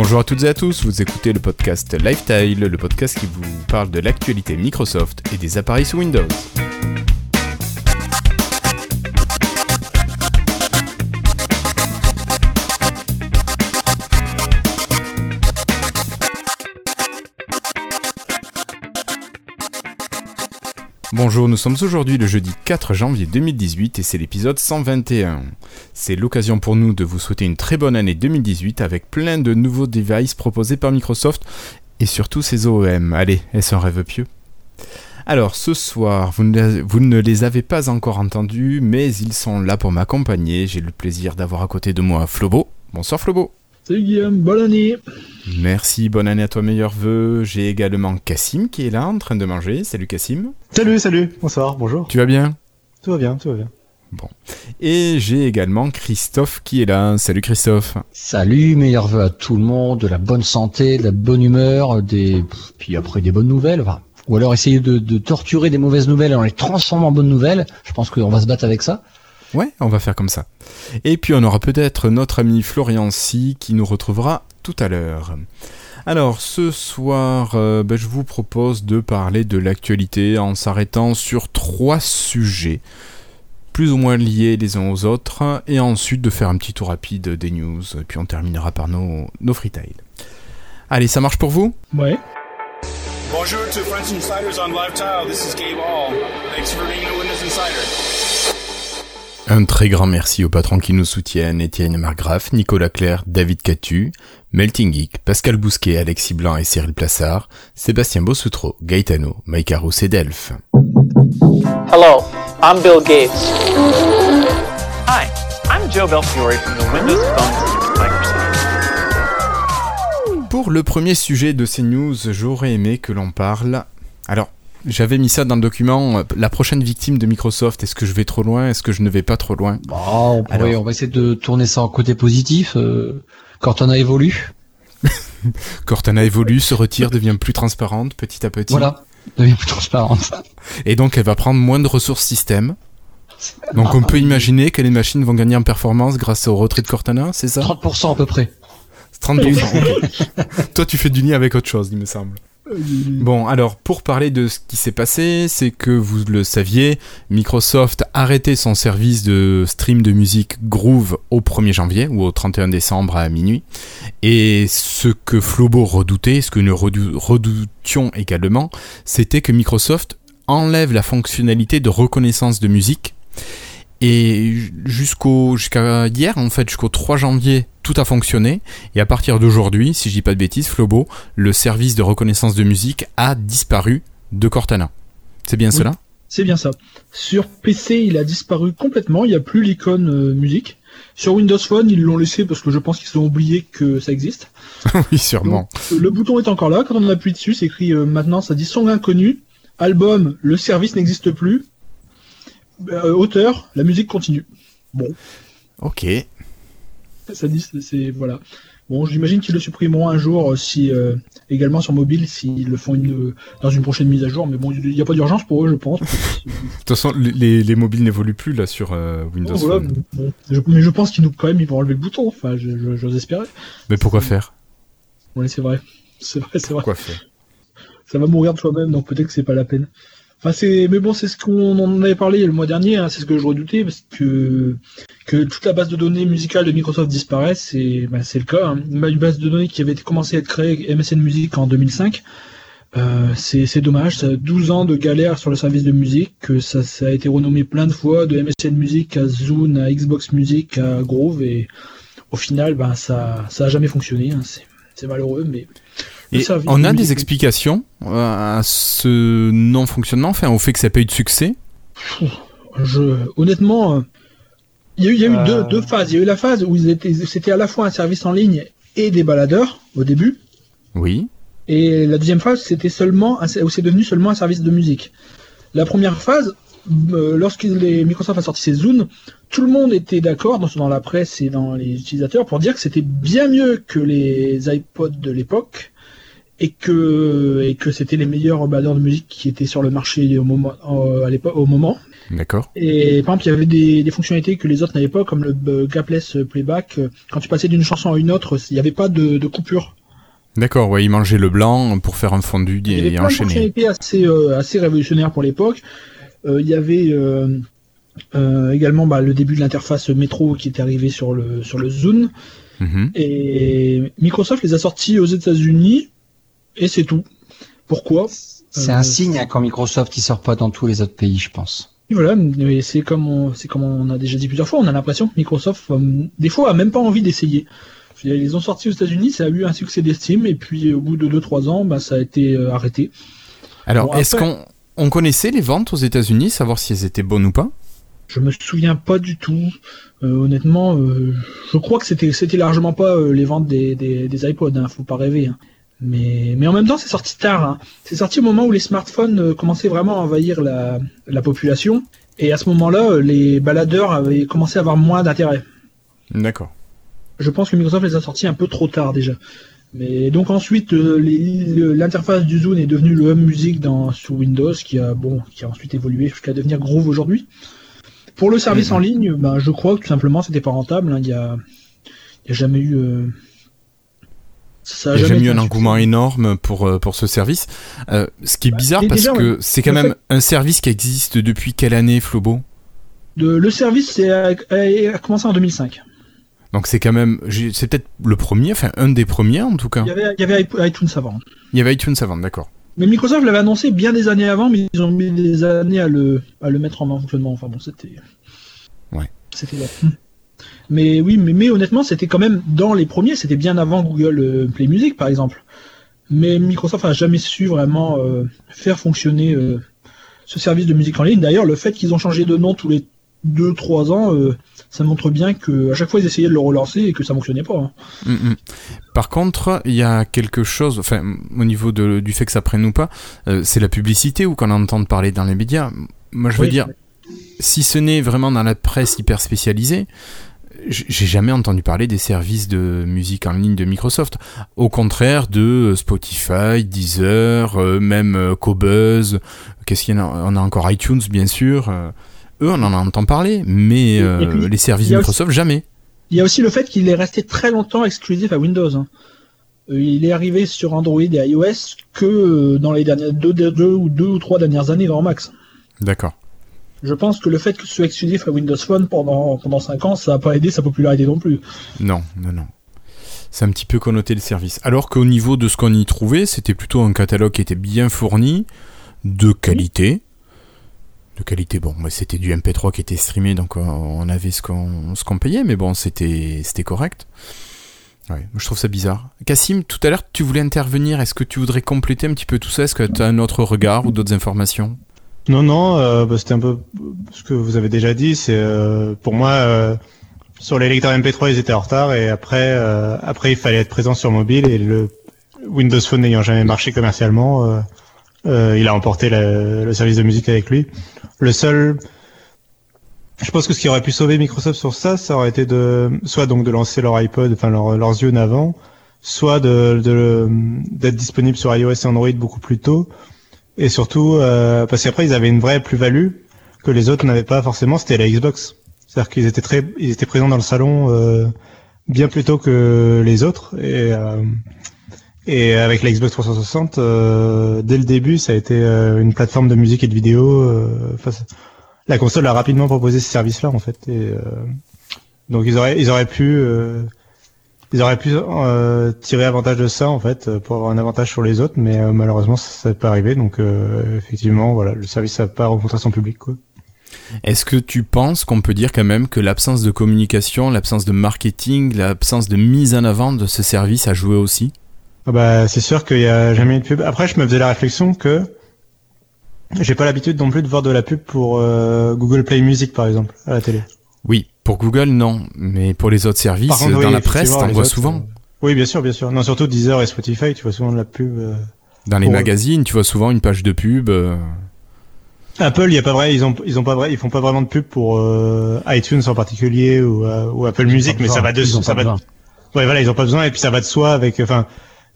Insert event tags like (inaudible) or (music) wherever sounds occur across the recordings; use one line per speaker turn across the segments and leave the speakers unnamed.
Bonjour à toutes et à tous, vous écoutez le podcast Lifetile, le podcast qui vous parle de l'actualité Microsoft et des appareils sous Windows. Bonjour, nous sommes aujourd'hui le jeudi 4 janvier 2018 et c'est l'épisode 121. C'est l'occasion pour nous de vous souhaiter une très bonne année 2018 avec plein de nouveaux devices proposés par Microsoft et surtout ses OEM. Allez, est-ce un rêve pieux? Alors ce soir, vous ne, les avez pas encore entendus, mais ils sont là pour m'accompagner. J'ai le plaisir d'avoir à côté de moi Flobo. Bonsoir Flobo.
Salut Guillaume, bonne année.
Merci, bonne année à toi, meilleurs vœux. J'ai également Cassim qui est là en train de manger. Salut Cassim.
Salut, salut, bonsoir, bonjour.
Tu vas bien?
Tout va bien, tout va bien.
Bon. Et j'ai également Christophe qui est là. Salut Christophe.
Salut, meilleurs vœux à tout le monde, de la bonne santé, de la bonne humeur, des puis après des bonnes nouvelles. Enfin, ou alors essayer de, de torturer des mauvaises nouvelles et en les transformer en bonnes nouvelles. Je pense qu'on va se battre avec ça.
Ouais, on va faire comme ça. Et puis on aura peut-être notre ami Florian Si qui nous retrouvera tout à l'heure. Alors ce soir, euh, ben, je vous propose de parler de l'actualité en s'arrêtant sur trois sujets, plus ou moins liés les uns aux autres, et ensuite de faire un petit tour rapide des news, et puis on terminera par nos, nos freetiles. Allez, ça marche pour vous?
Ouais.
Bonjour to French Insiders on Live Tile. This is Gabe Hall. Thanks for being a Windows Insider.
Un très grand merci aux patrons qui nous soutiennent, Étienne Margraf, Nicolas Claire, David Catu, Melting Geek, Pascal Bousquet, Alexis Blanc et Cyril Plassard, Sébastien Bossoutreau, Gaetano, Mike Arous et Delph.
Hello, I'm Bill Gates.
Hi, I'm Joe Belfiore from the Windows Phone Microsoft.
Pour le premier sujet de ces news, j'aurais aimé que l'on parle... Alors, j'avais mis ça dans le document, euh, la prochaine victime de Microsoft, est-ce que je vais trop loin, est-ce que je ne vais pas trop loin
Bon, on, pourrait,
Alors-
on va essayer de tourner ça en côté positif. euh, Cortana évolue,
Cortana (laughs) évolue, se retire, devient plus transparente petit à petit.
voilà, devient plus transparente.
Et donc elle va prendre moins de ressources système. Donc on peut imaginer que les machines vont gagner en performance grâce au retrait de Cortana, c'est ça?
30% à peu près.
30%. (laughs) ok. Toi tu fais du lien avec autre chose, il me semble. Bon, alors pour parler de ce qui s'est passé, c'est que vous le saviez, Microsoft a arrêté son service de stream de musique Groove au 1er janvier ou au 31 décembre à minuit. Et ce que Flobo redoutait, ce que nous redou- redoutions également, c'était que Microsoft enlève la fonctionnalité de reconnaissance de musique. Et jusqu'au jusqu'à hier, en fait, jusqu'au 3 janvier, tout a fonctionné. Et à partir d'aujourd'hui, si je dis pas de bêtises, Flobo, le service de reconnaissance de musique a disparu de Cortana. C'est bien
Oui.
cela?
C'est bien ça. Sur PC, il a disparu complètement, il n'y a plus l'icône euh, musique. Sur Windows Phone, ils l'ont laissé parce que je pense qu'ils ont oublié que ça existe. (laughs)
Oui, sûrement.
Euh, Le bouton est encore là, quand on appuie dessus, c'est écrit euh, maintenant, ça dit son inconnu, album, le service n'existe plus, Euh, auteur, la musique continue. Bon,
Ok.
ça dit, c'est- voilà. Bon, j'imagine qu'ils le supprimeront un jour euh, si euh, également sur mobile s'ils le font une, euh, dans une prochaine mise à jour. Mais bon, il n'y a pas d'urgence pour eux, je pense. (laughs)
De toute façon, les, les mobiles n'évoluent plus là sur euh, Windows
Bon, voilà,
Phone.
bon, je- mais je pense qu'ils nous quand même ils vont enlever le bouton. Enfin, j'ose espérer.
Mais pourquoi faire?
Ouais, c'est vrai. (laughs) C'est vrai, c'est vrai.
Pourquoi faire?
Ça va mourir de soi-même, donc peut-être que c'est pas la peine. Enfin, c'est, mais bon, c'est ce qu'on en avait parlé le mois dernier. hein, c'est ce que je redoutais parce que que toute la base de données musicale de Microsoft disparaisse. Et ben, c'est le cas. hein. Une base de données qui avait commencé à être créée MSN Music en 2005. Euh, c'est dommage, ça a 12 ans de galère sur le service de musique, que ça, a été renommé plein de fois, de MSN Music à Zune, à Xbox Music, à Groove, et au final, ben ça, ça a jamais fonctionné. hein. C'est malheureux, mais
Et on a des explications euh, à ce non-fonctionnement, enfin au fait que ça n'a pas eu de succès
Je, honnêtement, euh, il y a eu, il y a eu
Euh.
deux, deux phases. Il y a eu la phase où c'était à la fois un service en ligne et des baladeurs au début.
Oui.
Et la deuxième phase, c'était seulement, un- où c'est devenu seulement un service de musique. La première phase, euh, lorsque les Microsoft a sorti ses Zune, tout le monde était d'accord dans, dans la presse et dans les utilisateurs pour dire que c'était bien mieux que les iPods de l'époque et que et que c'était les meilleurs baladeurs de musique qui étaient sur le marché au moment euh, à l'époque au moment.
D'accord.
Et par exemple, il y avait des, des fonctionnalités que les autres n'avaient pas, comme le euh, gapless playback. Quand tu passais d'une chanson à une autre, il n'y avait pas de, de coupure.
D'accord, ouais, il mangeait le blanc pour faire un fondu
Il y avait
et
plein de
enchaîner.
fonctionnalités assez euh, assez révolutionnaires pour l'époque. Euh, il y avait euh, euh, également bah, le début de l'interface métro qui était arrivé sur le sur le Zune.
Mhm.
Et Microsoft les a sortis aux États-Unis et c'est tout. Pourquoi?
C'est
Euh,
un signe hein, quand Microsoft il sort pas dans tous les autres pays, je pense.
Et Voilà, mais c'est comme on, c'est comme on a déjà dit plusieurs fois, on a l'impression que Microsoft, euh, des fois, a même pas envie d'essayer. Ils ont sorti aux États-Unis, ça a eu un succès d'estime, et puis au bout de 2-3 ans, bah, ça a été euh, arrêté.
Alors,
Bon,
est-ce qu'on on connaissait les ventes aux États-Unis, savoir si elles étaient bonnes ou pas?
Je me souviens pas du tout. Euh, honnêtement, euh, je crois que c'était c'était largement pas euh, les ventes des, des, des iPods, hein, faut pas rêver. hein. Mais, mais en même temps, c'est sorti tard. hein. C'est sorti au moment où les smartphones euh, commençaient vraiment à envahir la, la population. Et à ce moment-là, euh, les baladeurs avaient commencé à avoir moins d'intérêt.
D'accord.
Je pense que Microsoft les a sortis un peu trop tard déjà. Mais donc ensuite, euh, l'interface du Zune est devenue le Home Music dans, sur Windows, qui a bon, qui a ensuite évolué jusqu'à devenir Groove aujourd'hui. Pour le service
Mhm.
en ligne, ben, je crois que tout simplement c'était pas rentable. hein. Il y a, y a jamais eu. euh,
eu
été
un engouement énorme pour, euh, pour ce service. Euh, ce qui est bizarre
et
parce
déjà,
que
ouais.
c'est quand même un service qui existe depuis quelle année, Flobo?
Le service c'est- a, a- a commencé en 2005.
Donc c'est quand même, j'ai- c'est peut-être le premier, enfin un des premiers en tout cas.
Il y avait, il y avait iP- iTunes avant.
Il y avait iTunes avant, d'accord.
Mais Microsoft l'avait annoncé bien des années avant, mais ils ont mis des années à le, à le mettre en fonctionnement. Enfin bon, c'était.
Ouais.
C'était. Hmm. Mais oui, mais, mais honnêtement, c'était quand même dans les premiers, c'était bien avant Google euh, Play Music par exemple. Mais Microsoft a jamais su vraiment euh, faire fonctionner euh, ce service de musique en ligne. D'ailleurs, le fait qu'ils ont changé de nom tous les 2-3 ans, euh, ça montre bien que à chaque fois ils essayaient de le relancer et que ça fonctionnait pas. hein.
Mm, mm. Par contre, il y a quelque chose, enfin, au niveau de- du fait que ça prenne ou pas, c'est la publicité ou qu'on entend parler dans les médias. Moi, je veux
Oui.
dire, si ce n'est vraiment dans la presse hyper spécialisée, j'ai jamais entendu parler des services de musique en ligne de Microsoft. Au contraire de Spotify, Deezer, euh, même euh, Cobuzz, qu'est-ce qu'il y en a? On a encore iTunes, bien sûr. euh, eux, on en entend parler, mais euh,
puis,
les services de Microsoft, jamais.
Il y a aussi le fait qu'il est resté très longtemps exclusif à Windows. hein. Euh, Il est arrivé sur Android et iOS que euh, dans les dernières deux, deux, deux ou deux ou trois dernières années grand max.
D'accord.
Je pense que le fait que ce soit exclusif à Windows Phone pendant pendant cinq ans, ça n'a pas aidé sa popularité non plus.
Non, non, non. C'est un petit peu connoté le service. Alors qu'au niveau de ce qu'on y trouvait, c'était plutôt un catalogue qui était bien fourni, de qualité. De qualité, bon, c'était du MP3 qui était streamé, donc on avait ce qu'on payait, mais bon, c'était correct. Ouais, je trouve ça bizarre. Cassim, tout à l'heure, tu voulais intervenir. Est-ce que tu voudrais compléter un petit peu tout ça? Est-ce que tu as un autre regard ou d'autres informations?
Non, non, euh, bah, c'était un peu ce que vous avez déjà dit. C'est euh, pour moi euh, sur les lecteurs MP3, ils étaient en retard et après, euh, après il fallait être présent sur mobile et le Windows Phone n'ayant jamais marché commercialement, euh, euh, il a emporté le, service de musique avec lui. Le seul, je pense que ce qui aurait pu sauver Microsoft sur ça, ça aurait été de soit donc de lancer leur iPod, enfin leur, leurs yeux avant, soit de- d'être disponible sur iOS et Android beaucoup plus tôt. Et surtout, euh, parce qu'après, ils avaient une vraie plus-value que les autres n'avaient pas forcément, c'était la Xbox. C'est-à-dire qu'ils étaient très, ils étaient présents dans le salon euh, bien plus tôt que les autres. Et, euh, et avec la Xbox 360, euh, dès le début, ça a été euh, une plateforme de musique et de vidéo. euh, la console a rapidement proposé ce service-là, en fait. Et, donc ils auraient, ils auraient pu, ils auraient pu euh, tirer avantage de ça, en fait, pour avoir un avantage sur les autres, mais euh, malheureusement, ça n'est pas arrivé. Donc euh, effectivement, voilà, le service n'a pas rencontré son public, quoi.
Est-ce que tu penses qu'on peut dire quand même que l'absence de communication, l'absence de marketing, l'absence de mise en avant de ce service a joué aussi?
Ah bah, c'est sûr qu'il y a jamais eu de pub. Après, je me faisais la réflexion que j'ai pas l'habitude non plus de voir de la pub pour euh, Google Play Music, par exemple, à la télé.
Oui, pour Google, non. Mais pour les autres services,
contre,
dans
oui,
la presse, t'en vois
autres,
souvent.
euh, Oui, bien sûr, bien sûr. Non, surtout Deezer et Spotify, tu vois souvent de la pub. euh.
Dans les magazines, tu vois souvent une page de pub. euh,
Apple, il y a pas vrai, ils ont ils ont pas vrai, ils font pas vraiment de pub pour euh, iTunes en particulier ou, euh, ou Apple Music, mais ça va de
Ils
ça va. Ouais, voilà, ils ont pas besoin et puis ça va de soi avec. Enfin,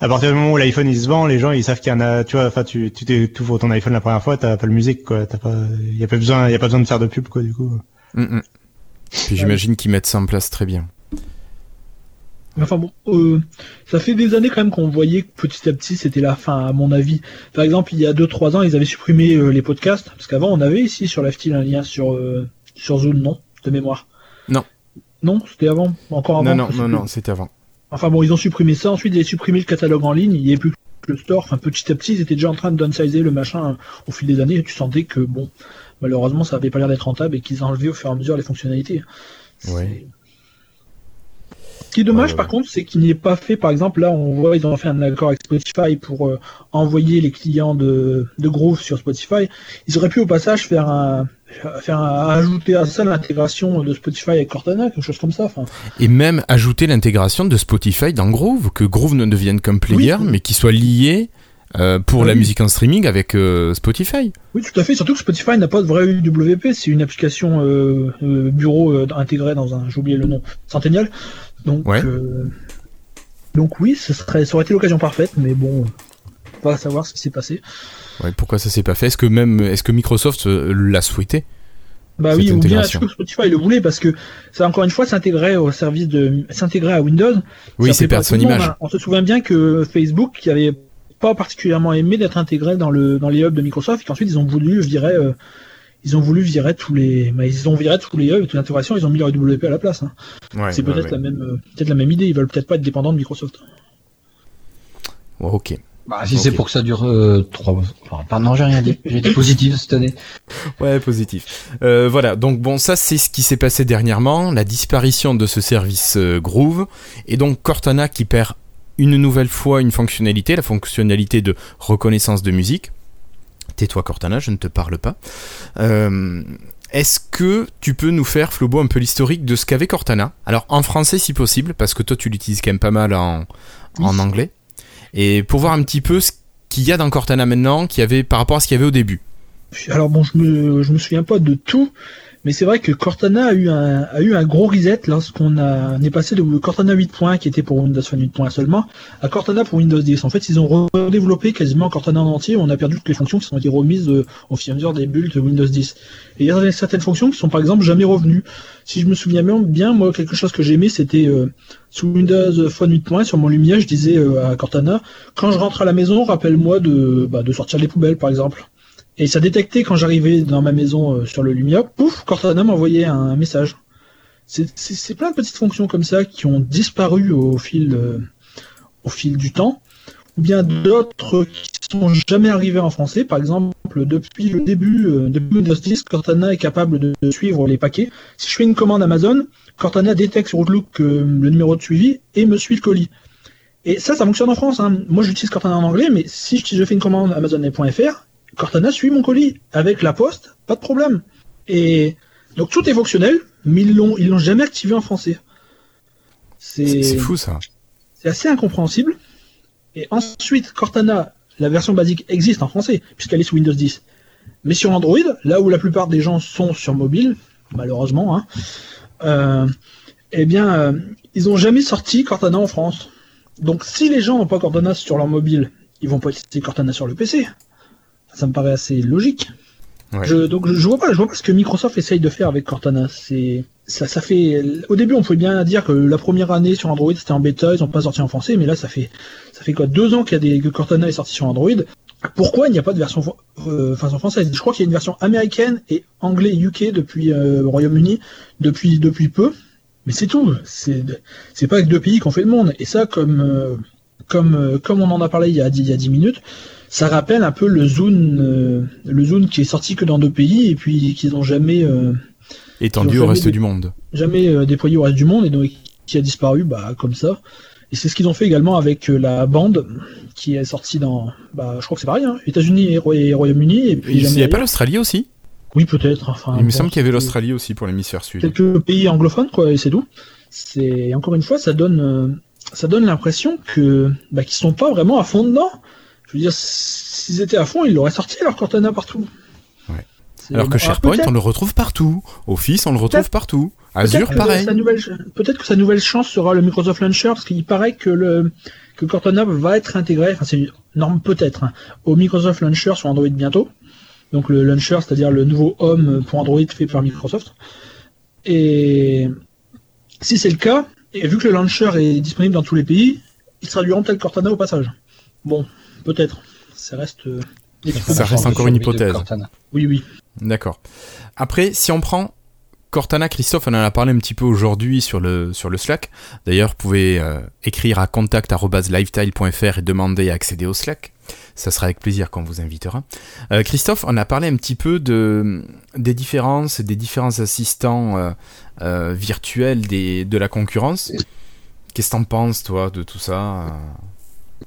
à partir du moment où l'iPhone il se vend, les gens ils savent qu'il y en a, tu vois, enfin tu tu t'es- tu ouvres ton iPhone la première fois, t'as pas de musique quoi, t'as pas, y a pas besoin, y a pas besoin de faire de pub quoi du coup.
Mm, mm. Puis j'imagine qu'ils mettent ça en place très bien.
Enfin bon, euh, ça fait des années quand même qu'on voyait que petit à petit c'était la fin, à mon avis. Par exemple, il y a 2-3 ans, ils avaient supprimé euh, les podcasts, parce qu'avant on avait ici sur Lifestyle un lien sur, euh, sur Zoom, non De mémoire?
Non.
Non, c'était avant Encore avant?
Non, non, non, c'était avant.
Enfin bon, ils ont supprimé ça, ensuite ils ont supprimé le catalogue en ligne, il n'y avait plus que le store, enfin petit à petit ils étaient déjà en train de downsizer le machin euh, au fil des années, et tu sentais que bon, malheureusement ça avait pas l'air d'être rentable et qu'ils enlevaient au fur et à mesure les fonctionnalités.
Ouais.
Ce qui est dommage
Ouais,
par contre, c'est qu'il n'y ait pas fait, par exemple, là on voit ils ont fait un accord avec Spotify pour euh, envoyer les clients de, de Groove sur Spotify. Ils auraient pu au passage faire un, faire un- ajouter à ça l'intégration de Spotify avec Cortana, quelque chose comme ça.
Et même ajouter l'intégration de Spotify dans Groove, que Groove ne devienne qu'un player, mais qu'il soit lié euh, pour la musique en streaming avec euh, Spotify.
Oui, tout à fait. Surtout que Spotify n'a pas de vrai UWP. C'est une application euh, bureau intégrée dans un, j'ai oublié le nom, Centennial. Donc,
Ouais.
donc oui, ce serait, ça aurait été l'occasion parfaite, mais bon, pas à savoir ce qui s'est passé.
Ouais, pourquoi ça s'est pas fait? Est-ce que même, est-ce que Microsoft l'a souhaité?
Bah oui, ou bien que Spotify le voulait? Parce que ça encore une fois s'intégrait au service de, s'intégrait à Windows.
Oui, c'est perdre son image.
hein. On se souvient bien que Facebook, qui avait pas particulièrement aimé d'être intégré dans le dans les hubs de Microsoft, et qu'ensuite ils ont voulu, je dirais, euh, ils ont voulu virer tous les, bah, ils ont viré tous les hubs, toute l'intégration, ils ont mis leur WP à la place. hein.
Ouais,
c'est peut-être
ouais.
la même, euh, peut-être la même idée. Ils veulent peut-être pas être dépendants de Microsoft.
Ouais, ok.
Bah, si c'est pour que ça dure euh, trois. Enfin, pas- non, j'ai rien dit. J'ai été (laughs) positif cette année.
Ouais, positif. Euh, voilà, donc bon, ça c'est ce qui s'est passé dernièrement, la disparition de ce service euh, Groove, et donc Cortana qui perd une nouvelle fois une fonctionnalité, la fonctionnalité de reconnaissance de musique. Tais-toi Cortana, je ne te parle pas. Euh, Est-ce que tu peux nous faire, Flobo, un peu l'historique de ce qu'avait Cortana? Alors en français si possible, parce que toi tu l'utilises quand même pas mal en, en anglais. Et pour voir un petit peu ce qu'il y a dans Cortana maintenant, qu'il y avait par rapport à ce qu'il y avait au début.
Alors bon, je me, je me souviens pas de tout, mais c'est vrai que Cortana a eu un, a eu un gros reset lorsqu'on a, on est passé de Cortana 8 points qui était pour Windows Phone 8 points seulement à Cortana pour Windows 10. En fait, ils ont redéveloppé quasiment Cortana en entier. On a perdu toutes les fonctions qui sont été remises euh, au fur et à mesure des builds de Windows 10. Et il y a certaines fonctions qui sont par exemple jamais revenues. Si je me souviens bien, moi quelque chose que j'aimais, c'était euh, sous Windows Phone 8 points sur mon Lumia, je disais euh, à Cortana, quand je rentre à la maison, rappelle-moi de, bah, de sortir les poubelles par exemple. Et ça détectait quand j'arrivais dans ma maison euh, sur le Lumia, pouf, Cortana m'envoyait un message. C'est- plein de petites fonctions comme ça qui ont disparu au fil, euh, au fil du temps, ou bien d'autres qui sont jamais arrivées en français. Par exemple, depuis le début, euh, depuis Windows 10, Cortana est capable de, suivre les paquets. Si je fais une commande Amazon, Cortana détecte sur Outlook euh, le numéro de suivi et me suit le colis. Et ça, ça fonctionne en France. Hein. Moi, j'utilise Cortana en anglais, mais si je fais une commande Amazon.fr, Cortana suit mon colis avec la poste, pas de problème. Et donc tout est fonctionnel, mais ils l'ont ils l'ont jamais activé en français.
C'est c'est fou ça.
C'est assez incompréhensible. Et ensuite, Cortana, la version basique existe en français, puisqu'elle est sous Windows 10. Mais sur Android, là où la plupart des gens sont sur mobile, malheureusement, hein, euh, eh bien, euh, ils ont jamais sorti Cortana en France. Donc si les gens n'ont pas Cortana sur leur mobile, ils vont pas utiliser Cortana sur le PC. Ça me paraît assez logique.
Ouais.
Je, donc je, je vois pas, je vois pas ce que Microsoft essaye de faire avec Cortana. C'est ça, ça fait. Au début, on pouvait bien dire que la première année sur Android c'était en bêta, ils ont pas sorti en français, mais là ça fait ça fait quoi deux ans qu'il y a des que Cortana est sorti sur Android. Pourquoi il n'y a pas de version euh, française? Je crois qu'il y a une version américaine et anglais UK depuis euh, Royaume-Uni depuis depuis peu, mais c'est tout. C'est c'est pas avec deux pays qu'on fait le monde. Et ça, comme euh, comme euh, comme on en a parlé il y a il y a 10 minutes, ça rappelle un peu le Zune euh, le Zune qui est sorti que dans deux pays et puis qu'ils ont jamais euh,
Étendu au reste du monde.
jamais euh, déployé au reste du monde et donc qui a disparu bah comme ça. Et c'est ce qu'ils ont fait également avec la bande qui est sortie dans bah je crois que c'est pareil hein, États-Unis et, Roy- et Royaume-Uni et puis
Il n'y avait pas l'Australie aussi?
Oui, peut-être enfin
Il me semble qu'il y avait l'Australie aussi pour l'hémisphère sud.
quelques pays anglophones quoi et c'est tout. C'est encore une fois ça donne ça donne l'impression que bah qu'ils sont pas vraiment à fond dedans. Je veux dire s'ils étaient à fond, ils l'auraient sorti leur Cortana partout.
Ouais. Alors que SharePoint, on le retrouve partout. Office, on le retrouve partout. Azure,
que
pareil.
Peut-être que sa nouvelle chance sera le Microsoft Launcher, parce qu'il paraît que le que Cortana va être intégré, enfin c'est une norme peut-être, hein, au Microsoft Launcher sur Android bientôt. Donc le Launcher, c'est-à-dire le nouveau Home pour Android fait par Microsoft. Et si c'est le cas, et vu que le Launcher est disponible dans tous les pays, ils traduiront peut-être Cortana au passage. Bon, peut-être. Ça reste. euh,
Ça reste encore une hypothèse.
Oui, oui.
D'accord. Après, si on prend Cortana, Christophe, on en a parlé un petit peu aujourd'hui sur le, sur le Slack. D'ailleurs, vous pouvez euh, écrire à contact.lifetile.fr et demander à accéder au Slack. Ça sera avec plaisir qu'on vous invitera. Euh, Christophe, on a parlé un petit peu de, des différences, des différents assistants euh, euh, virtuels des, de la concurrence. Qu'est-ce que t'en penses, toi, de tout ça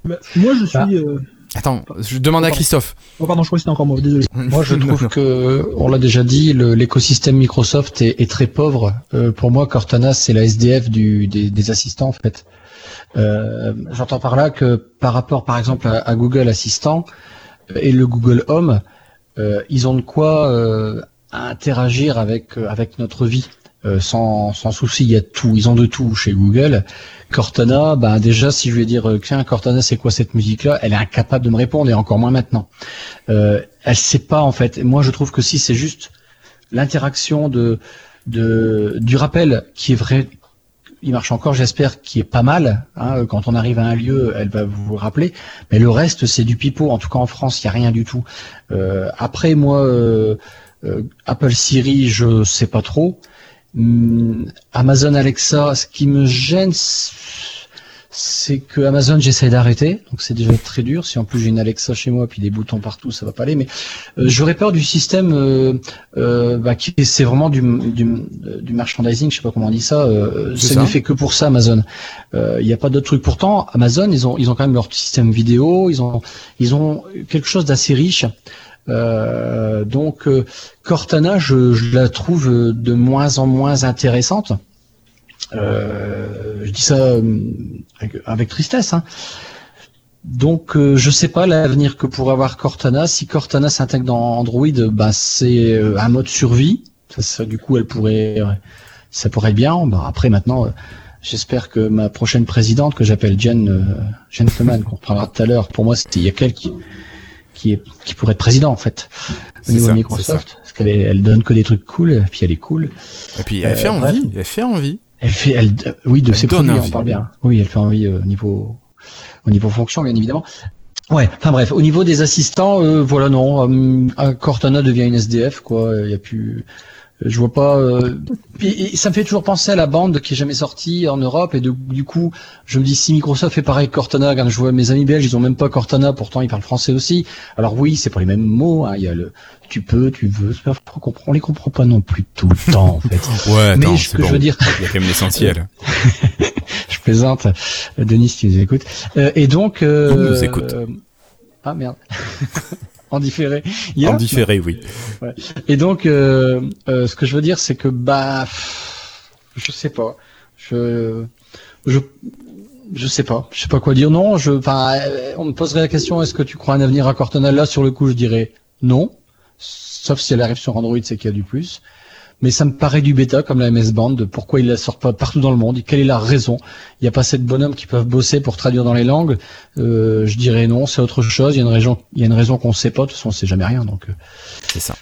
Bah, moi, je suis.
Ah.
euh,
Attends, je demande à
Pardon.
Christophe.
Oh, pardon, je crois que c'était encore moi, désolé. (laughs)
Moi, je trouve que, on l'a déjà dit, l'écosystème Microsoft est, est très pauvre. Euh, pour moi, Cortana, c'est la SDF du, des, des assistants, en fait. Euh, J'entends par là que par rapport, par exemple, à, Google Assistant euh, et le Google Home, euh, ils ont de quoi interagir avec avec notre vie. Euh, sans, sans souci, il y a tout, ils ont de tout chez Google. Cortana, bah déjà, si je vais dire, tiens, Cortana, c'est quoi cette musique-là? Elle est incapable de me répondre, et encore moins maintenant. Euh, elle sait pas en fait. Moi, je trouve que si c'est juste l'interaction de, de du rappel qui est vrai, il marche encore, j'espère, qui est pas mal. hein. quand on arrive à un lieu, elle va vous rappeler. Mais le reste, c'est du pipeau. En tout cas, en France, il y a rien du tout. Euh, après, moi, euh, euh, Apple Siri, je sais pas trop. Hum, Amazon Alexa, ce qui me gêne, c'est que Amazon j'essaie d'arrêter, donc c'est déjà très dur. Si en plus j'ai une Alexa chez moi puis des boutons partout, ça va pas aller. Mais euh, j'aurais peur du système euh, euh, bah, qui c'est vraiment du, du, du merchandising, je sais pas comment on dit ça. Euh, ça n'est fait que pour ça Amazon. Euh, Il n'y a pas d'autres trucs. Pourtant Amazon ils ont ils ont quand même leur système vidéo, ils ont ils ont quelque chose d'assez riche. Euh, donc euh, Cortana, je, je la trouve de moins en moins intéressante. Euh, je dis ça euh, avec, avec tristesse. Hein. Donc euh, je sais pas l'avenir que pourrait avoir Cortana. Si Cortana s'intègre dans Android, bah c'est euh, un mode survie. Ça, ça, du coup, elle pourrait, euh, ça pourrait être bien. Bah, après maintenant, euh, j'espère que ma prochaine présidente, que j'appelle Jen euh, Gentleman, qu'on reprendra tout à l'heure, pour moi, c'est il y a qu'elle qui qui est qui pourrait être président en fait au niveau
ça,
de Microsoft, parce qu'elle elle donne que des trucs cool, et puis elle est cool.
Et puis, elle fait envie. Elle fait envie.
Elle fait, elle, oui, de
Elle
ses produits,
envie.
on parle bien. Oui, elle fait envie euh, au niveau, au niveau fonction, bien évidemment. Ouais. Enfin bref, au niveau des assistants, euh, voilà, non, euh, Cortana devient une SDF, quoi. Il y a plus, je vois pas. euh, et ça me fait toujours penser à la bande qui est jamais sortie en Europe, et de, du coup, je me dis si Microsoft fait pareil que Cortana, quand je vois mes amis belges, ils ont même pas Cortana, pourtant ils parlent français aussi. Alors oui, c'est pas les mêmes mots. hein, Il y a le, tu peux, tu veux. On les comprend pas non plus tout le temps, en fait. (laughs)
Ouais,
Mais
attends,
ce
c'est
que
bon.
je veux dire,
Il y a quand même l'essentiel. (laughs)
je plaisante. Euh, Denis, si tu nous écoutes. Euh, et donc. Euh,
nous écoute.
euh, ah merde. (laughs) en différé.
En différé, oui.
Et donc, euh, euh, ce que je veux dire, c'est que bah, je sais pas. Je, je, je sais pas. Je sais pas quoi dire. Non. Je, enfin, euh, on me poserait la question est-ce que tu crois un avenir à Cortana? Là, sur le coup, je dirais non. Sauf si elle arrive sur Android, c'est qu'il y a du plus. Mais ça me paraît du bêta comme la MS Band. Pourquoi ils la sortent pas partout dans le monde Quelle est la raison? Il n'y a pas assez de bonhommes qui peuvent bosser pour traduire dans les langues. Euh, je dirais non, c'est autre chose. Il y a une raison, qu'on sait pas. De toute façon, on sait jamais rien. Donc, euh,
C'est ça.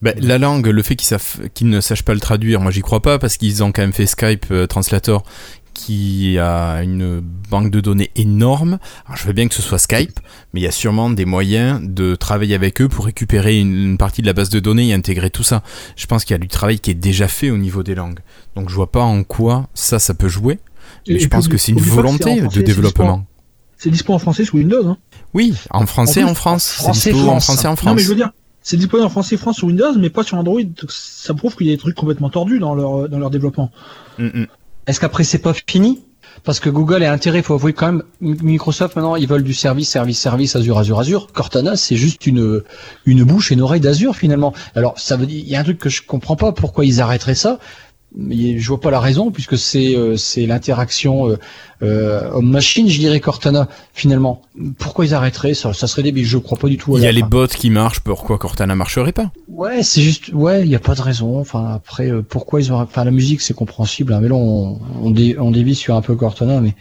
Ben, la langue, le fait qu'ils ne sachent pas le traduire, moi j'y crois pas parce qu'ils ont quand même fait Skype euh, Translator qui a une banque de données énorme. Alors je veux bien que ce soit Skype, mais il y a sûrement des moyens de travailler avec eux pour récupérer une, une partie de la base de données et intégrer tout ça. Je pense qu'il y a du travail qui est déjà fait au niveau des langues. Donc je vois pas en quoi ça, ça peut jouer. Mais
Et
je pense que c'est une volonté de développement.
C'est dispo en français sous Windows. Hein.
Oui, en français
En
en France. C'est
français,
dispo en français en
Non,
France.
mais je veux dire, c'est disponible en français France sur Windows, mais pas sur Android. Ça prouve qu'il y a des trucs complètement tordus dans leur dans leur développement.
Mm, mm.
Est-ce qu'après c'est pas fini? Parce que Google a intérêt, faut avouer quand même, Microsoft maintenant ils veulent du service, service, service, Azure, Azure, Azure. Cortana c'est juste une une bouche et une oreille d'Azure finalement. Alors ça veut dire, il y a un truc que je comprends pas, pourquoi ils arrêteraient ça? Je vois pas la raison puisque c'est euh, c'est l'interaction euh, euh, homme-machine, je dirais Cortana finalement. Pourquoi ils arrêteraient? Ça Ça serait débile. Je crois pas du tout. à
Il y a les bots qui marchent, pourquoi Cortana marcherait pas?
Ouais, c'est juste, ouais, il y a pas de raison. Enfin, après, euh, pourquoi ils ont, enfin, la musique, c'est compréhensible. hein, mais là, on, on, dé- on dévie sur un peu Cortana, mais,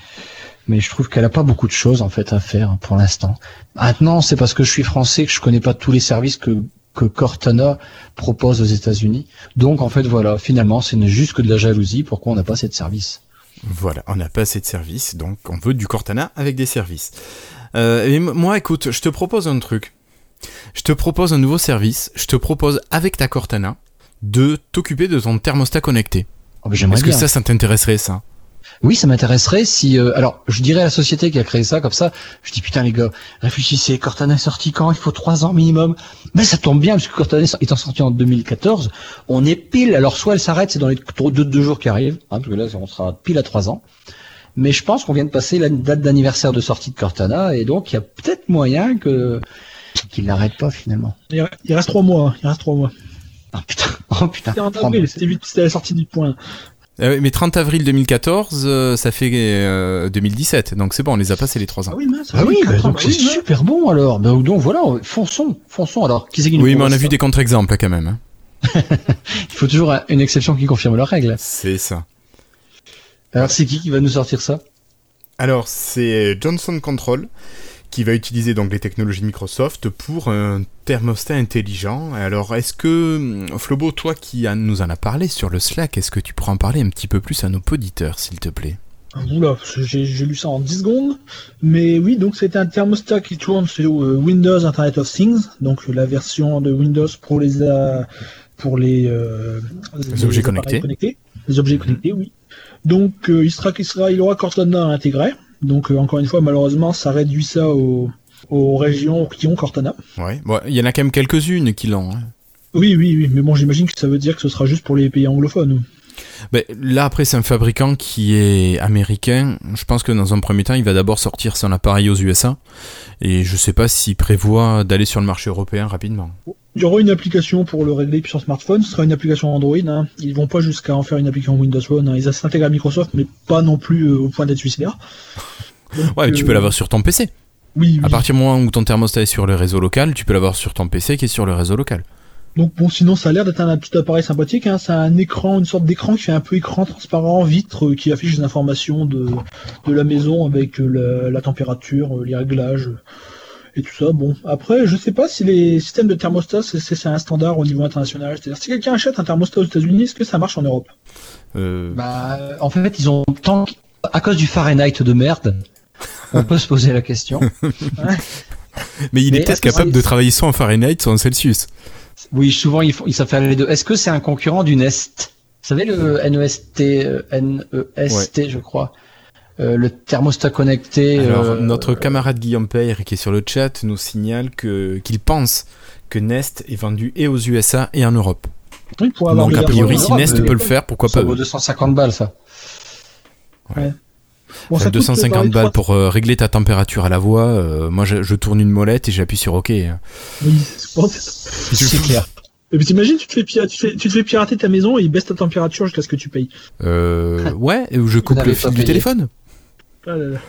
mais je trouve qu'elle a pas beaucoup de choses en fait à faire hein, pour l'instant. Maintenant, c'est parce que je suis français que je connais pas tous les services que que Cortana propose aux États-Unis. Donc, en fait, voilà, finalement, c'est juste que de la jalousie. Pourquoi on n'a pas assez de services
Voilà, on n'a pas assez de services, donc on veut du Cortana avec des services. Euh, et moi, écoute, je te propose un truc. Je te propose un nouveau service. Je te propose, avec ta Cortana, de t'occuper de ton thermostat connecté.
Oh, J'aimerais
Est-ce que ça, ça t'intéresserait, ça?
Oui, ça m'intéresserait si. euh, alors, je dirais à la société qui a créé ça comme ça. Je dis putain les gars, réfléchissez. Cortana est sorti quand? Il faut trois ans minimum. Mais ça tombe bien parce que Cortana est étant sorti en 2014, on est pile. Alors soit elle s'arrête, c'est dans les deux, deux jours qui arrivent, hein, parce que là on sera pile à trois ans. Mais je pense qu'on vient de passer la date d'anniversaire de sortie de Cortana et donc il y a peut-être moyen que qu'il n'arrête pas finalement.
Il re- il reste trois mois. hein, Il reste trois mois.
Ah putain, oh putain.
C'était en avril, c'était la sortie du point.
Euh, oui, Mais 30 avril 2014, euh, ça fait euh, 2017, donc c'est bon, on les a passés les trois ans.
Ah oui, mince.
Ah oui, bah, donc c'est
oui,
super bon alors. Bah, donc voilà, fonçons, fonçons. Alors qui qui
Oui, mais on a vu des contre-exemples quand même. hein. (laughs)
Il faut toujours un- une exception qui confirme la règle.
C'est ça.
Alors c'est qui qui va nous sortir ça?
Alors, c'est Johnson Control qui va utiliser donc les technologies Microsoft pour un thermostat intelligent. Alors, est-ce que, Flobo, toi qui nous en as parlé sur le Slack, est-ce que tu pourrais en parler un petit peu plus à nos auditeurs, s'il te plaît?
Oula, j'ai lu ça en 10 secondes. Mais oui, donc c'est un thermostat qui tourne sur euh, Windows Internet of Things, donc la version de Windows pour les euh, pour les, euh,
Les objets connectés.
Les objets connectés, oui. Donc euh, il sera, il sera, il aura Cortana intégré. Donc euh, encore une fois, malheureusement, ça réduit ça aux, aux régions qui ont Cortana.
Ouais. Bon, il y en a quand même quelques-unes qui l'ont. hein.
Oui, oui, oui. Mais bon, j'imagine que ça veut dire que ce sera juste pour les pays anglophones.
Ben, là, après, c'est un fabricant qui est américain. Je pense que dans un premier temps, il va d'abord sortir son appareil aux USA. Et je sais pas s'il prévoit d'aller sur le marché européen rapidement.
Il y aura une application pour le régler sur smartphone, ce sera une application Android. Hein. Ils vont pas jusqu'à en faire une application Windows Phone. Hein. Ils s'intègrent à Microsoft, mais pas non plus euh, au point d'être suicidaire. (laughs) Donc,
Ouais, mais tu
euh,
peux l'avoir sur ton PC.
Oui,
À
oui.
partir du moment où ton thermostat est sur le réseau local, tu peux l'avoir sur ton PC qui est sur le réseau local.
Donc bon, sinon ça a l'air d'être un petit appareil sympathique. Hein. C'est un écran, une sorte d'écran qui fait un peu écran transparent, vitre, euh, qui affiche des informations de, de la maison avec euh, la, la température, euh, les réglages et tout ça. Bon, après, je sais pas si les systèmes de thermostat c'est- c'est c'est un standard au niveau international. C'est-à-dire si quelqu'un achète un thermostat aux États-Unis, est-ce que ça marche en Europe?
Euh,
Bah, en fait, ils ont tant à cause du Fahrenheit de merde. On peut se poser la question. (laughs)
mais il est peut-être capable de travailler soit en Fahrenheit, soit en Celsius.
Oui, souvent ils, font, ils savent faire les deux. Est-ce que c'est un concurrent du Nest Vous savez le NEST, euh, NEST, je crois, Euh, le thermostat connecté.
Alors,
euh,
notre camarade Guillaume Peyre, qui est sur le chat, nous signale que qu'il pense que Nest est vendu et aux USA et en Europe.
Oui, pour avoir
Donc, a priori, si Nest peut le faire, pourquoi
ça
pas
vaut
eux
250 balles, ça.
Bon,
Enfin,
ça coûte
250
dans les
balles
300.
pour euh, régler ta température à la voix. euh, moi, je, je tourne une molette et j'appuie sur OK.
Oui, c'est
clair.
Et puis t'imagines, tu te fais pirater, tu, te fais- tu te fais pirater ta maison et il baisse ta température jusqu'à ce que tu payes.
Euh, (laughs) ouais, ou je coupe le fil du téléphone.
Ah là là.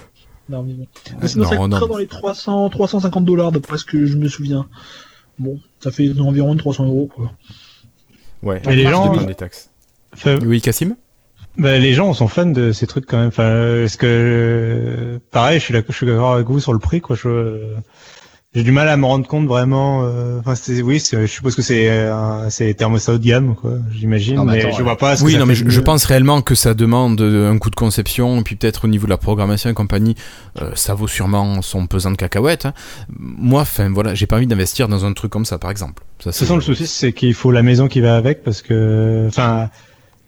Non, mais bon. Mais sinon,
non,
ça coûtera
non.
dans les 300, 350 dollars d'après ce que je me souviens. Bon, ça fait environ 300 euros, quoi.
Ouais.
Mais les gens-
des taxes.
Enfin,
Oui, Cassim
bah, les gens sont fans de ces trucs quand même. Enfin, euh, est-ce que euh, pareil, je suis d'accord, je suis d'accord avec vous sur le prix, quoi. Je, euh, j'ai du mal à me rendre compte vraiment. euh, Enfin, c'est, oui, c'est- je suppose que c'est, euh, c'est thermostat haut de gamme, quoi. J'imagine,
Non, mais
je vois pas. Ce
Oui, non, mais je, pense réellement que ça demande un coût de conception, et puis peut-être au niveau de la programmation et compagnie, euh, ça vaut sûrement son pesant de cacahuètes. hein. Moi, enfin, voilà, j'ai pas envie d'investir dans un truc comme ça, par exemple. Ça,
De toute façon, le souci, c'est qu'il faut la maison qui va avec parce que, enfin,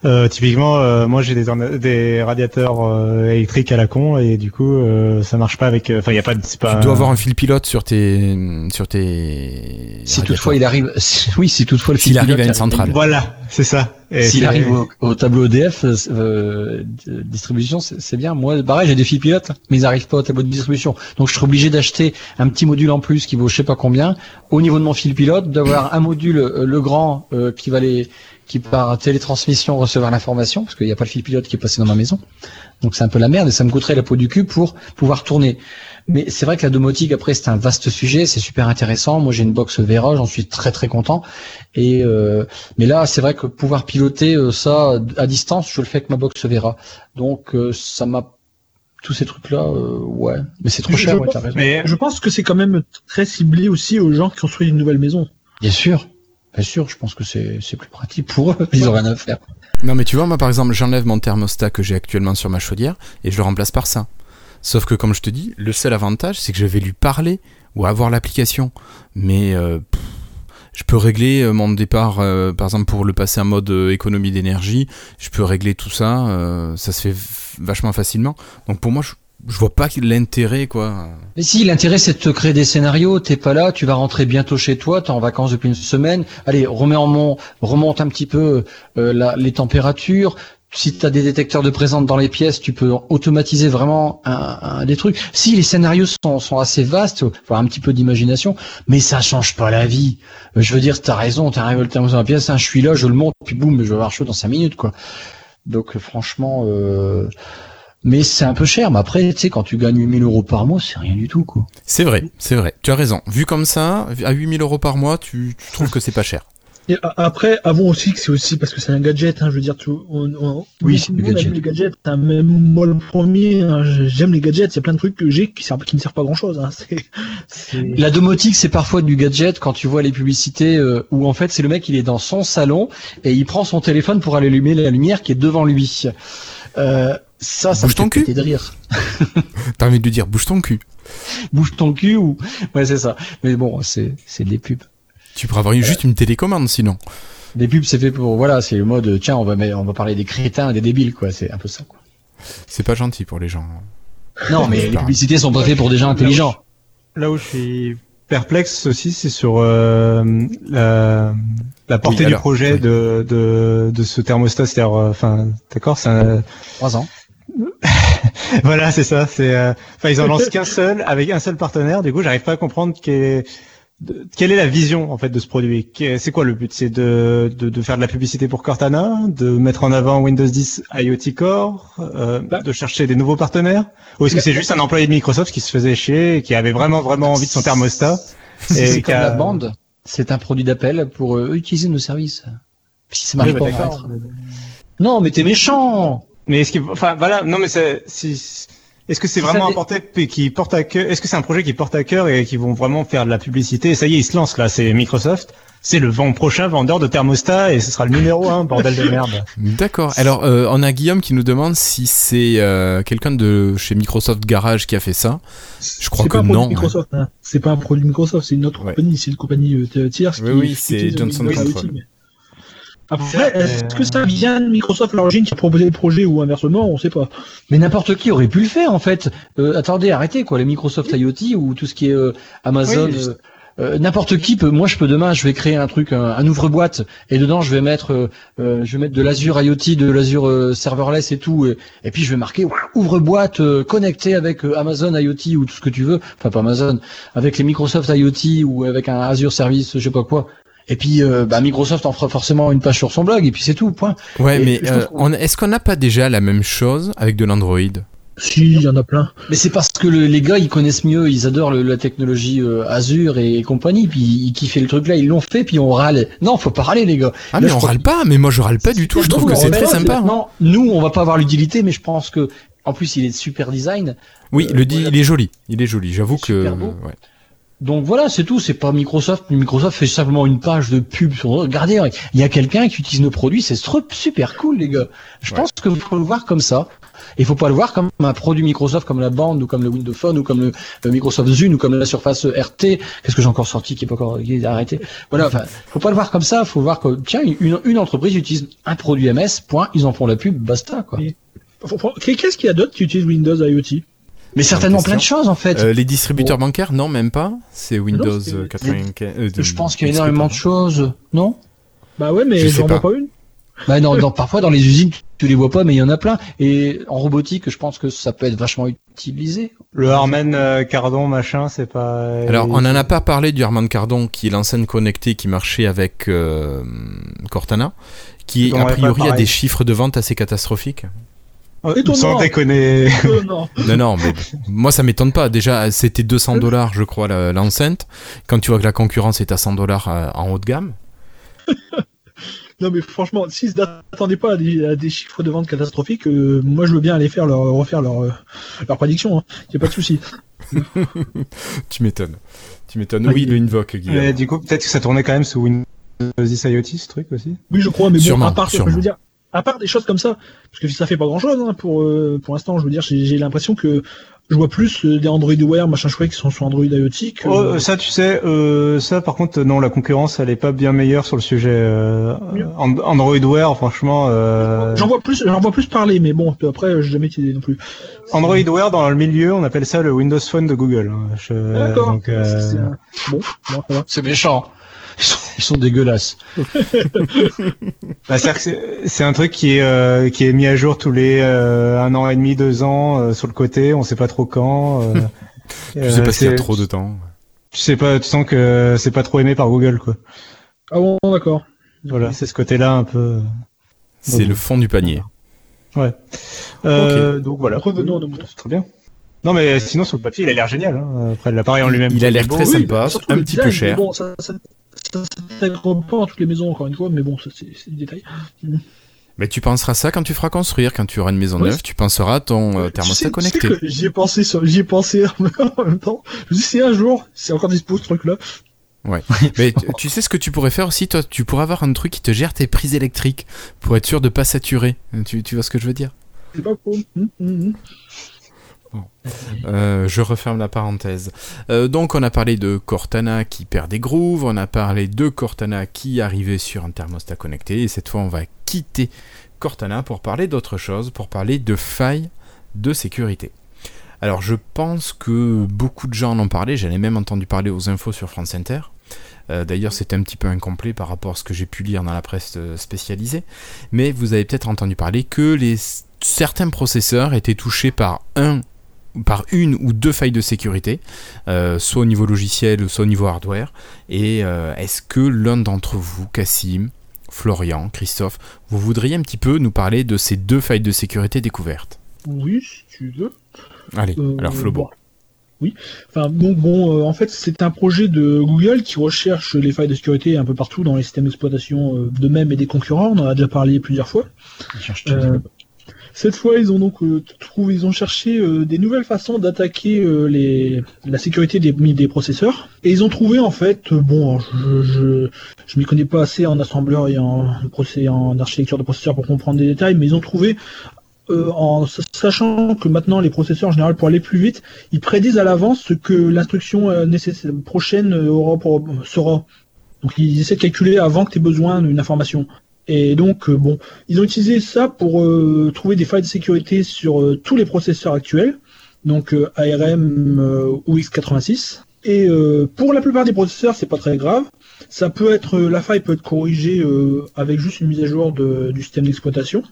euh, typiquement, euh, moi, j'ai des, des radiateurs euh, électriques à la con et du coup, euh, ça marche pas avec. Enfin, il y a pas de. c'est
tu
pas-
dois avoir un fil pilote sur tes, sur tes.
Si toutefois il arrive, (laughs) oui, si toutefois le
S'il
fil
arrive à
pilote
une centrale.
Voilà, C'est ça.
S'il arrive au, au tableau EDF euh, euh, distribution, c'est c'est bien. Moi, pareil, j'ai des fils pilotes, mais ils n'arrivent pas au tableau de distribution. Donc, je serais obligé d'acheter un petit module en plus qui vaut je sais pas combien. Au niveau de mon fil pilote, d'avoir un module euh, le grand euh, qui va les qui par télétransmission recevoir l'information, parce qu'il n'y a pas le fil pilote qui est passé dans ma maison. Donc c'est un peu la merde et ça me coûterait la peau du cul pour pouvoir tourner. Mais c'est vrai que la domotique, après, c'est un vaste sujet, c'est super intéressant. Moi, j'ai une box Vera, j'en suis très très content. Et euh, mais là, c'est vrai que pouvoir piloter euh, ça à distance, je le fais avec ma box Vera. Donc euh, ça m'a tous ces trucs-là, euh, ouais. Mais c'est trop cher,
je
ouais,
pense-
raison.
Mais
Je pense que c'est quand même très ciblé aussi aux gens qui construisent une nouvelle maison.
Bien sûr, bien sûr, je pense que c'est plus pratique pour eux. Ils ont rien à faire.
Non, mais tu vois, moi par exemple, j'enlève mon thermostat que j'ai actuellement sur ma chaudière et je le remplace par ça. Sauf que, comme je te dis, le seul avantage, c'est que je vais lui parler ou avoir l'application. Mais euh, je peux régler euh, mon départ, euh, par exemple, pour le passer en mode euh, économie d'énergie. Je peux régler tout ça. ça se fait vachement facilement. Donc pour moi, je, je vois pas l'intérêt, quoi.
Mais si, l'intérêt c'est de te créer des scénarios, t'es pas là, tu vas rentrer bientôt chez toi, t'es en vacances depuis une semaine, allez, remets en mon, remonte un petit peu euh, la- les températures, si t'as des détecteurs de présence dans les pièces, tu peux automatiser vraiment un, un- des trucs. Si les scénarios sont, sont assez vastes, faut un petit peu d'imagination, mais ça change pas la vie. Euh, Je veux dire, t'as raison, t'arrives dans la pièce, hein, je suis là, je le monte, puis boum, je vais avoir chaud dans cinq minutes, quoi. Donc euh, franchement, euh, mais c'est un peu cher. Mais après, tu sais, quand tu gagnes 8000 euros par mois, c'est rien du tout, quoi.
C'est vrai, c'est vrai. Tu as raison. Vu comme ça, à 8000 euros par mois, tu, tu trouves que c'est pas cher.
Et après, avons aussi que c'est aussi parce que c'est un gadget, hein, je veux dire, tout, on, on-
Oui, c'est
aime
gadget.
les gadgets, hein, même moi le premier, hein, j'aime les gadgets, il y a plein de trucs que j'ai qui, servent, qui ne servent pas grand chose. Hein, (laughs) c'est, c'est-
La domotique, c'est parfois du gadget quand tu vois les publicités euh, où en fait c'est le mec il est dans son salon et il prend son téléphone pour allumer la lumière qui est devant lui. Euh, ça, ça
Bouge
me
ton cul.
de rire. (laughs)
T'as envie de lui dire, bouge ton cul.
Bouge ton cul ou ouais c'est ça. Mais bon, c'est c'est des pubs.
Tu pourrais avoir une- juste une télécommande sinon.
Des pubs c'est fait pour voilà, c'est le mode tiens on va mettre- on va parler des crétins, des débiles quoi. C'est un peu ça quoi.
C'est pas gentil pour les gens.
Non mais les publicités sont pas faites pour des gens intelligents.
là où je suis perplexe aussi, c'est sur euh, la, la portée
Oui,
du projet
oui.
de, de, de ce thermostat. C'est-à-dire, euh, enfin, d'accord, c'est un-
Trois ans. (laughs)
voilà, c'est ça. C'est, euh, enfin, ils en lancent qu'un seul avec un seul partenaire. Du coup, j'arrive pas à comprendre quelle est, de- quelle est la vision en fait de ce produit. C'est quoi le but? C'est de, de, de faire de la publicité pour Cortana, de mettre en avant Windows 10 IoT Core, euh,
Bah.
de chercher des nouveaux partenaires, ou est-ce que c'est juste un employé de Microsoft qui se faisait chier, et qui avait vraiment vraiment envie de son thermostat
C'est comme la bande. C'est un produit d'appel pour euh, utiliser nos services. Si ça marche
Oui,
pas,
bah.
Non, mais t'es méchant.
Mais est-ce que, enfin, voilà, non, mais c'est, si, est-ce que c'est
Si
vraiment un porté qui porte à cœur, est-ce que c'est un projet qui porte à cœur et qui vont vraiment faire de la publicité? Et ça y est, ils se lancent là, c'est Microsoft. C'est le vent prochain vendeur de thermostat et ce sera le numéro un, bordel de merde. (laughs)
D'accord. Alors, euh, on a Guillaume qui nous demande si c'est euh, quelqu'un de chez Microsoft Garage qui a fait ça. Je crois que
pas un produit
non,
Microsoft, hein. C'est pas un produit Microsoft, c'est une autre
Ouais.
compagnie, c'est une compagnie euh, tierce.
Oui,
qui-
oui, c'est Johnson
Windows
Control.
IoT, mais- Après, est-ce que ça vient de Microsoft à l'origine qui a proposé le projet ou inversement, on sait pas.
Mais n'importe qui aurait pu le faire en fait. Euh, attendez, arrêtez quoi, les Microsoft IoT ou tout ce qui est euh, Amazon.
Oui,
euh, euh, n'importe qui peut. Moi, je peux demain, je vais créer un truc, un, un ouvre-boîte, et dedans, je vais mettre, euh, euh, je vais mettre de l'Azure IoT, de l'Azure euh, serverless et tout, et, et puis je vais marquer ouvre-boîte euh, connecté avec euh, Amazon IoT ou tout ce que tu veux. Enfin, pas Amazon, avec les Microsoft IoT ou avec un Azure Service, je sais pas quoi. Et puis, euh, bah, Microsoft en fera forcément une page sur son blog, et puis c'est tout. Point.
Ouais,
Et
mais euh, on- est-ce qu'on n'a pas déjà la même chose avec de l'Android?
Si, il y en a plein.
Mais c'est parce que le- les gars, ils connaissent mieux, ils adorent le- la technologie euh, Azure et compagnie, puis ils kiffaient le truc là, ils l'ont fait, puis on râle. Non, faut pas râler les gars.
Ah,
Là,
mais on râle pas, mais moi je râle pas du tout, je trouve que
Non,
c'est très
non,
sympa. hein.
Non, nous, on va pas avoir l'utilité, mais je pense que, en plus, il est de super design.
Oui,
Euh,
le dit,
voilà.
il est joli, il est joli, j'avoue que...
super beau.
ouais.
Donc voilà, c'est tout. C'est pas Microsoft. Microsoft fait simplement une page de pub. Sur... Regardez, il y a quelqu'un qui utilise nos produits. C'est super cool, les gars. Je
Ouais.
pense que faut le voir comme ça. Il faut pas le voir comme un produit Microsoft, comme la bande ou comme le Windows Phone ou comme le, le Microsoft Zune ou comme la Surface RT. Qu'est-ce que j'ai encore sorti qui est pas encore qui est arrêté? Voilà. Enfin, faut pas le voir comme ça. Faut voir que tiens, une, une entreprise utilise un produit MS. Point. Ils en font la pub. Basta quoi.
Qu'est-ce qu'il y a d'autre qui utilise Windows IoT
Mais certainement plein de choses en fait.
Euh, les distributeurs bancaires, non, même pas. C'est Windows euh, 95. euh, de-
je pense qu'il y a énormément de choses. Non
Bah ouais, mais j'en vois
pas.
une.
Bah non, (laughs) dans- parfois dans les usines, tu les vois pas, mais il y en a plein. Et en robotique, je pense que ça peut être vachement utilisé.
Le Harman euh, Cardon machin, c'est pas.
Alors, on n'en a pas parlé du Harman Kardon, qui est l'enseigne connectée qui marchait avec euh, Cortana, qui, a priori, a des chiffres de vente assez catastrophiques.
Étonnant.
Sans déconner. (laughs)
Euh, non.
Non, non, mais moi, ça m'étonne pas. Déjà, c'était 200 dollars, je crois, la- l'enceinte. Quand tu vois que la concurrence est à 100 dollars euh, en haut de gamme. (laughs)
Non, mais franchement, s'ils n'attendaient pas à des, à des chiffres de vente catastrophiques, euh, moi je veux bien aller faire leur, refaire leur, euh, leur prédiction. hein. Y a pas de souci. (laughs)
Tu m'étonnes. Tu m'étonnes.
Ah,
Oui,
il-
le Invoke, Guillaume.
du coup, peut-être que ça tournait quand même sous Windows 10 IoT, ce truc aussi.
Oui, je crois, mais bon,
Sûrement,
à part,
sûrement.
je veux dire, à part des choses comme ça, parce que ça fait pas grand chose hein, pour euh, pour l'instant. Je veux dire, j'ai j'ai l'impression que je vois plus euh, des Android Wear, machin chouette qui sont sur Android IoT. Que,
Oh, euh, ça, tu sais, euh, ça, par contre, non, la concurrence, elle est pas bien meilleure sur le sujet. Euh, Android Wear, franchement, euh,
J'en vois plus, j'en vois plus parler, mais bon, après, j'ai jamais utilisé non plus.
Android Wear dans le milieu, on appelle ça le Windows Phone de Google. hein. Je-
D'accord.
euh,
Bon, bon.
C'est méchant. Ils sont, ils sont dégueulasses. (laughs)
bah, c'est- un truc qui est euh, qui est mis à jour tous les euh, un an et demi, deux ans euh, sur le côté. On sait pas trop quand. euh, (laughs)
Je sais
euh,
pas s'il y a trop de temps.
Tu sais pas, tu sens que c'est pas trop aimé par Google, quoi.
Ah bon, d'accord.
Voilà, c'est ce côté-là un peu.
C'est le fond du panier.
Ouais. Euh, Donc voilà.
Revenons à nos moutons.
C'est très bien. Non mais sinon sur le papier, il a l'air génial. Hein. Après l'appareil en lui-même.
Il a l'air très sympa, un petit peu cher.
Bon, ça, ça, ça s'intègre pas dans toutes les maisons, encore une fois, mais bon, ça, c'est du détail.
Mais tu penseras ça quand tu feras construire, quand tu auras une maison neuve, tu penseras à ton euh, thermostat
sais- tu sais
connecté.
J'y ai pensé, j'y ai pensé (laughs) en même temps. Je me si un jour, c'est encore dispo ce truc-là.
Mais tu- sais ce que tu pourrais faire aussi, toi, tu pourrais avoir un truc qui te gère tes prises électriques pour être sûr de pas saturer. Tu, tu vois ce que je veux dire?
C'est pas faux. Hum, hum,
Euh, je referme la parenthèse. Euh, donc on a parlé de Cortana qui perd des grooves, on a parlé de Cortana qui arrivait sur un thermostat connecté, et cette fois on va quitter Cortana pour parler d'autre chose, pour parler de failles de sécurité. Alors je pense que beaucoup de gens en ont parlé, j'en ai même entendu parler aux infos sur France Inter. Euh, D'ailleurs, c'est un petit peu incomplet par rapport à ce que j'ai pu lire dans la presse spécialisée. Mais vous avez peut-être entendu parler que les, certains processeurs étaient touchés par un par une ou deux failles de sécurité, euh, soit au niveau logiciel, soit au niveau hardware. Et euh, est-ce que l'un d'entre vous, Cassim, Florian, Christophe, vous voudriez un petit peu nous parler de ces deux failles de sécurité découvertes?
Oui, si tu veux.
Allez,
Euh,
alors Flobo.
bon. Oui. Enfin, bon, bon euh, en fait, c'est un projet de Google qui recherche les failles de sécurité un peu partout dans les systèmes d'exploitation euh, d'eux-mêmes et des concurrents. On en a déjà parlé plusieurs fois.
Ils cherchent tout.
Euh, cette fois, ils ont donc euh, ils ont cherché euh, des nouvelles façons d'attaquer euh, la sécurité des, des processeurs. Et ils ont trouvé en fait, bon, je je, m'y connais pas assez en assembleur et en architecture de processeurs pour comprendre les détails, mais ils ont trouvé en sachant que maintenant les processeurs en général pour aller plus vite, ils prédisent à l'avance ce que l'instruction prochaine sera. Donc ils essaient de calculer avant que tu aies besoin d'une information. Et donc, euh, bon, ils ont utilisé ça pour euh, trouver des failles de sécurité sur euh, tous les processeurs actuels, donc euh, ARM euh, ou x86. Et euh, pour la plupart des processeurs, c'est pas très grave. Ça peut être, euh, la faille peut être corrigée euh, avec juste une mise à jour de- du système d'exploitation.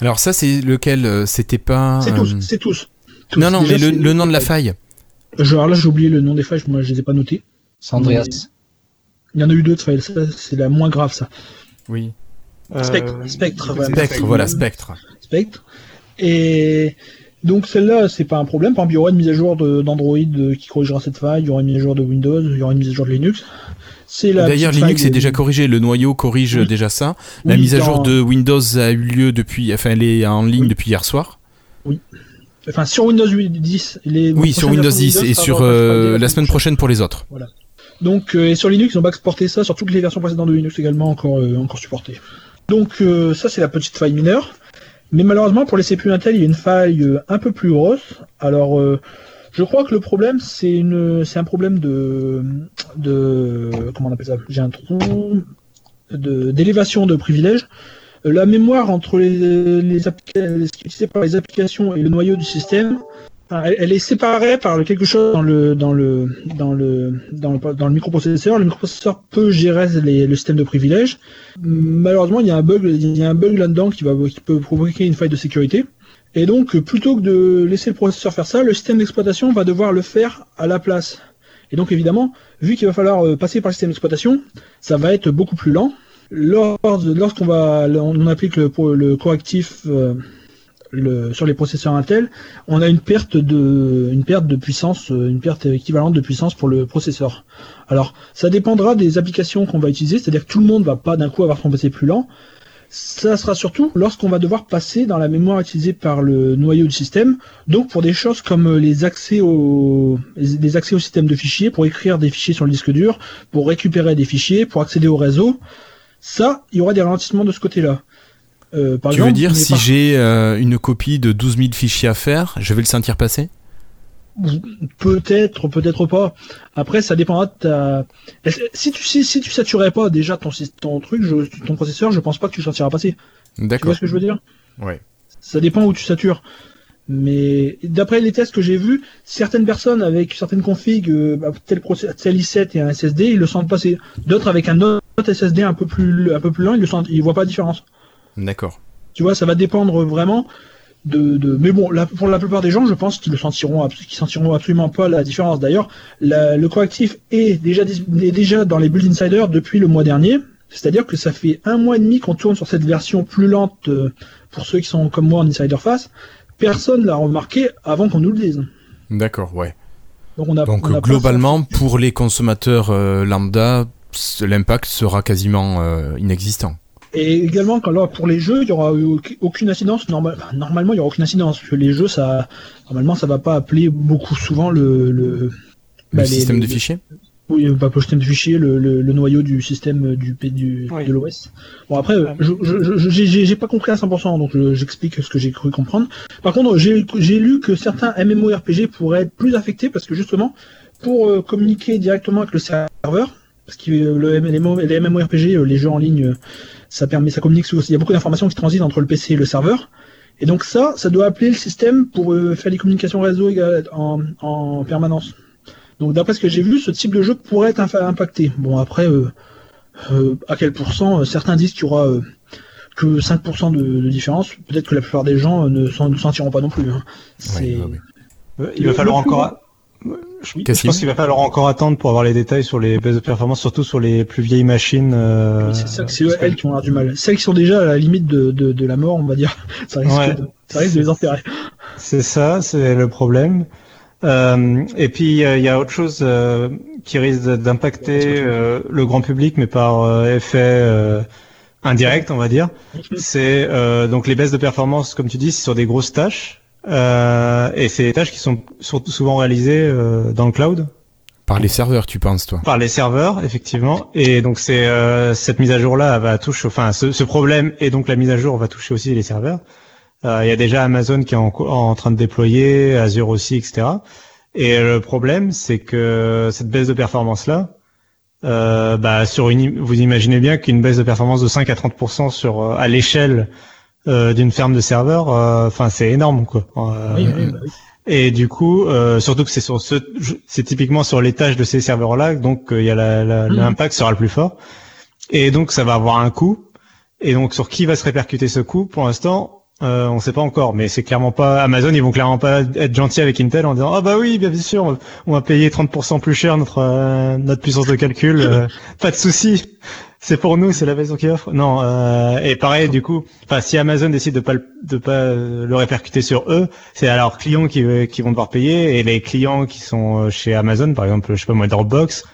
Alors ça, c'est lequel euh, C'était pas...
C'est
euh,
tous, c'est tous. Tous.
Non, non,
Déjà,
mais le, nom de la faille.
Genre là, j'ai oublié le nom des failles, moi je les ai pas notés.
C'est Andreas.
Il y en a eu deux de failles, ça c'est la moins grave ça.
Oui.
Spectre,
Euh,
Spectre, voilà.
Spectre, voilà, Spectre.
Spectre. Et donc celle-là, c'est pas un problème. Par exemple, il y aura une mise à jour d'Android euh, qui corrigera cette faille, il y aura une mise à jour de Windows, il y aura une mise à jour de Linux. C'est la
D'ailleurs, Linux est
de-
déjà corrigé, le noyau corrige
Oui.
déjà ça. La
Oui,
mise à jour de Windows a eu lieu depuis, enfin, elle est en ligne
Oui.
depuis hier soir.
Enfin, sur Windows 10. Les
Oui, sur Windows
versions
10
Windows,
et sur euh, la semaine prochaine pour les autres.
Donc, euh, et sur Linux, ils ont pas exporté ça sur toutes les versions précédentes de Linux également encore, euh, encore supportées. Donc, euh, ça, c'est la petite faille mineure. Mais malheureusement, pour les CPU Intel, il y a une faille euh, un peu plus grosse. Alors, euh, je crois que le problème, c'est un problème de, de, comment on appelle ça? J'ai un trou de d'élévation de privilèges. La mémoire entre les, les, ce qui est utilisé par les applications et le noyau du système Elle, est séparée par quelque chose dans le dans le dans le dans le, dans le microprocesseur. Le microprocesseur peut gérer le système de privilèges. Malheureusement, il y a un bug, il y a un bug là-dedans qui va qui peut provoquer une faille de sécurité. Et donc, plutôt que de laisser le processeur faire ça, le système d'exploitation va devoir le faire à la place. Et donc, évidemment, vu qu'il va falloir euh, passer par le système d'exploitation, ça va être beaucoup plus lent. Lors, lorsqu'on va, on applique le, le correctif euh, sur les processeurs Intel, on a une perte de, puissance, euh, une perte équivalente de puissance pour le processeur. Alors, ça dépendra des applications qu'on va utiliser, c'est-à-dire que tout le monde va pas d'un coup avoir son PC plus lent. Ça sera surtout lorsqu'on va devoir passer dans la mémoire utilisée par le noyau du système, donc pour des choses comme euh, les accès au, les accès au système de fichiers, pour écrire des fichiers sur le disque dur, pour récupérer des fichiers, pour accéder au réseau. Ça, il y aura des ralentissements de ce côté-là. Euh, par
Tu
exemple,
veux dire si j'ai euh, une copie de 12 000 fichiers à faire, je vais le sentir passer?
Peut-être, peut-être pas. Après, ça dépendra de ta. Si tu si, si tu saturais pas déjà ton ton truc, je- ton processeur, je pense pas que tu le sentiras passer. Tu vois
D'accord.
ce que je veux dire?
Ouais.
Ça dépend où tu satures. Mais d'après les tests que j'ai vus, certaines personnes avec certaines configs, euh, bah, tel, tel i7 et un SSD, ils le sentent passer. D'autres avec un autre SSD un peu plus un peu plus lent, ils le sentent, ils voient pas la différence.
D'accord.
Tu vois, ça va dépendre vraiment de. de... Mais bon, pour la plupart des gens, je pense qu'ils le sentiront, absolument pas la différence. D'ailleurs, le correctif est déjà, dis- est déjà dans les Build Insider depuis le mois dernier. C'est-à-dire que ça fait un mois et demi qu'on tourne sur cette version plus lente euh, pour ceux qui sont comme moi en Insider Face. Personne l'a remarqué avant qu'on nous le dise.
D'accord, ouais.
Donc, on a,
Donc
on a pas
globalement, pour les consommateurs euh, lambda, l'impact sera quasiment euh, inexistant.
Et également, quand là, pour les jeux, il y aura aucune incidence. Normal, enfin, normalement, il y aura aucune incidence. Parce que les jeux, ça, normalement, ça va pas appeler beaucoup souvent le, le,
Le
bah, les-
système de fichiers
Oui, euh, pas le système de fichiers, le, le, le noyau du système euh, du, P- du
Oui.
de l'OS. Bon après, je, je, je- j'ai- pas compris à 100%, donc je- j'explique ce que j'ai cru comprendre. Par contre, j'ai lu que certains MMORPG pourraient être plus affectés parce que justement, pour euh, communiquer directement avec le serveur, parce que euh, le, les, mo- les MMORPG, euh, les jeux en ligne, euh, ça permet, ça communique sous, il y a beaucoup d'informations qui transitent entre le PC et le serveur. Et donc ça, ça doit appeler le système pour euh, faire les communications réseau égal- en, en permanence. Donc d'après ce que j'ai vu, ce type de jeu pourrait être impacté. Bon après, euh, euh, à quel pourcent euh, Certains disent qu'il y aura euh, que 5% de, de différence. Peut-être que la plupart des gens euh, ne s'en ne sentiront pas non plus. hein. C'est-
Ouais, ouais, ouais.
Euh, Il va
Le-
falloir encore. Je, pense qu'il va falloir encore attendre pour avoir les détails sur les baisses de performance, surtout sur les plus vieilles machines. euh,
Oui, c'est ça que c'est elles qui vont avoir du mal. Celles qui sont déjà à la limite de, de, de la mort, on va dire, (laughs) ça risque,
Ouais.
de, ça risque de les enterrer.
C'est ça, c'est le problème. Euh, et puis euh, il y a autre chose euh, qui risque d'impacter euh, le grand public, mais par euh, effet euh, indirect, on va dire. C'est euh, donc les baisses de performance, comme tu dis, c'est sur des grosses tâches, euh, et c'est des tâches qui sont surtout souvent réalisées euh, dans le cloud
Par les serveurs, tu penses, toi?
Par les serveurs, effectivement. Et donc c'est euh, cette mise à jour là va toucher, enfin ce, ce problème et donc la mise à jour va toucher aussi les serveurs. Euh, Il y a déjà Amazon qui est en, en train de déployer, Azure aussi, etc. Et le problème, c'est que cette baisse de performance là, euh, bah, sur une, vous imaginez bien qu'une baisse de performance de 5 à 30% sur euh, à l'échelle d'une ferme de serveurs, euh, enfin c'est énorme quoi. Euh,
Oui, oui, bah oui.
et du coup, euh, surtout que c'est sur ce, c'est typiquement sur les tâches de ces serveurs-là, donc euh, il y a la- la-
Mhm.
l'impact sera le plus fort. Et donc ça va avoir un coût. Et donc sur qui va se répercuter ce coût? Pour l'instant, euh, on sait pas encore. Mais c'est clairement pas Amazon. Ils vont clairement pas être gentils avec Intel en disant ah bah oui, bien sûr, on- va payer 30% plus cher notre euh, notre puissance de calcul. euh, (laughs) pas de souci. C'est pour nous, c'est la version qui offre. Non. euh, et pareil, du coup, enfin si Amazon décide de pas le- de pas le répercuter sur eux, c'est à leurs clients qui, qui vont devoir payer et les clients qui sont chez Amazon, par exemple, je sais pas moi, Dropbox,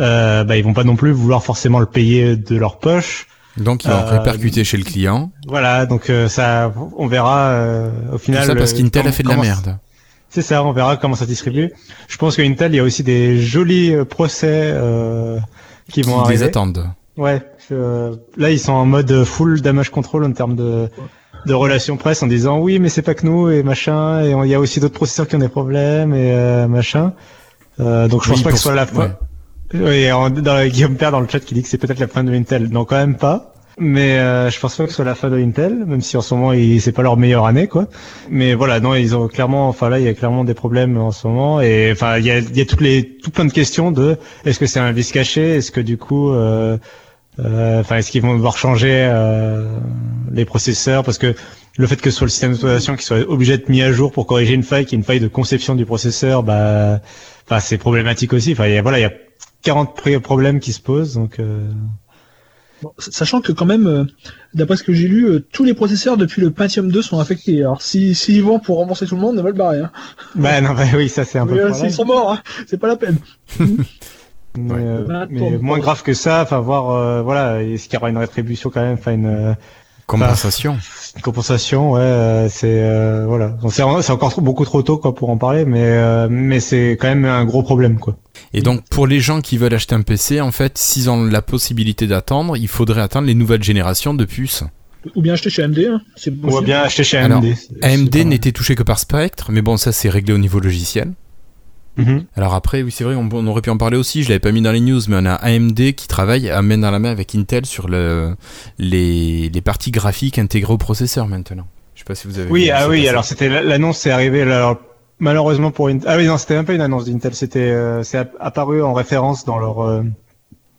euh, bah ils vont pas non plus vouloir forcément le payer de leur poche.
Donc, ils vont
Euh,
répercuter chez le client.
Voilà, donc euh, ça, on verra euh, au
Tout
final.
ça parce qu'Intel a fait de la merde.
C'est ça, on verra comment ça distribue. Je pense qu'Intel, il y a aussi des jolis procès euh, qui vont
Ils les
arriver.
attendent.
Ouais, euh, là ils sont en mode full damage control en termes de de relations presse en disant oui mais c'est pas que nous et machin et il y a aussi d'autres processeurs qui ont des problèmes et euh, machin. Euh, donc je
Oui,
pense pas que ce soit la fin. Oui, dans Guillaume Père dans le chat qui dit que c'est peut-être la fin de Intel. Non quand même pas. Mais euh, je pense pas que ce soit la fin de Intel, même si en ce moment c'est pas leur meilleure année quoi. Mais voilà, non, ils ont clairement, enfin là il y a clairement des problèmes en ce moment et enfin il y a, il y a toutes les, tout plein de questions de est-ce que c'est un vice caché, est-ce que du coup, euh, euh, enfin est-ce qu'ils vont devoir changer euh, les processeurs? Parce que le fait que ce soit le système d'exploitation qui soit obligé d'être mis à jour pour corriger une faille qui est une faille de conception du processeur, bah, enfin c'est problématique aussi. Enfin voilà, il y a 40 pré- problèmes qui se posent donc. euh,
Bon, sachant que quand même, euh, d'après ce que j'ai lu, euh, tous les processeurs depuis le Pentium 2 sont affectés. Alors si s'ils vont pour rembourser tout le monde, ils veulent barrer. Hein.
Bah non, bah oui, ça c'est un peu.
Mais,
le problème.
s'ils sont morts, hein, c'est pas la peine. (laughs)
Mais,
Ouais.
mais moins grave que ça, enfin voir, voilà, est-ce qu'il y aura une rétribution quand même, enfin une,
Compensation.
une compensation, ouais, euh, c'est euh, voilà, c'est c'est encore trop- beaucoup trop tôt quoi pour en parler, mais euh, mais c'est quand même un gros problème quoi.
Et donc, pour les gens qui veulent acheter un PC, en fait, s'ils ont la possibilité d'attendre, il faudrait attendre les nouvelles générations de puces.
Ou bien acheter chez AMD. Hein. C'est
On va
possible.
bien acheter chez AMD.
AMD n'était touché que par Spectre, mais bon, ça c'est réglé au niveau logiciel.
Mhm.
Alors après, oui, c'est vrai, on, on aurait pu en parler aussi, je l'avais pas mis dans les news, mais on a AMD qui travaille à main dans la main avec Intel sur le, les, les parties graphiques intégrées au processeur maintenant. Je sais pas si vous avez
Oui,
vu,
ah oui, alors c'était l'annonce c'est arrivé alors malheureusement pour Intel. Ah oui, non, c'était même pas une annonce d'Intel, c'était euh, c'est app- apparu en référence dans leur euh,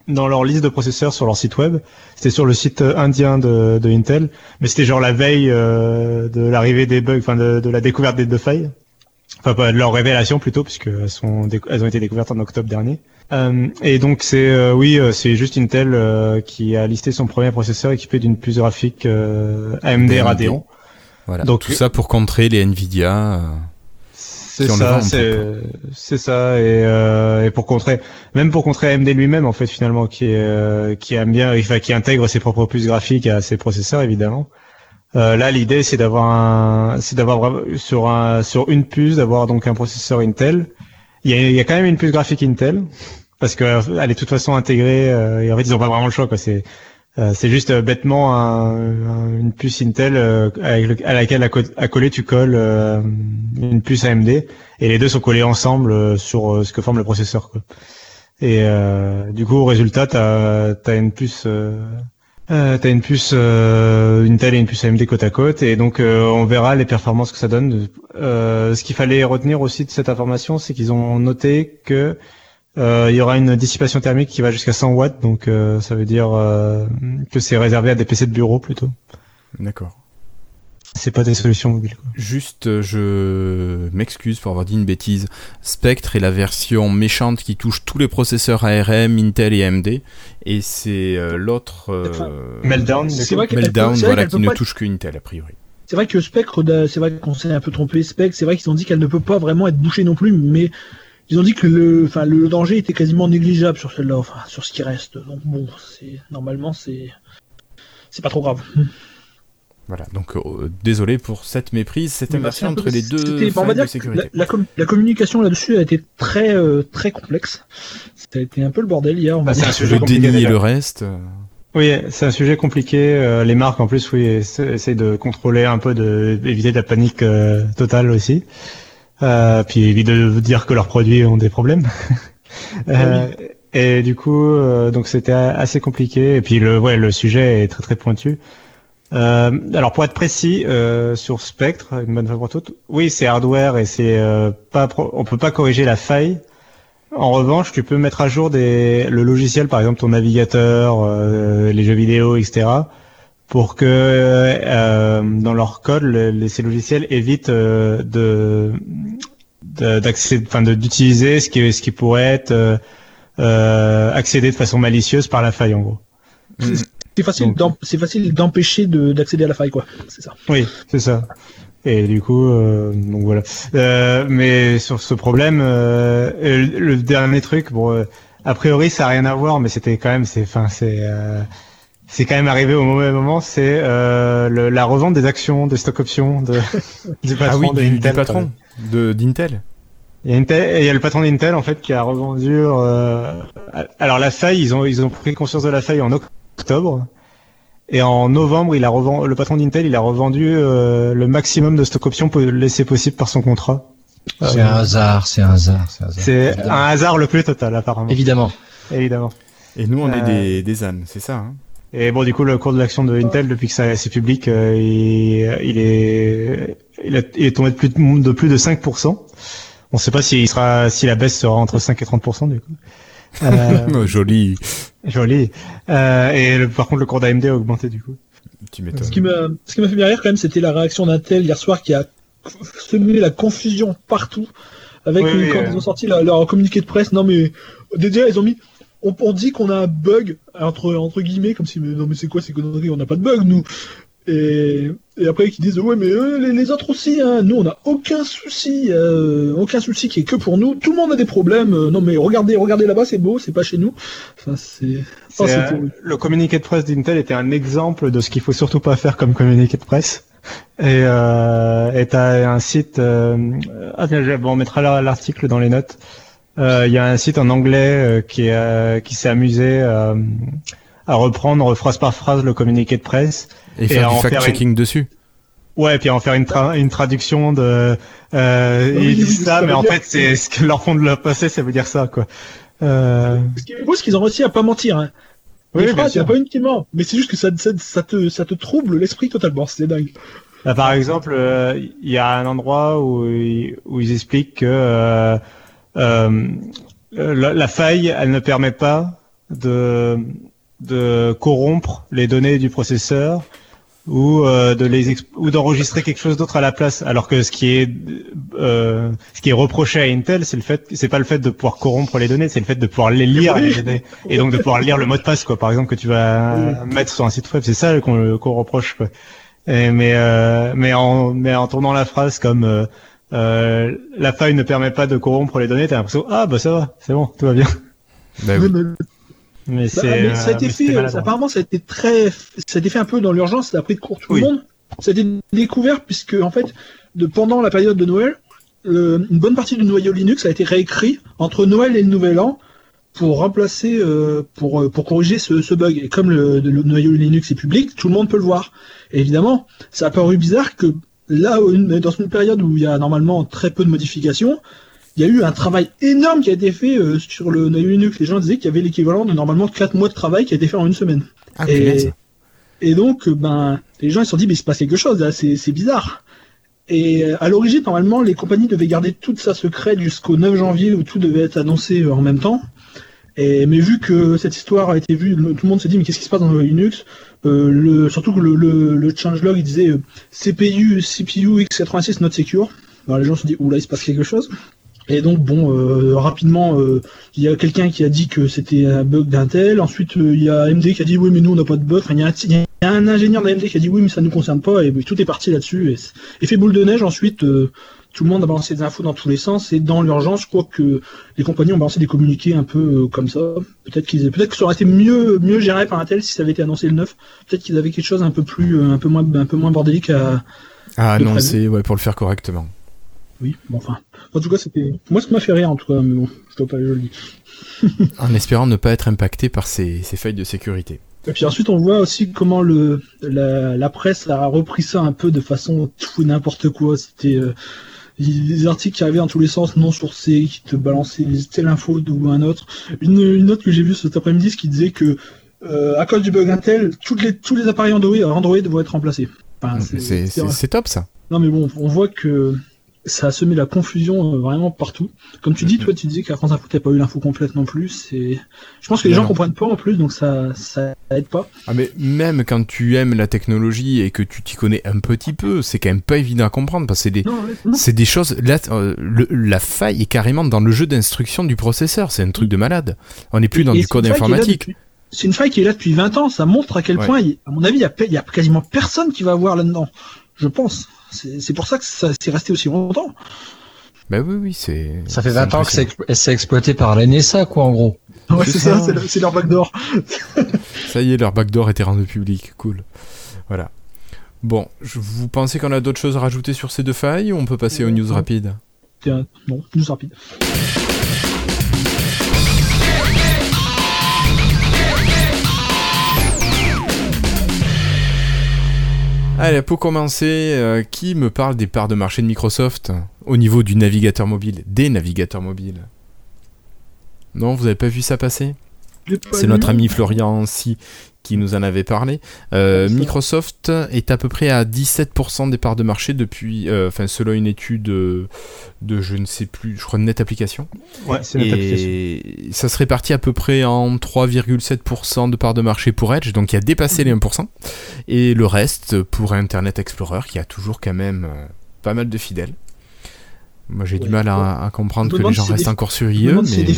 dans leur liste de processeurs sur leur site web. C'était sur le site euh, indien de, de Intel, mais c'était genre la veille euh, de l'arrivée des bugs, enfin de, de la découverte des deux failles. Enfin, pas de leur révélation plutôt, puisque elles sont elles ont été découvertes en octobre dernier. Euh, et donc c'est euh, oui, euh, c'est juste Intel euh, qui a listé son premier processeur équipé d'une puce graphique euh, AMD. Radeon.
Voilà.
donc-
tout ça pour contrer les Nvidia. euh,
C'est ça, c'est c'est ça et, euh, et pour contrer même pour contrer AMD lui-même en fait finalement qui est euh, qui aime bien enfin qui intègre ses propres puces graphiques à ses processeurs évidemment. Euh, là l'idée c'est d'avoir un sur un une puce d'avoir donc un processeur Intel. Il y a quand même une puce graphique Intel parce que elle est de toute façon intégrée euh, et en fait ils ont pas vraiment le choix euh, c'est juste euh, bêtement un- un- une puce Intel à laquelle à, co- à coller tu colles une puce AMD et les deux sont collés ensemble sur ce que forme le processeur quoi. Et du coup au résultat t'as as une puce euh, t'as une puce euh, Intel et une puce AMD côte à côte et donc euh, on verra les performances que ça donne. Euh, ce qu'il fallait retenir aussi de cette information c'est qu'ils ont noté que euh, il y aura une dissipation thermique qui va jusqu'à 100 watts, donc euh, ça veut dire que c'est réservé à des PC de bureau plutôt.
D'accord.
C'est pas des solutions mobiles. Quoi.
Juste, euh, je m'excuse pour avoir dit une bêtise. Spectre est la version méchante qui touche tous les processeurs ARM, Intel et AMD. Et c'est euh, l'autre euh,
Meltdown,
vrai
Meltdown,
vrai
voilà, qui ne
pas-
touche que Intel a priori.
C'est vrai que Spectre, da- c'est vrai qu'on s'est un peu trompé. Spectre, c'est vrai qu'ils ont dit qu'elle ne peut pas vraiment être bouchée non plus, mais ils ont dit que le, enfin, le danger était quasiment négligeable sur celle-là, enfin, sur ce qui reste. Donc bon, c'est normalement c'est c'est pas trop grave.
Voilà, donc euh, désolé pour cette méprise, cette inversion entre les deux
c'était- on va
failles
dire
de
que
sécurité.
La, la com- la communication là-dessus a été très euh, très complexe. Ça a été un peu le bordel hier. On
Bah, un sujet
Le
compliqué,
déni et
déjà.
le reste. euh,
Oui, c'est un sujet compliqué. euh, les marques en plus, oui, essa- essayent de contrôler un peu, de d'éviter de la panique euh, totale aussi. Euh, puis éviter de dire que leurs produits ont des problèmes. (laughs) Euh, Et du coup, euh, donc c'était assez compliqué. Et puis le, ouais, le sujet est très très pointu. Euh, alors pour être précis euh, sur Spectre, une bonne fois pour toutes, oui c'est hardware et c'est euh, pas, on peut pas corriger la faille. En revanche, tu peux mettre à jour des, le logiciel, par exemple ton navigateur, euh, les jeux vidéo, etc., pour que euh, dans leur code, ces logiciels évitent de de- d'accéder, enfin d'utiliser ce qui ce qui pourrait être accédé de façon malicieuse par la faille en gros.
C'est facile, c'est facile d'empêcher de- d'accéder à la faille, quoi. C'est ça.
Oui, c'est ça. Et du coup, euh, donc voilà. Euh, mais sur ce problème, euh, le, le dernier truc, bon, euh, a priori, ça a rien à voir, mais c'était quand même, c'est, enfin, c'est, euh, c'est quand même arrivé au mauvais moment. C'est euh, le- la revente des actions, des stock options de, (laughs) du patron
Ah oui,
de
du, patron de d'Intel.
Il y, a Intel- il y a le patron d'Intel en fait qui a revendu. euh, alors la faille, ils ont ils ont pris conscience de la faille en octobre. Et en novembre, il a revendu, le patron d'Intel, il a revendu euh, le maximum de stock options po- laissé possible par son contrat.
C'est
Euh,
un hasard, c'est un hasard, c'est un hasard.
C'est un hasard le plus total, apparemment.
Évidemment.
Évidemment.
Et nous, on est
Euh,
des, des ânes, c'est ça. Hein
Et bon, du coup, le cours de l'action de Intel, depuis que ça- c'est public, euh, il, il est, il, a- il est tombé de plus de, de plus de 5%. On ne sait pas s'il sera, si la baisse sera entre 5 et 30% du coup. Euh, (laughs)
Joli.
joli. Euh, et le- par contre, le cours d'AMD a augmenté du coup.
Tu m'étonnes.
Ce qui m'a ce qui m'a fait bien rire quand même, c'était la réaction d'Intel hier soir qui a semé la confusion partout avec
Oui,
quand
euh.
ils ont sorti leur communiqué de presse. Non mais déjà ils ont mis on, on dit qu'on a un bug entre entre guillemets comme si mais non mais c'est quoi ces conneries? On n'a pas de bug nous et, et après qu'ils disent ouais mais euh, les, les autres aussi hein, nous on n'a aucun souci euh, aucun souci qui est que pour nous tout le monde a des problèmes euh, non mais regardez regardez là-bas c'est beau c'est pas chez nous enfin c'est oh,
le communiqué de presse d'Intel était un exemple de ce qu'il faut surtout pas faire comme communiqué de presse. Et euh, t'as un site. Euh, ah, bon, on mettra la- l'article dans les notes. Euh, Il y a un site en anglais qui euh, qui s'est amusé à reprendre phrase par phrase le communiqué de presse.
Et
Et
faire
en
du
faire
fact-checking dessus.
Ouais, et puis en faire une, tra- une traduction de. Euh,
Oui,
ils disent
oui,
ça,
ça
mais en fait, c'est ce que leur fond de leur passé, ça veut dire ça, quoi. Euh,
Ce qui est beau, c'est qu'ils ont réussi à pas mentir. Hein.
Oui,
il n'y a pas une qui ment, mais c'est juste que ça, ça, ça te, ça te trouble l'esprit totalement, c'est dingue.
Là, par exemple, euh, il y a un endroit où, ils- où ils expliquent que euh, euh, la, la faille, elle ne permet pas de, de corrompre les données du processeur ou euh, de les exp- ou d'enregistrer quelque chose d'autre à la place. Alors que ce qui est euh, ce qui est reproché à Intel, c'est le fait c'est pas le fait de pouvoir corrompre les données, c'est le fait de pouvoir les lire
Oui.
les données et donc de pouvoir lire le mot de passe quoi. Par exemple que tu vas mettre sur un site web, c'est ça qu'on qu'on reproche quoi. Et, mais euh, mais en mais en tournant la phrase comme euh, euh, la faille ne permet pas de corrompre les données, t'as l'impression ah bah ça va, c'est bon, tout va bien.
Bah oui.
Mais- bah,
c'est
mais ça a
euh,
été
mais
fait,
maladroit.
apparemment, ça a été très, ça a été fait un peu dans l'urgence, ça a pris de court tout
Oui.
le monde. Ça a été découvert puisque, en fait, de, pendant la période de Noël, le- une bonne partie du noyau Linux a été réécrit entre Noël et le Nouvel An pour remplacer, euh, pour, euh, pour corriger ce, ce bug. Et comme le, le noyau Linux est public, tout le monde peut le voir. Et évidemment, ça a paru bizarre que là, dans une période où il y a normalement très peu de modifications, il y a eu un travail énorme qui a été fait euh, sur le noyau Linux. Les gens disaient qu'il y avait l'équivalent de normalement 4 mois de travail qui a été fait en une semaine.
Ah.
Et, et donc, euh, ben, les gens ils se sont dit, mais il se passe quelque chose là, c'est bizarre. Et euh, à l'origine, normalement, les compagnies devaient garder tout ça secret jusqu'au 9 janvier où tout devait être annoncé en même temps. Et, mais vu que cette histoire a été vue, tout le monde s'est dit, mais qu'est-ce qui se passe dans le Linux? Euh, le, Surtout que le, le, le changelog, il disait euh, CPU, CPU x86 not secure. Alors les gens se sont dit, oula, il se passe quelque chose. Et donc, bon, euh, rapidement, euh, il y a quelqu'un qui a dit que c'était un bug d'Intel. Ensuite, euh, il y a AMD qui a dit oui, mais nous, on n'a pas de bug. Enfin, il y, a un- il y a un ingénieur d'AMD qui a dit oui, mais ça ne nous concerne pas. Et tout est parti là-dessus. Et, effet boule de neige, ensuite, tout le monde a balancé des infos dans tous les sens. Et dans l'urgence, je crois que les compagnies ont balancé des communiqués un peu comme ça. Peut-être qu'ils, peut-être que ça aurait été mieux, mieux géré par Intel si ça avait été annoncé le 9. Peut-être qu'ils avaient quelque chose un peu plus, un peu moins, un peu moins bordélique à,
Ah
prévu.
c'est ouais, pour le faire correctement.
Oui, bon, enfin. En tout cas, c'était, moi, ce qui m'a fait rire, en tout cas, mais bon, je dois pas, dis. (laughs)
En espérant ne pas être impacté par ces, ces failles de sécurité.
Et puis ensuite, on voit aussi comment le la, la presse a repris ça un peu de façon tout et n'importe quoi. C'était euh, des articles qui arrivaient dans tous les sens, non sourcés, qui te balançaient telle info ou un autre. Une, une autre que j'ai vue cet après-midi, ce qui disait que euh, à cause du bug Intel, toutes les, tous les appareils Android, Android vont être remplacés. Enfin,
c'est top ça.
non mais bon, on voit que ça a semé la confusion euh, vraiment partout. Comme tu dis, toi, tu disais qu'à France Info, t'as pas eu l'info complète non plus. C'est, je pense que les gens comprennent pas en plus, donc ça, ça aide pas.
Ah mais même quand tu aimes la technologie et que tu t'y connais un petit peu, c'est quand même pas évident à comprendre parce que c'est des, c'est des choses. Là, euh, le- la faille est carrément dans le jeu d'instruction du processeur. C'est un truc de malade. On n'est plus dans
Et
du code informatique.
C'est une faille qui est là depuis 20 ans. Ça montre à quel
Ouais.
point, à mon avis, il y y a quasiment personne qui va voir là-dedans. Je pense. C'est pour ça que ça s'est resté aussi longtemps.
Bah oui, oui, c'est.
Ça fait
c'est
20 ans que c'est exploité par la NSA, quoi, en gros.
Ouais,
C'est ça.
ça, c'est le- c'est leur backdoor. (laughs)
Ça y est, leur backdoor était rendu public. Cool. Voilà. Bon, je- vous pensez qu'on a d'autres choses à rajouter sur ces deux failles ou on peut passer aux news
Non.
rapides?
Tiens, Non, plus rapide.
Allez, pour commencer, euh, qui me parle des parts de marché de Microsoft au niveau du navigateur mobile, des navigateurs mobiles? Non, vous avez pas vu ça passer? C'est notre ami Florian Si qui nous en avait parlé. Euh, Microsoft est à peu près à 17% des parts de marché depuis, euh, enfin selon une étude de je ne sais plus, je crois de Net Application.
Ouais, c'est notre application.
Et ça se répartit à peu près en 3,7% de parts de marché pour Edge, donc il a dépassé les 1%. Et le reste pour Internet Explorer, qui a toujours quand même euh, pas mal de fidèles. Moi j'ai du mal à, à comprendre que les gens restent
des-
encore sur IE,
demande si c'est
mais
des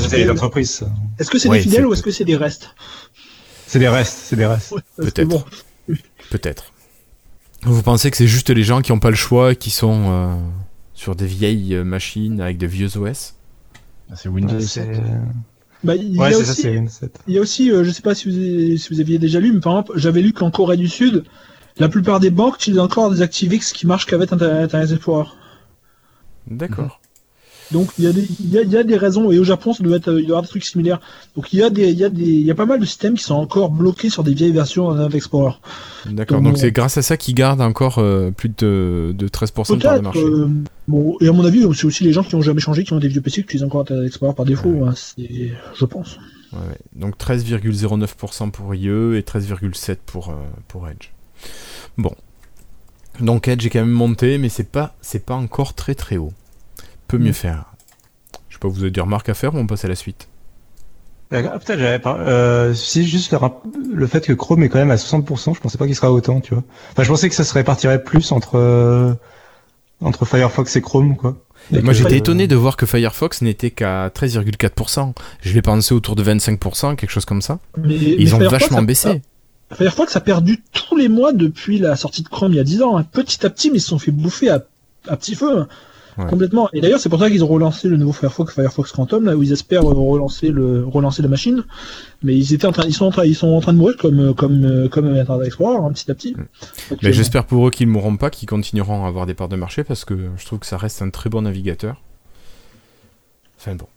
ça.
Est-ce que c'est
Ouais,
des fidèles ou est-ce que c'est des restes?
C'est des restes, c'est des restes.
Peut-être.
bon, (laughs)
peut-être. Vous pensez que c'est juste les gens qui n'ont pas le choix et qui sont euh, sur des vieilles euh, machines avec des vieux OS
C'est Windows
Ouais,
7.
c'est
bah, il y
ouais,
a
ça,
aussi,
c'est une set.
il y a aussi, euh, je sais pas si vous, avez- si vous aviez déjà lu, mais par exemple, j'avais lu qu'en Corée du Sud, la plupart des banques utilisent encore des ActiveX qui marchent qu'avec Internet Internet Explorer.
D'accord.
Donc il y, a des, il, y a, il y a des raisons, et au Japon, ça doit être, il doit y avoir des trucs similaires. Donc il y, a des, il, y a des, il y a pas mal de systèmes qui sont encore bloqués sur des vieilles versions d'Internet Explorer.
D'accord.
Donc,
c'est grâce à ça qu'ils gardent encore euh, plus de, de 13% de part de marché.
euh, bon, et à mon avis, c'est aussi les gens qui ont jamais changé, qui ont des vieux PC, qui utilisent encore Internet Explorer par défaut. hein, c'est, je pense.
Ouais, ouais. Donc 13,09% pour IE et 13,7% pour, euh, pour Edge. Bon. Donc Edge est quand même monté, mais c'est pas, c'est pas encore très très haut. Peut mieux
Mm.
faire. Je sais pas, vous avez des remarques à faire ou on passe à la suite?
Ah, peut-être j'avais pas. Euh, si juste le, fait que Chrome est quand même à 60%, je pensais pas qu'il sera autant, tu vois. Enfin, je pensais que ça se répartirait plus entre euh, entre Firefox et Chrome, quoi.
Et
Et
moi j'étais
euh,
étonné de voir que Firefox n'était qu'à 13,4%. Je l'ai pensé autour de 25%, quelque chose comme ça.
Mais, mais
Ils ont
Firefox
vachement
a-
baissé.
Firefox a perdu tous les mois depuis la sortie de Chrome il y a 10 ans. hein. Petit à petit, mais ils se sont fait bouffer à, à petit feu.
Ouais.
Complètement. Et d'ailleurs, c'est pour ça qu'ils ont relancé le nouveau Firefox, Firefox Quantum, là où ils espèrent euh, relancer le relancer la machine. Mais ils étaient en train, ils sont en train, ils sont en train de mourir comme euh, comme euh, comme Internet Explorer, hein, petit à petit.
Mais
Actuellement.
j'espère pour eux qu'ils ne mourront pas, qu'ils continueront à avoir des parts de marché parce que je trouve que ça reste un très bon navigateur. Enfin bon.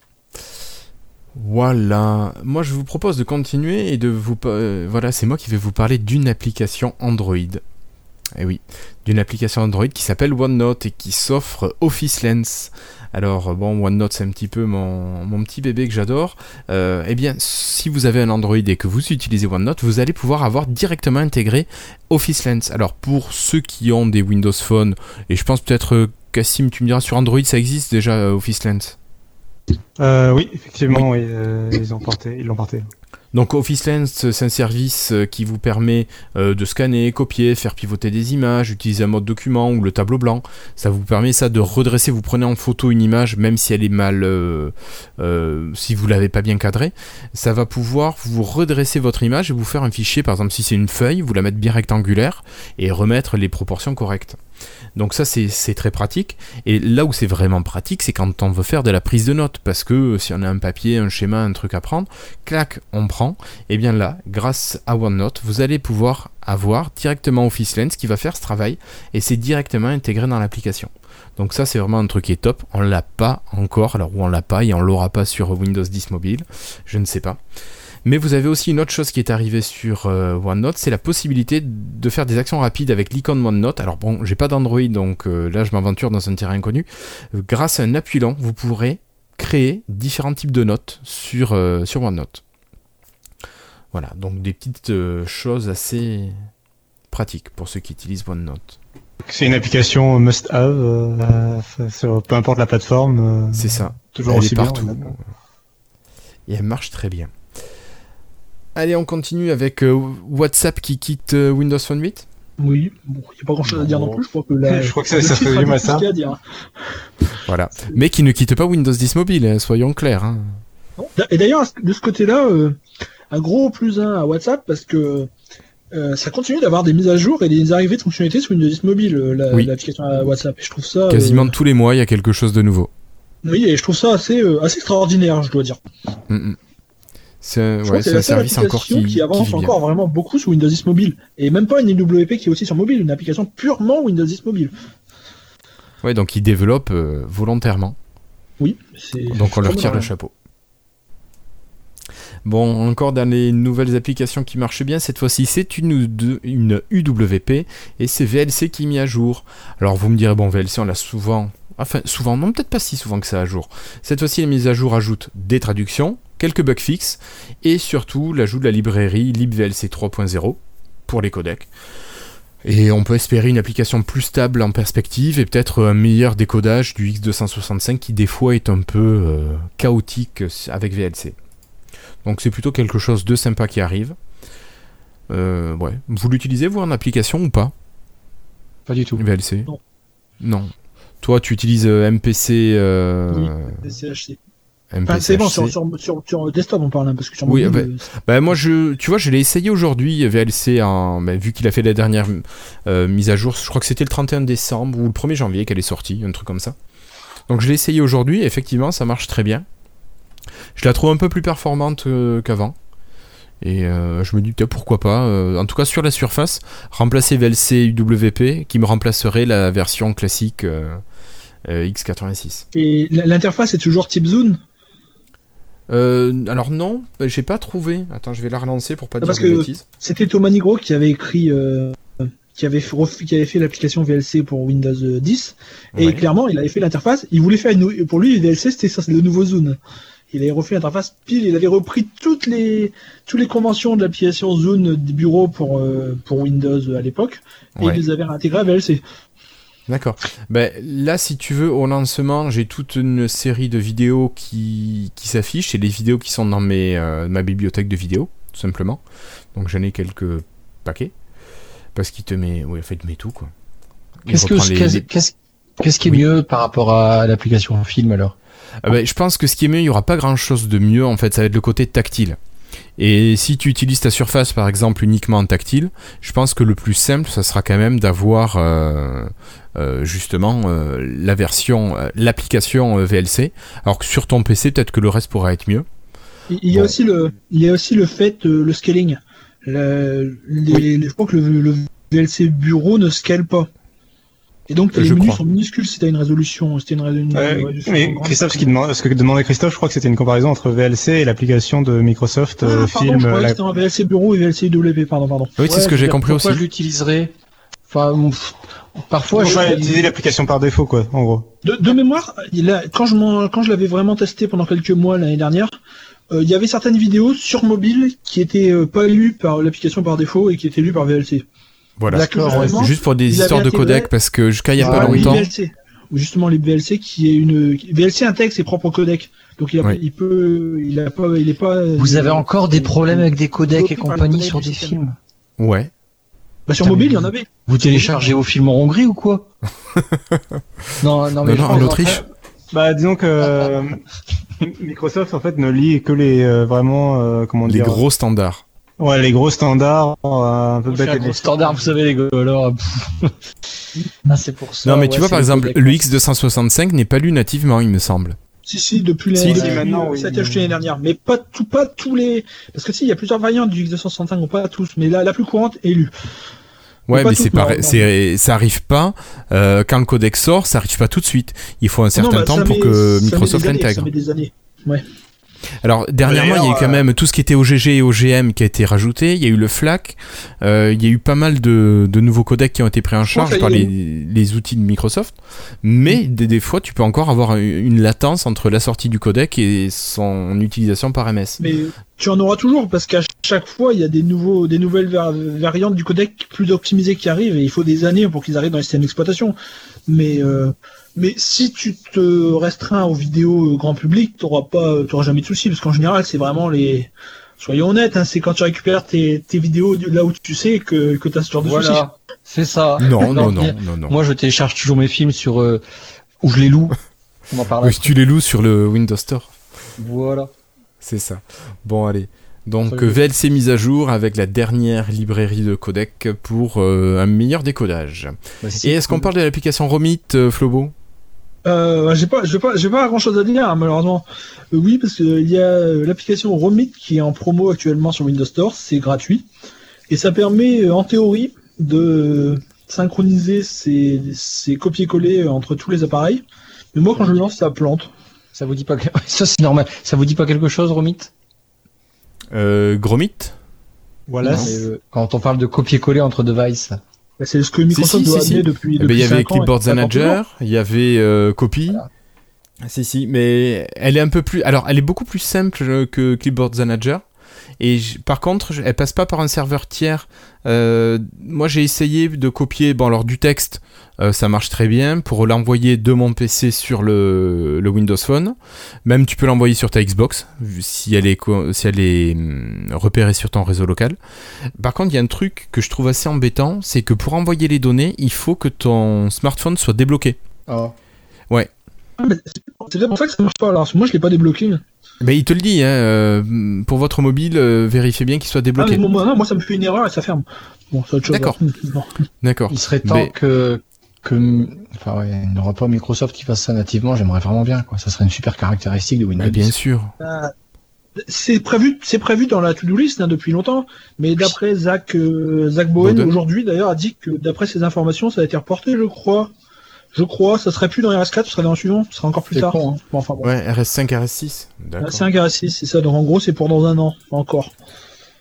Voilà. Moi je vous propose de continuer et de vous. euh, voilà, c'est moi qui vais vous parler d'une application Android. Eh oui, d'une application Android qui s'appelle OneNote et qui s'offre Office Lens. Alors bon, OneNote c'est un petit peu mon, mon petit bébé que j'adore. Euh, eh bien, si vous avez un Android et que vous utilisez OneNote, vous allez pouvoir avoir directement intégré Office Lens. Alors pour ceux qui ont des Windows Phone, et je pense peut-être euh, Cassim, tu me diras sur Android ça existe déjà euh, Office Lens?
Euh, oui, effectivement, oui, euh, ils porté, ils l'ont porté.
Donc Office Lens, c'est un service euh, qui vous permet euh, de scanner, copier, faire pivoter des images, utiliser un mode document ou le tableau blanc. Ça vous permet ça de redresser. Vous prenez en photo une image, même si elle est mal, euh, si vous l'avez pas bien cadrée, ça va pouvoir vous redresser votre image et vous faire un fichier. Par exemple, si c'est une feuille, vous la mettre bien rectangulaire et remettre les proportions correctes. Donc ça c'est très pratique. Et là où c'est vraiment pratique, c'est quand on veut faire de la prise de notes, parce que si on a un papier, un schéma, un truc à prendre, clac, on prend. Et bien là, grâce à OneNote, vous allez pouvoir avoir directement Office Lens qui va faire ce travail et c'est directement intégré dans l'application. Donc ça c'est vraiment un truc qui est top. On l'a pas encore, alors ou on l'a pas et on l'aura pas sur Windows 10 mobile, je ne sais pas. Mais vous avez aussi une autre chose qui est arrivée sur euh, OneNote, c'est la possibilité de faire des actions rapides avec l'icône OneNote. Alors bon, j'ai pas d'Android, donc euh, là je m'aventure dans un terrain inconnu. Euh, grâce à un appui lent, vous pourrez créer différents types de notes sur, euh, sur OneNote. Voilà, donc des petites choses assez pratiques pour ceux qui utilisent OneNote.
C'est une application must-have, peu importe la plateforme.
C'est ça.
Toujours
Elle
aussi
est partout. Et elle marche très bien. Allez, on continue avec euh, WhatsApp qui quitte euh, Windows Phone 8.
Oui, bon, il n'y a pas grand chose à dire non plus. Je crois que là, (laughs)
Je crois que ça- ça fait
a
résume à
tout
ça.
à dire.
Voilà. Mais qui ne quitte pas Windows 10 mobile, hein, soyons clairs. hein.
Et d'ailleurs, de ce côté-là, euh, un gros plus un à WhatsApp parce que euh, ça continue d'avoir des mises à jour et des arrivées de fonctionnalités sur Windows 10 mobile, euh, la-
Oui.
l'application à WhatsApp. Et je trouve ça euh,
Quasiment tous les mois, il y a quelque chose de nouveau.
oui, et je trouve ça assez euh, assez extraordinaire, je dois dire.
Mm, mm. C'est un, ouais, service encore
application
qui,
qui, avance
qui
encore vraiment beaucoup sur Windows 10 mobile et même pas une IWP qui est aussi sur mobile, une application purement Windows 10 mobile.
Ouais, donc ils développent euh, volontairement.
Oui,
Donc on leur tire le chapeau. Bon, encore dans les nouvelles applications qui marchent bien, cette fois-ci c'est une, une UWP et c'est VLC qui est mis à jour. Alors vous me direz, bon, VLC on l'a souvent, enfin souvent, non peut-être pas si souvent que ça à jour. Cette fois-ci les mises à jour ajoutent des traductions, quelques bugs fixes et surtout l'ajout de la librairie libVLC 3.0 pour les codecs. Et on peut espérer une application plus stable en perspective et peut-être un meilleur décodage du X265 qui des fois est un peu euh, chaotique avec VLC. Donc c'est plutôt quelque chose de sympa qui arrive. Euh, ouais. Vous l'utilisez vous en application ou pas?
Pas du tout.
VLC
Non.
Non. Toi tu utilises euh, MPC euh,
Oui.
MPC
Enfin, c'est bon, sur, sur, sur, sur desktop on parle, hein, parce que sur
Oui,
mobile, euh,
Bah moi je, tu vois, je l'ai essayé aujourd'hui VLC bah, vu qu'il a fait la dernière euh, mise à jour. Je crois que c'était le 31 décembre ou le 1er janvier qu'elle est sortie, un truc comme ça. Donc je l'ai essayé aujourd'hui. Effectivement, ça marche très bien. Je la trouve un peu plus performante euh, qu'avant. Et je me dis pourquoi pas. en tout cas sur la surface, remplacer VLC UWP qui me remplacerait la version classique euh, euh, X86.
Et l'interface est toujours type Zone
Euh, alors non, j'ai pas trouvé. Attends, je vais la relancer pour pas
Ah,
dire
parce
de
que-
bêtises.
C'était Thomas Nigro qui avait écrit, euh, qui avait fait, qui avait fait l'application VLC pour Windows 10. Et
Ouais.
clairement, il avait fait l'interface. Il voulait faire une, pour lui, VLC, c'était ça, c'est le nouveau Zone. Il avait refait l'interface pile. Il avait repris toutes les, toutes les conventions de l'application Zone du bureau pour, euh, pour Windows à l'époque. Et
Ouais.
il les avait intégrés à VLC.
D'accord. Ben, là, si tu veux, au lancement, j'ai toute une série de vidéos qui, qui s'affichent. C'est les vidéos qui sont dans mes, euh, ma bibliothèque de vidéos, tout simplement. Donc j'en ai quelques paquets. Parce qu'il te met... Oui, en fait, il met tout, quoi.
Qu'est-ce que
les-
qu'est-ce
les-
qu'est-ce- qu'est-ce qui est
Oui.
mieux par rapport à l'application film alors?
Ah ben, je pense que ce qui est mieux, il n'y aura pas grand-chose de mieux, en fait, ça va être le côté tactile. Et si tu utilises ta surface, par exemple, uniquement en tactile, je pense que le plus simple, ça sera quand même d'avoir euh, euh, justement euh, la version, l'application VLC. Alors que sur ton PC, peut-être que le reste pourra être mieux.
Il y a aussi le, il y a aussi le fait, le scaling. Le, les, les- je crois que le, le VLC bureau ne scale pas. Et donc
Je
les menus
crois.
sont minuscules si t'as une résolution, si une, résolution
mais. Christophe, ce, qui demande, ce que demandait Christophe, je crois que c'était une comparaison entre VLC et l'application de Microsoft
Ah,
euh,
pardon,
Film.
je croyais
la-
que c'était un VLC bureau et VLC IWP, pardon, pardon.
Oui, c'est ce que j'ai compris aussi.
Pourquoi je l'utiliserai Enfin, pff, parfois,
Pourquoi
je...
utiliser l'application par défaut, quoi, en gros.
De, de mémoire, il a, quand je quand je l'avais vraiment testé pendant quelques mois l'année dernière, euh, il y avait certaines vidéos sur mobile qui étaient euh, pas lues par l'application par défaut et qui étaient lues par VLC.
Voilà.
D'accord,
Juste pour des histoires de codec, parce que jusqu'à il y a
Ah,
pas
oui,
longtemps.
VLC. Ou justement les VLC qui est une VLC intègre ses propres codecs. Donc il, a,
Oui.
il peut, il a pas, il est pas.
Vous avez encore des problèmes avec des codecs et compagnie sur des films
Ouais.
Bah, sur mobile, il y en avait.
Vous téléchargez vos films en Hongrie ou quoi (laughs) Non, non, mais
Non,
je
non,
pense,
en Autriche.
Bah, disons que euh, Microsoft, en fait, ne lit que les euh, vraiment, euh, comment
Les
dire,
gros standards.
Ouais, les gros standards, euh, un peu
un
et
gros
méchants.
standard, vous savez les gars, ah, c'est pour ça.
non, mais
ouais,
tu vois, par
les
exemple, le
ouais.
X265 n'est pas lu nativement, il me semble.
Si, si, depuis
Si,
l'année
si,
maintenant, oui.
Ça a été acheté l'année dernière. Mais pas tout, pas tous les, parce que si, il y a plusieurs variantes du X265, pas tous, mais la, la plus courante est lue.
Ouais,
pas
mais
toutes,
c'est c'est, ça arrive pas, euh, quand le codec sort, ça arrive pas tout de suite. Il faut un certain
Non, bah,
temps pour
met-
que
ça met
Microsoft
des années,
l'intègre.
Ça met des années.
Alors dernièrement, il y a eu quand
D'ailleurs,
même tout ce qui était OGG et OGM qui a été rajouté. Il y a eu le FLAC. euh, il y a eu pas mal de, de nouveaux codecs qui ont été pris en charge par les, les outils de Microsoft. Mais des, des fois, tu peux encore avoir une latence entre la sortie du codec et son utilisation par MS.
Mais tu en auras toujours parce qu'à chaque fois, il y a des nouveaux, des nouvelles var- variantes du codec plus optimisées qui arrivent et il faut des années pour qu'ils arrivent dans les systèmes d'exploitation. Mais, euh, mais si tu te restreins aux vidéos euh, grand public, t'auras pas, t'auras jamais de soucis parce qu'en général, c'est vraiment les, soyons honnêtes, hein, c'est quand tu récupères tes, tes vidéos là où tu sais que, que t'as ce genre de soucis.
Voilà, c'est ça.
Non, (laughs) non, non, non, non.
Moi, je télécharge toujours mes films sur euh, où je les loue. (laughs) On en parle.
Oui, tu les loues sur le Windows Store.
Voilà.
C'est ça. Bon, allez. Donc euh, VLC mise à jour avec la dernière librairie de codec pour euh, un meilleur décodage.
Bah,
Et est-ce qu'on parle de l'application Romit, euh, Flobo?
Euh, j'ai pas, j'ai pas, j'ai pas grand chose à dire hein, malheureusement. Euh, oui, parce que il y a euh, l'application Romit qui est en promo actuellement sur Windows Store, c'est gratuit et ça permet euh, en théorie de synchroniser ces, ces copier-coller euh, entre tous les appareils. Mais moi, quand je le lance, ça plante.
Ça vous dit pas que... (laughs) Ça, c'est normal. Ça vous dit pas quelque chose, Romit
euh, Gromit?
Voilà.
Non,
c'est-
mais, euh, Quand on parle de copier-coller entre devices.
Bah, C'est ce que Microsoft
si,
doit
si,
amener
si.
depuis.
Eh ben,
depuis
Il y avait Clipboard. Manager, il y avait euh, Copy,
Voilà.
Si, si, mais elle est un peu plus. Alors, elle est beaucoup plus simple que Clipboard Manager. Et par contre, je- elle passe pas par un serveur tiers. Euh, moi, j'ai essayé de copier, bon, alors du texte, euh, ça marche très bien pour l'envoyer de mon PC sur le, Windows Phone. Même, tu peux l'envoyer sur ta Xbox si elle est, si elle est hum, repérée sur ton réseau local. Par contre, il y a un truc que je trouve assez embêtant, c'est que pour envoyer les données, il faut que ton smartphone soit débloqué.
Ah.
Ah, mais c'est- pour ça que ça marche pas. Alors, moi, je l'ai pas débloqué.
Ben, il te le dit, hein, euh, pour votre mobile, euh, vérifiez bien qu'il soit
Ah,
débloqué.
mais bon, moi, non, moi, ça me fait une erreur et ça ferme. Bon.
D'accord. D'accord.
Il serait temps
Mais-
que, que, enfin ouais, il n'y aura pas Microsoft qui fasse ça nativement, j'aimerais vraiment bien, quoi. Ça serait une super caractéristique de Windows.
Bien
10.
sûr.
C'est prévu, c'est prévu dans la to-do list hein, depuis longtemps, mais d'après Zach, euh, Zach Bowen aujourd'hui d'ailleurs a dit que d'après ses informations, ça a été reporté, je crois. Je crois, ça serait plus dans RS4, ce serait dans le suivant, ce serait encore plus tard.
con, hein.
Bon, enfin bon.
Ouais, RS5, RS6. D'accord.
C'est un RS6, c'est ça. Donc en gros, c'est pour dans un an encore.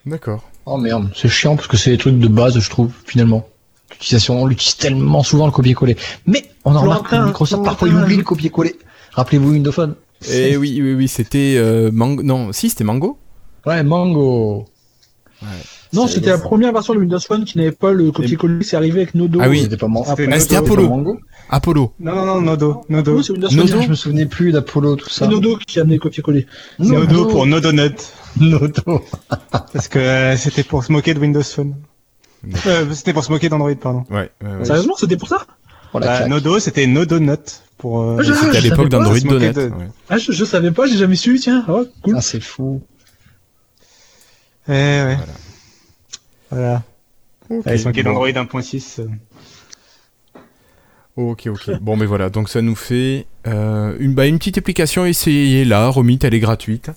D'accord.
Oh merde, c'est chiant parce que c'est des trucs de base, je trouve, finalement. L'utilisation, on l'utilise tellement souvent le copier-coller. Mais on en remarque que Microsoft parfois il oublie le copier-coller. Rappelez-vous Windows Phone.
Et Eh oui, oui, oui, c'était euh, Mango. Non, si, c'était Mango.
Ouais, Mango.
Non, c'était la première version de Windows Phone qui n'avait pas le copier-coller, c'est arrivé avec Nodo.
Ah oui.
C'était pas Mango.
C'était
Ah, c'était Apollo. Apollo.
Non, non, non, Nodo. Nodo.
Apollo, c'est Windows
Nodo.
Je me souvenais plus d'Apollo, tout ça.
C'est Nodo qui a amené le copier-coller.
Nodo pour Nodonut.
Nodo. (laughs)
Parce que euh, c'était pour se moquer de Windows Phone. Euh, c'était pour se moquer d'Android, pardon.
Ouais. ouais, ouais.
Sérieusement, c'était pour ça
Oh,
Bah. Nodo, c'était Nodonut. Pour, euh,
Ah,
C'était à l'époque d'Android Donut.
de-
ouais.
Ah, je, je savais pas, j'ai jamais su, tiens. Oh, cool.
Ah, c'est fou.
Eh ouais.
Voilà.
Voilà.
Ok,
Allez, se moquer
bon.
d'Android 1.6. euh.
Ok, ok. Bon, mais voilà, donc ça nous fait euh, une, bah, une petite application, essayez-la, Romit, elle est gratuite.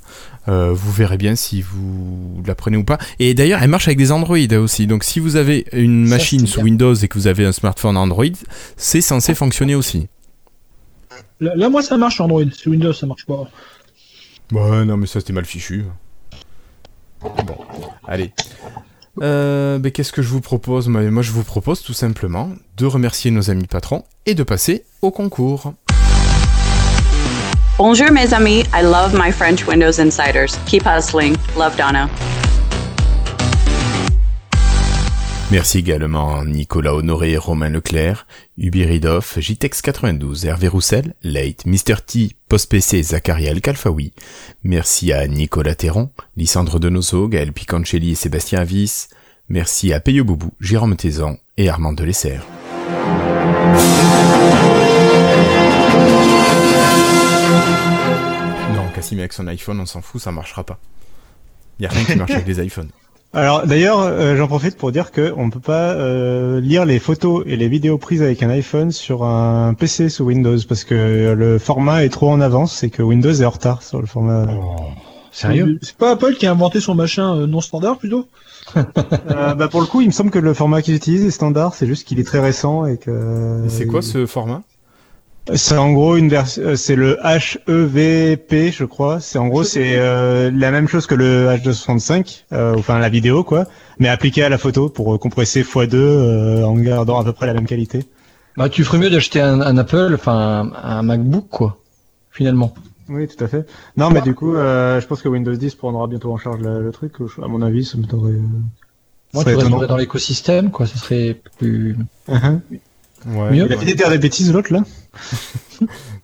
Euh, vous verrez bien si vous la prenez ou pas. Et d'ailleurs, elle marche avec des Android aussi. Donc si vous avez une
Ça,
machine sous
bien.
Windows et que vous avez un smartphone Android, c'est censé fonctionner aussi.
Là, là, moi, ça marche Android. Sur Windows, ça marche pas.
Bah non, mais ça c'était mal fichu. Bon, allez. Euh, ben, Qu'est-ce que je vous propose Moi, je vous propose tout simplement de remercier nos amis patrons et de passer au concours.
Bonjour mes amis, I love my French Windows Insiders. Keep hustling. Love Donna.
Merci également Nicolas Honoré, Romain Leclerc, Ubiridov, JTEX92, Hervé Roussel, Late, Mr. T, PostPC, Zacharia El Kalfaoui. Merci à Nicolas Théron, Lysandre Denoso, Gaël Picancelli et Sébastien Avis. Merci à Peyo Boubou, Jérôme Tézan et Armand Delessert. Non, Cassim avec son iPhone, on s'en fout, ça marchera pas. Y a rien qui marche avec (laughs) les iPhones.
Alors d'ailleurs, euh, j'en profite pour dire que on peut pas euh, lire les photos et les vidéos prises avec un iPhone sur un PC sous Windows parce que le format est trop en avance et que Windows est en retard sur le format.
Sérieux?
C'est pas Apple qui a inventé son machin euh, non standard plutôt? (laughs)
Euh, bah pour le coup, il me semble que le format qu'ils utilisent est standard, c'est juste qu'il est très récent et que.
Et c'est quoi ce format?
C'est en gros une version, euh, c'est le HEVP, je crois. C'est en gros c'est euh, la même chose que le H265, euh, enfin la vidéo quoi, mais appliqué à la photo pour compresser x2 euh, en gardant à peu près la même qualité.
Bah, tu ferais mieux d'acheter un, un Apple, enfin, un, un MacBook, quoi. Finalement.
Oui, tout à fait. Non, mais du coup, je pense que Windows 10 prendra bientôt en charge le, le truc. À mon avis, ça me.
Moi, tu resterais dans l'écosystème, quoi. Ça serait plus.
Uh-huh.
Ouais.
Mieux.
Il a fait des bêtises l'autre là. (laughs)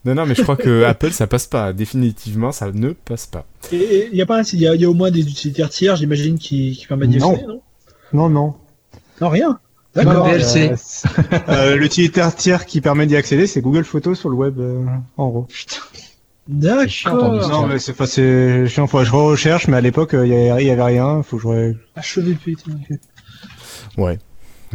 Non, non, mais je crois que Apple, ça passe pas. Définitivement, ça ne passe pas.
Et il y a pas, il y, a- y a au moins des utilitaires tiers, j'imagine, qui, qui permettent d'y
Non.
accéder, non?
Non, non.
Non, rien. D'accord.
VLC.
Euh, (laughs) euh, L'utilitaire tiers qui permet d'y accéder, c'est Google Photos sur le web, euh, en gros.
ton
D'accord.
Non, mais c'est c'est chiant. Faut que je recherche, mais à l'époque, il y, avait- y avait rien. Faut que je.
tiens, ok.
Ouais.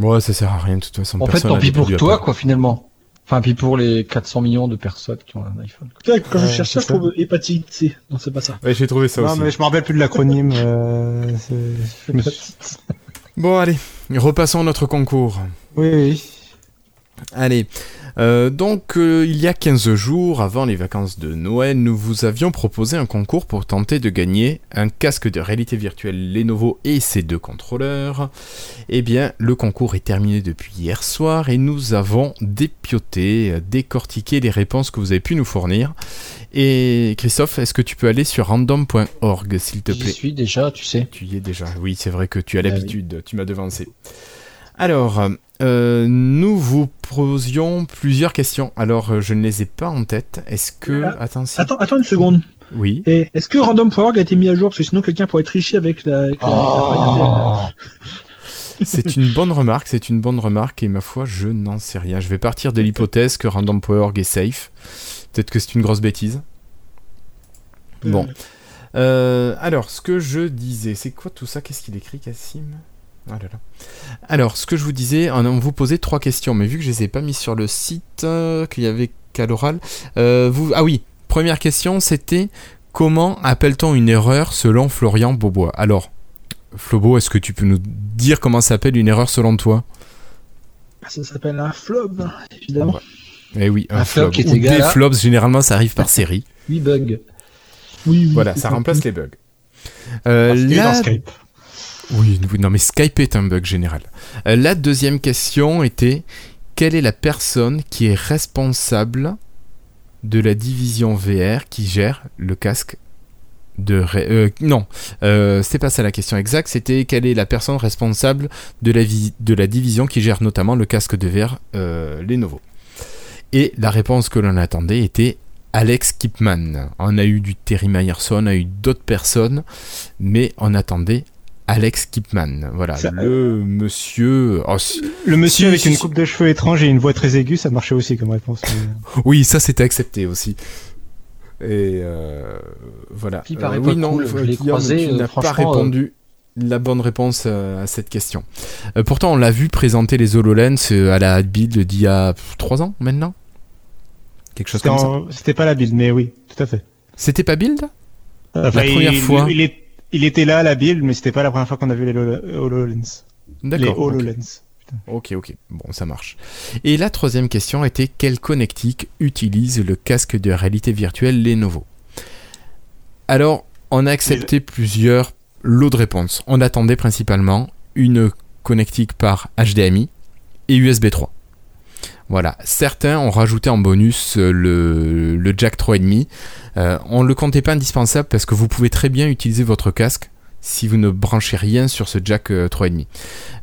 Ouais, ça sert à rien de toute façon.
En fait, tant pis pour toi, quoi, finalement. Enfin, puis pour les 400 millions de personnes qui ont un iPhone.
Quand je
Ouais,
cherche ça, je trouve hépatite C. Non, c'est pas ça.
Ouais, j'ai trouvé ça
Non,
aussi.
mais je me rappelle plus de l'acronyme. euh, (laughs) c'est- je me suis-
Bon, allez, repassons notre concours.
Oui, oui.
Allez. Euh, donc, euh, il y a 15 jours, avant les vacances de Noël, nous vous avions proposé un concours pour tenter de gagner un casque de réalité virtuelle Lenovo et ses deux contrôleurs. Eh bien, le concours est terminé depuis hier soir et nous avons dépioté, euh, décortiqué les réponses que vous avez pu nous fournir. Et Christophe, est-ce que tu peux aller sur random.org, s'il te plaît?
suis déjà, tu sais.
Tu y es déjà. Oui, c'est vrai que tu as
Ah oui.
l'habitude, tu m'as devancé. Alors, euh, nous vous posions plusieurs questions. Alors, euh, je ne les ai pas en tête. Est-ce que...
Ah,
Attends, si-
Attends, attends une seconde.
Oui.
Et est-ce que random.org a été mis à jour? Parce que sinon quelqu'un pourrait tricher avec la. Avec la-
Oh.
C'est une bonne remarque, c'est une bonne remarque, et ma foi, je n'en sais rien. Je vais partir de l'hypothèse que random.org est safe. Peut-être que c'est une grosse bêtise. Bon. Euh, alors, ce que je disais, c'est quoi tout ça? Qu'est-ce qu'il écrit, Cassim? Ah là là. Alors, ce que je vous disais, on, vous posait trois questions, mais vu que je les ai pas mis sur le site, euh, qu'il y avait qu'à l'oral, euh, vous... Ah oui, première question, c'était comment appelle-t-on une erreur selon Florian Beaubois? Alors, Flobo, est-ce que tu peux nous dire comment s'appelle une erreur selon toi?
Ça s'appelle un flop, évidemment.
Eh oui, un,
Un flop
flop.
qui est
Ou
égal
des
à-
flops, généralement ça arrive par série.
8 bugs.
Oui, oui.
Voilà, ça remplace les bugs. Euh,
dans Skype.
Oui, non mais Skype est un bug général. Euh, la deuxième question était quelle est la personne qui est responsable de la division VR qui gère le casque de ré- euh, non, euh, c'était pas ça la question exacte, c'était quelle est la personne responsable de la, division qui gère notamment le casque de VR euh, Lenovo. Et la réponse que l'on attendait était Alex Kipman. On a eu du Terry Myerson, on a eu d'autres personnes, mais on attendait Alex Kipman. Voilà,
Ça-
le monsieur. oh, si-
Le monsieur
Si,
avec
si,
une coupe de cheveux étrange et une voix très aiguë, ça marchait aussi comme réponse. mais-
Oui, ça c'était accepté aussi. Et euh, voilà.
Qui paraît
Euh,
pas
oui, non,
cool, je l'ai croisé,
tu
euh,
n'as pas répondu la bonne réponse euh, à cette question. Euh, pourtant, on l'a vu présenter les HoloLens euh, à la build d'il y a 3 ans maintenant Quelque chose comme ça.
C'était pas la build, mais oui, tout à fait.
C'était pas build?
Enfin,
première
il,
fois.
Il, est- il était là à la build, mais c'était pas la première fois qu'on a vu les Holo- HoloLens. Les
D'accord. ok.
HoloLens.
Ok, ok. Bon, ça marche. Et la troisième question était quel connectique utilise le casque de réalité virtuelle Lenovo? Alors, on a accepté plusieurs lots de réponses. On attendait principalement une connectique par HDMI et USB 3. Voilà. Certains ont rajouté en bonus euh, le, jack 3,5. Euh, on ne le comptait pas indispensable parce que vous pouvez très bien utiliser votre casque si vous ne branchez rien sur ce jack euh, 3,5.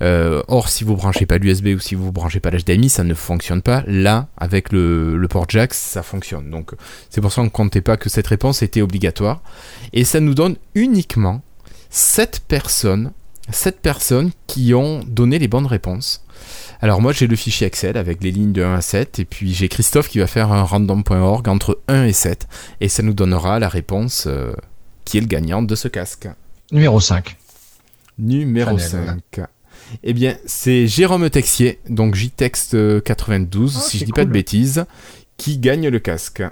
Euh, or, si vous branchez pas l'USB ou si vous branchez pas l'HDMI, ça ne fonctionne pas. Là, avec le, port jack, ça fonctionne. Donc, c'est pour ça qu'on ne comptait pas que cette réponse était obligatoire. Et ça nous donne uniquement 7 personnes, 7 personnes qui ont donné les bonnes réponses. Alors moi j'ai le fichier Excel avec les lignes de 1 à 7 et puis j'ai Christophe qui va faire un random.org entre 1 et 7 et ça nous donnera la réponse euh, qui est le gagnant de ce casque.
Numéro 5.
Numéro
Chanel,
5. Eh bien, c'est Jérôme Texier, donc JText 92,
Ah,
si je dis pas de bêtises, qui gagne le casque.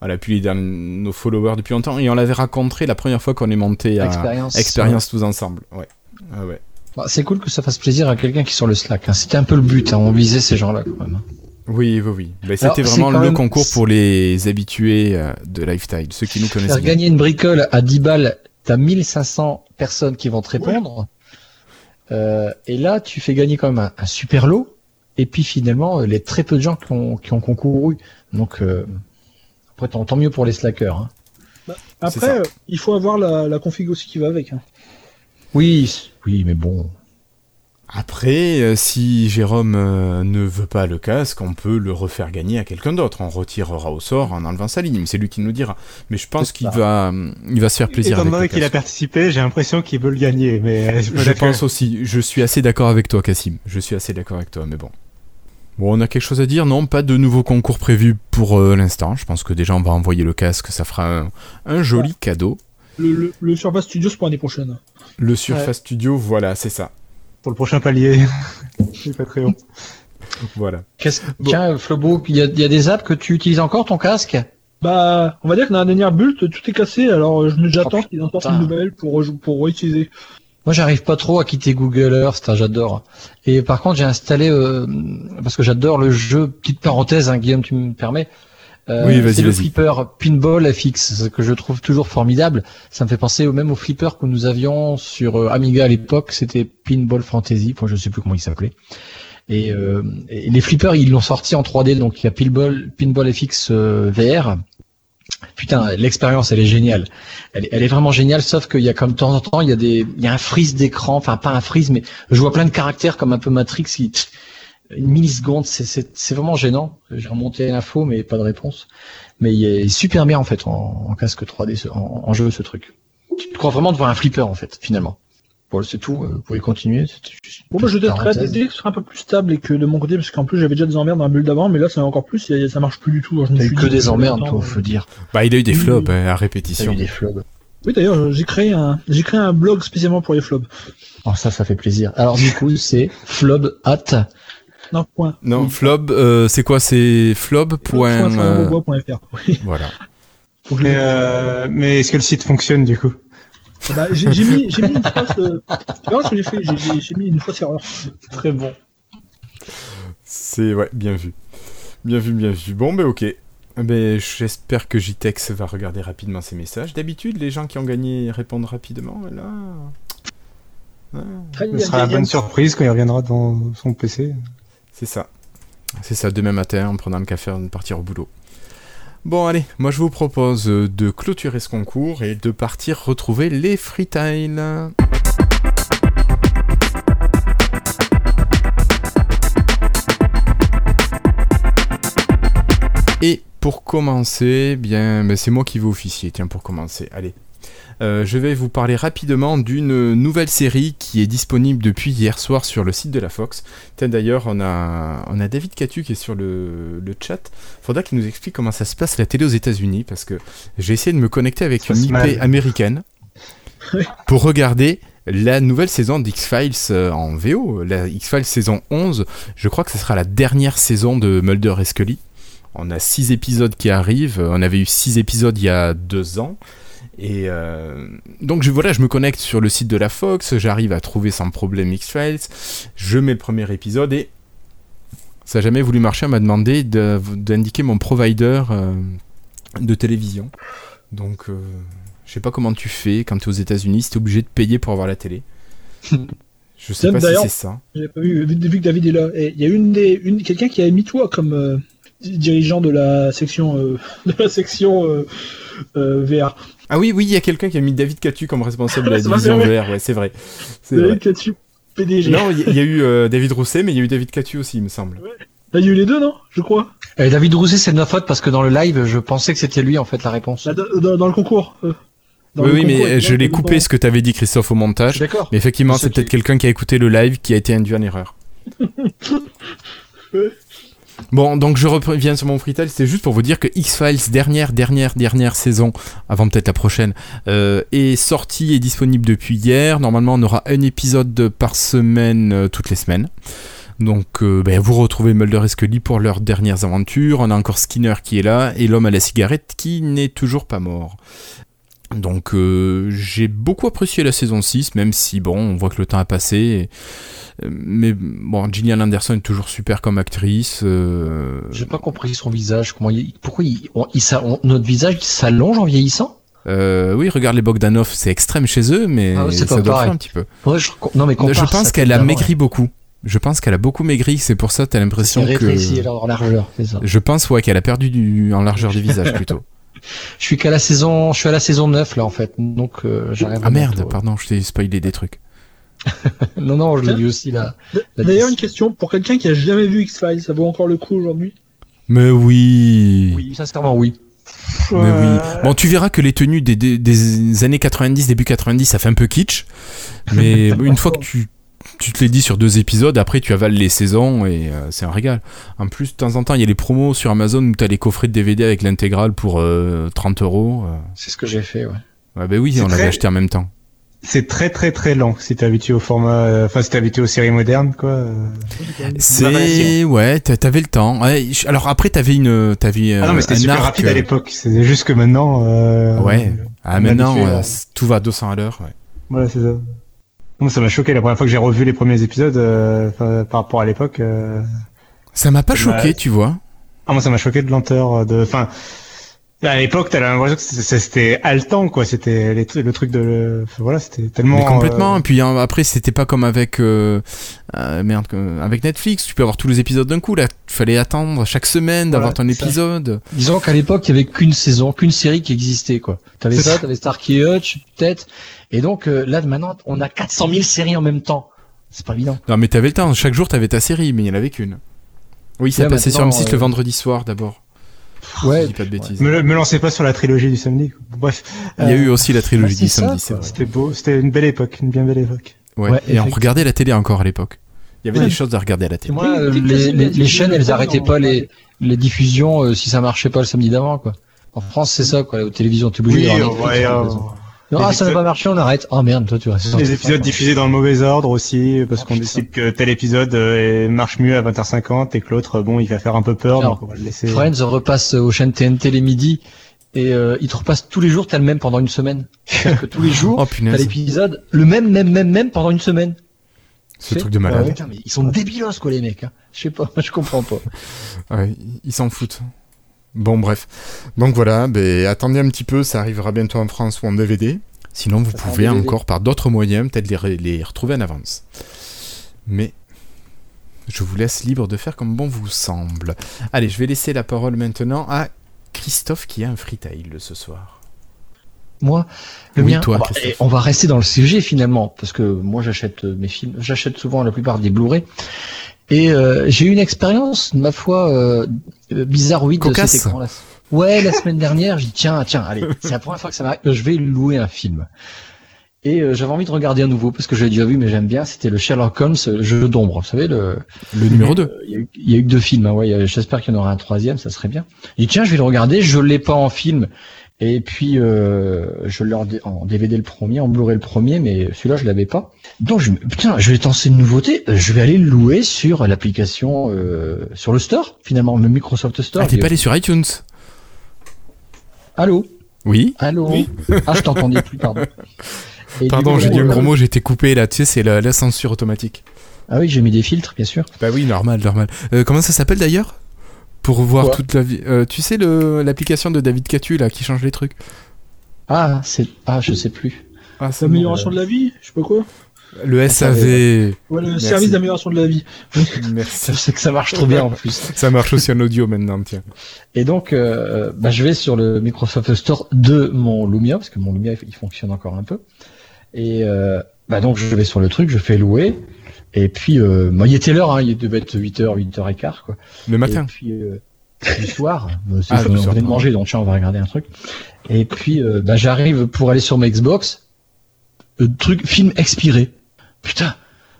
Voilà, puis il est dans nos followers depuis longtemps et on l'avait rencontré la première fois qu'on est monté à
Expérience.
Expérience tous ensemble. Ouais. Ah ouais.
Bah, c'est cool que ça fasse plaisir à quelqu'un qui est sur le Slack. hein. C'était un peu le but, hein. on visait ces gens-là quand même.
Oui, oui, oui. Ben,
Alors,
C'était vraiment le
même-
concours pour les habitués euh, de Lifestyle, ceux qui nous connaissent
Faire
bien.
gagner une bricole à 10 balles, t'as 1500 personnes qui vont te répondre. Euh, et là, tu fais gagner quand même un, un super lot. Et puis finalement, euh, les très peu de gens qui ont, qui ont concouru. Donc, euh, après, tant, tant mieux pour les slackers. hein.
C'est
Après, euh, il faut avoir la, la config aussi qui va avec. hein.
Oui, oui, mais bon.
Après, euh, si Jérôme euh, ne veut pas le casque, on peut le refaire gagner à quelqu'un d'autre. On retirera au sort en enlevant sa ligne. mais C'est lui qui nous dira. Mais je pense qu'il va, euh, il va se faire plaisir
Étant
avec
donné qu'il a participé, j'ai l'impression qu'il veut le gagner, mais (laughs)
Je pense aussi. Je suis assez d'accord avec toi, Cassim. Je suis assez d'accord avec toi, mais bon. Bon, on a quelque chose à dire Non, pas de nouveau concours prévu pour euh, l'instant. Je pense que déjà on va envoyer le casque. Ça fera un, un joli cadeau.
Le, le, le Surface Studio, c'est pour l'année prochaine.
Le Surface Studio, voilà, c'est ça.
pour le prochain palier. (laughs) C'est pas très haut.
Voilà.
Qu'est-ce-
Bon.
Tiens, Flobo, il y, y a des apps que tu utilises encore ton casque?
Bah, on va dire que dans la dernière bulle, tout est cassé, alors euh, j'attends
Oh,
qu'ils en sortent une nouvelle pour, pour réutiliser.
Moi, j'arrive pas trop à quitter Google Earth, hein, j'adore. Et par contre, j'ai installé euh, parce que j'adore le jeu. Petite parenthèse, hein, Guillaume, tu me permets. Euh,
Oui,
c'est le flipper Pinball FX, ce que je trouve toujours formidable. Ça me fait penser au même au flipper que nous avions sur euh, Amiga à l'époque. C'était Pinball Fantasy. Enfin, je sais plus comment il s'appelait. Et, euh, et les flippers, ils l'ont sorti en 3D. Donc il y a Pinball, Pinball FX euh, VR. Putain, l'expérience, elle est géniale. Elle, est- elle est vraiment géniale, sauf qu'il y a comme de temps en temps, il y a des, il y a un freeze d'écran, enfin pas un freeze, mais je vois plein de caractères comme un peu Matrix qui, une milliseconde, c'est, vraiment gênant. J'ai remonté l'info, mais pas de réponse. Mais il est super bien en fait en, en casque 3D, ce- en, en jeu ce truc. Tu te crois vraiment devant un flipper en fait, finalement. Bon, c'est tout. euh, Vous pouvez continuer.
Bon, bah, je ce sera un peu plus stable et que de mon côté, parce qu'en plus j'avais déjà des emmerdes dans la bulle d'avant, mais là c'est encore plus, et ça marche plus du tout.
T'as eu que des emmerdes, toi, faut dire.
Bah, il a eu des flops
oui.
hein, à répétition.
eu des flops.
Oui, d'ailleurs, j'ai créé un, j'ai créé un blog spécialement pour les flops.
Oh, ça, ça fait plaisir. Alors du coup, c'est flob at
Non, point.
Non, flob, euh, c'est quoi? C'est flob. Point, euh.
Oui.
voilà.
Mais, euh, mais est-ce que le site fonctionne du coup?
Bah, j'ai j'ai mis, j'ai mis une phrase. Euh... Non, je l'ai fait. J'ai- J'ai j'ai mis une fausse erreur.
Très bon.
C'est ouais, bien vu. Bien vu, bien vu. Bon, ben ok. Ben, j'espère que JTEX va regarder rapidement ces messages. D'habitude, les gens qui ont gagné répondent rapidement, mais là... Ah,
Ah,
Ce sera la bonne surprise quand il reviendra dans son PC.
C'est ça. C'est ça, demain matin, en prenant le café de partir au boulot. Bon, allez, moi je vous propose de clôturer ce concours et de partir retrouver les freetiles. Et pour commencer, bien, ben, c'est moi qui vais officier, tiens, pour commencer. Allez. Euh, je vais vous parler rapidement d'une nouvelle série qui est disponible depuis hier soir sur le site de la Fox. D'ailleurs, on a, on a David Catu qui est sur le, le chat. Faudra qu'il nous explique comment ça se passe la télé aux États-Unis parce que j'ai essayé de me connecter avec
Ça
une IP
mal.
américaine pour regarder la nouvelle saison d'X-Files euh, en VO. La X-Files saison 11, je crois que ce sera la dernière saison de Mulder et Scully. On a 6 épisodes qui arrivent. On avait eu 6 épisodes il y a 2 ans. Et euh, donc je, voilà, je me connecte sur le site de la Fox, j'arrive à trouver sans problème X-Files, je mets le premier épisode et ça n'a jamais voulu marcher, on m'a demandé de- d'indiquer mon provider euh, de télévision. Donc euh, je sais pas comment tu fais quand tu es aux États-Unis, si tu es obligé de payer pour avoir la télé. (laughs) Je sais pas si c'est ça.
J'ai pas vu, que David est là. Il y a une des, une, quelqu'un qui a mis toi comme euh, dirigeant de la section, (laughs) de la section VR.
Ah oui, oui, il y a quelqu'un qui a mis David Catu comme responsable de la (laughs) division VR, ouais, c'est vrai.
David Catu, PDG.
Non, il y, a eu euh, David Rousset, mais il y a eu David Catu aussi, il me semble.
Là, il y a eu les deux, non Je crois.
Euh, David Rousset, c'est de ma faute parce que dans le live, je pensais que c'était lui en fait la réponse.
Là, dans, dans- dans le concours. euh, dans
oui,
le
oui,
concours,
mais je l'ai coupé ce que t'avais dit, Christophe, au
Je
montage.
suis d'accord.
Mais effectivement,
C'est
c'est
ce
peut-être
qui-
quelqu'un qui a écouté le live qui a été induit en erreur. (laughs) (laughs) Bon, donc je reviens sur mon freestyle, c'était juste pour vous dire que X-Files, dernière, dernière, dernière saison, avant peut-être la prochaine, euh, est sortie et disponible depuis hier. Normalement, on aura un épisode par semaine, euh, toutes les semaines. Donc, euh, ben, vous retrouvez Mulder et Scully pour leurs dernières aventures. On a encore Skinner qui est là et l'homme à la cigarette qui n'est toujours pas mort. Donc, euh, j'ai beaucoup apprécié la saison 6, même si, bon, on voit que le temps a passé. et- euh, mais bon, Gillian Anderson est toujours super comme actrice. euh,
J'ai pas compris son visage. Comment il, pourquoi il, on- il on- notre visage s'allonge en vieillissant?
Euh, oui, regarde les Bogdanov, c'est extrême chez eux, mais
Ah ouais,
ça doit faire un petit peu.
Ouais, je, Non mais compare
je pense qu'elle a maigri beaucoup. Je pense qu'elle a beaucoup maigri, c'est pour ça que t'as l'impression que...
alors en largeur, c'est ça.
Je pense, ouais, qu'elle a perdu du... en largeur du visage plutôt. (laughs)
Je suis qu'à la saison, je suis à la saison 9 là en fait, donc euh, j'arrive.
Ah merde,
bientôt.
pardon, je t'ai spoilé des trucs. (laughs)
Non non, je l'ai vu aussi là.
D'ailleurs,
10.
une question pour quelqu'un qui a jamais vu X-Files, ça vaut encore le coup aujourd'hui?
Mais oui,
Oui, sincèrement oui.
Mais oui. Bon, tu verras que les tenues des, des- des années 90, début 90, ça fait un peu kitsch. Mais (laughs) une fois que tu, tu te les dis sur deux épisodes, après tu avales les saisons et euh, c'est un régal. En plus, de temps en temps, il y a les promos sur Amazon où t'as les coffrets de DVD avec l'intégrale pour euh, 30 euros. euh.
C'est ce que j'ai fait, ouais.
Ouais, bah oui, on l'avait
très-
acheté en même temps.
C'est très très très lent si t'es habitué au format, euh, enfin si t'es habitué aux séries modernes quoi.
C'est ouais, t'a- t'avais le temps. Ouais, alors après t'avais une, t'avais
Ah non mais c'était super
arc,
rapide à l'époque. C'est juste que maintenant. Euh,
Ouais. Ah maintenant,
habitué,
euh, tout va à 200 à l'heure. Ouais.
Voilà c'est ça. Moi, ça m'a choqué la première fois que j'ai revu les premiers épisodes euh, par rapport à l'époque. euh,
Ça m'a pas choqué, tu vois.
Ah, moi, ça m'a choqué de lenteur. euh, De, enfin, à l'époque, t'as l'impression que c'était- haletant, quoi. C'était le truc de, enfin, voilà, c'était tellement.
Mais complètement.
euh,
Et puis hein, après, c'était pas comme avec euh, euh, merde, avec Netflix. Tu peux avoir tous les épisodes d'un coup. Là, fallait attendre chaque semaine d'avoir
Voilà,
ton
ça.
épisode.
Disons qu'à l'époque, il y avait qu'une saison, qu'une série qui existait, quoi. T'avais ça,
ça.
t'avais Starkey Hutch, peut-être. Et donc, euh, là, maintenant, on a 400 000 séries en même temps. C'est pas évident.
Non, mais t'avais le temps. Chaque jour, t'avais ta série, mais il y en avait qu'une. Oui, ça
Ouais,
passait sur
maintenant,
M6
euh,
le vendredi soir d'abord.
Ouais.
je dis pas de bêtises.
Me, me lancez pas sur la trilogie du samedi. Bref,
Il y a eu aussi la trilogie du
ça,
samedi, c'est
quoi.
vrai.
c'était beau, c'était une belle époque, une bien belle époque.
Ouais.
Ouais,
Et on regardait la télé encore à l'époque. Il y avait
Ouais.
des choses à regarder à la télé.
moi, euh, les, chaînes, elles arrêtaient
en-
pas les, les diffusions euh, si ça marchait pas le samedi d'avant, quoi. En France, c'est ça, quoi. La télévision, t'es obligé
Oui, euh, ouais, euh, les
Ah, ça n'a pas marché, on arrête. Ah merde, toi tu restes.
Les épisodes diffusés dans le mauvais ordre aussi, parce
Oh,
qu'on décide que tel épisode euh, marche mieux à 20h50 et que l'autre, bon, il va faire un peu peur,
Alors,
donc on va le laisser.
Friends repasse aux chaînes TNT les midis et euh, ils te repassent tous les jours, t'as le même pendant une semaine. C'est-à-dire que tous les (laughs) jours,
Oh
t'as l'épisode, le même, même, même, même pendant une semaine.
ce truc de
Ah
malade.
putain, mais ils sont débilos quoi les mecs. Hein. Je sais pas, (laughs) je comprends pas.
Ouais, ils s'en foutent. Bon, bref. Donc voilà, ben, attendez un petit peu, ça arrivera bientôt en France ou en DVD. Sinon, vous
Ça sera en
pouvez encore par d'autres moyens peut-être les, re- les retrouver en avance. Mais je vous laisse libre de faire comme bon vous semble. Allez, je vais laisser la parole maintenant à Christophe qui a un freetail ce soir.
Moi, le
Oui,
mien,
toi,
on, va,
Christophe.
et on va rester dans le sujet finalement, parce que moi j'achète euh, mes films, j'achète souvent la plupart des Blu-ray. Et euh, j'ai eu une expérience, ma foi, euh, euh, bizarroïde de
Cocasse.
cet écran-là. Ouais, la semaine dernière, j'ai dit tiens, tiens, allez, c'est la première fois que ça m'arrive, je vais louer un film. Et euh, j'avais envie de regarder à nouveau, parce que je l'ai déjà vu, mais j'aime bien, c'était le Sherlock Holmes, le jeu d'ombre, vous savez, le,
Le numéro 2.
euh, Il y, a eu- il y a eu que deux films, hein, ouais, j'espère qu'il y en aura un troisième, ça serait bien. J'ai dit tiens, je vais le regarder, je l'ai pas en film. Et puis euh, je l'ai en, DVD le premier, en Blu-ray le premier, mais celui-là je l'avais pas. Donc je me putain, je vais tenter une nouveauté, euh, je vais aller le louer sur l'application euh, sur le store finalement, le Microsoft Store.
Ah, t'es pas allé sur iTunes?
Allô,
Oui
allô? Ah, je t'entendais plus, pardon. (laughs) Et
Pardon, j'ai dit un
euh,
gros mot, j'ai été coupé là, tu sais, c'est la, la censure automatique.
Ah oui, j'ai mis des filtres, bien sûr.
Bah oui, normal, normal. Euh, comment ça s'appelle d'ailleurs? Pour voir
Quoi
toute la vie. euh, tu sais le- l'application de David Catu là qui change les trucs.
Ah, c'est ah, je sais plus.
Ah,
L'amélioration de la vie, je sais pas quoi.
Le SAV.
Ouais, le
Merci.
service d'amélioration de la vie.
Merci. (laughs)
Je sais que ça marche trop bien en plus.
Ça marche aussi en audio maintenant, tiens.
Et donc, euh, bah, je vais sur le Microsoft Store de mon Lumia, parce que mon Lumia, il fonctionne encore un peu. Et euh, bah, donc, je vais sur le truc, je fais louer. Et puis, euh, moi, il était l'heure, hein, il devait être 8h, 8h15, quoi.
Le matin.
Et puis, euh, du soir, (laughs) euh, c'est-
Ah,
on venait de manger, donc tiens, on va regarder un truc. Et puis, euh, bah, j'arrive pour aller sur ma Xbox, euh, truc, film expiré. Putain,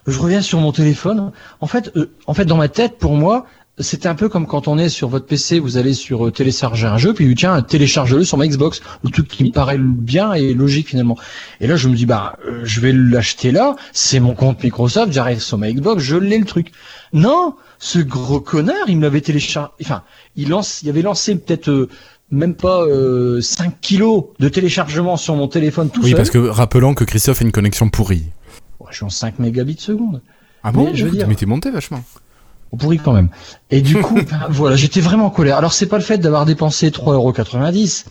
je reviens sur mon téléphone. En fait, euh, en fait, dans ma tête, pour moi, c'était un peu comme quand on est sur votre PC, vous allez sur euh, télécharger un jeu, puis tiens, télécharge-le sur ma Xbox. Le truc qui me paraît bien et logique finalement. Et là, je me dis, bah, euh, je vais l'acheter là. C'est mon compte Microsoft. J'arrive sur ma Xbox, je l'ai le truc. Non, ce gros connard, il me l'avait téléchargé. Enfin, il lance, il avait lancé peut-être euh, même pas euh, 5 kilos de téléchargement sur mon téléphone tout
Oui,
seul.
parce que rappelons que Christophe a une connexion pourrie.
Ouais, je suis en 5 mégabits seconde.
Ah bon
Mais je veux dire-
Mais t'es monté vachement.
Pourri quand même. Et du coup, (laughs) ben, voilà, j'étais vraiment en colère. Alors c'est pas le fait d'avoir dépensé 3,90€,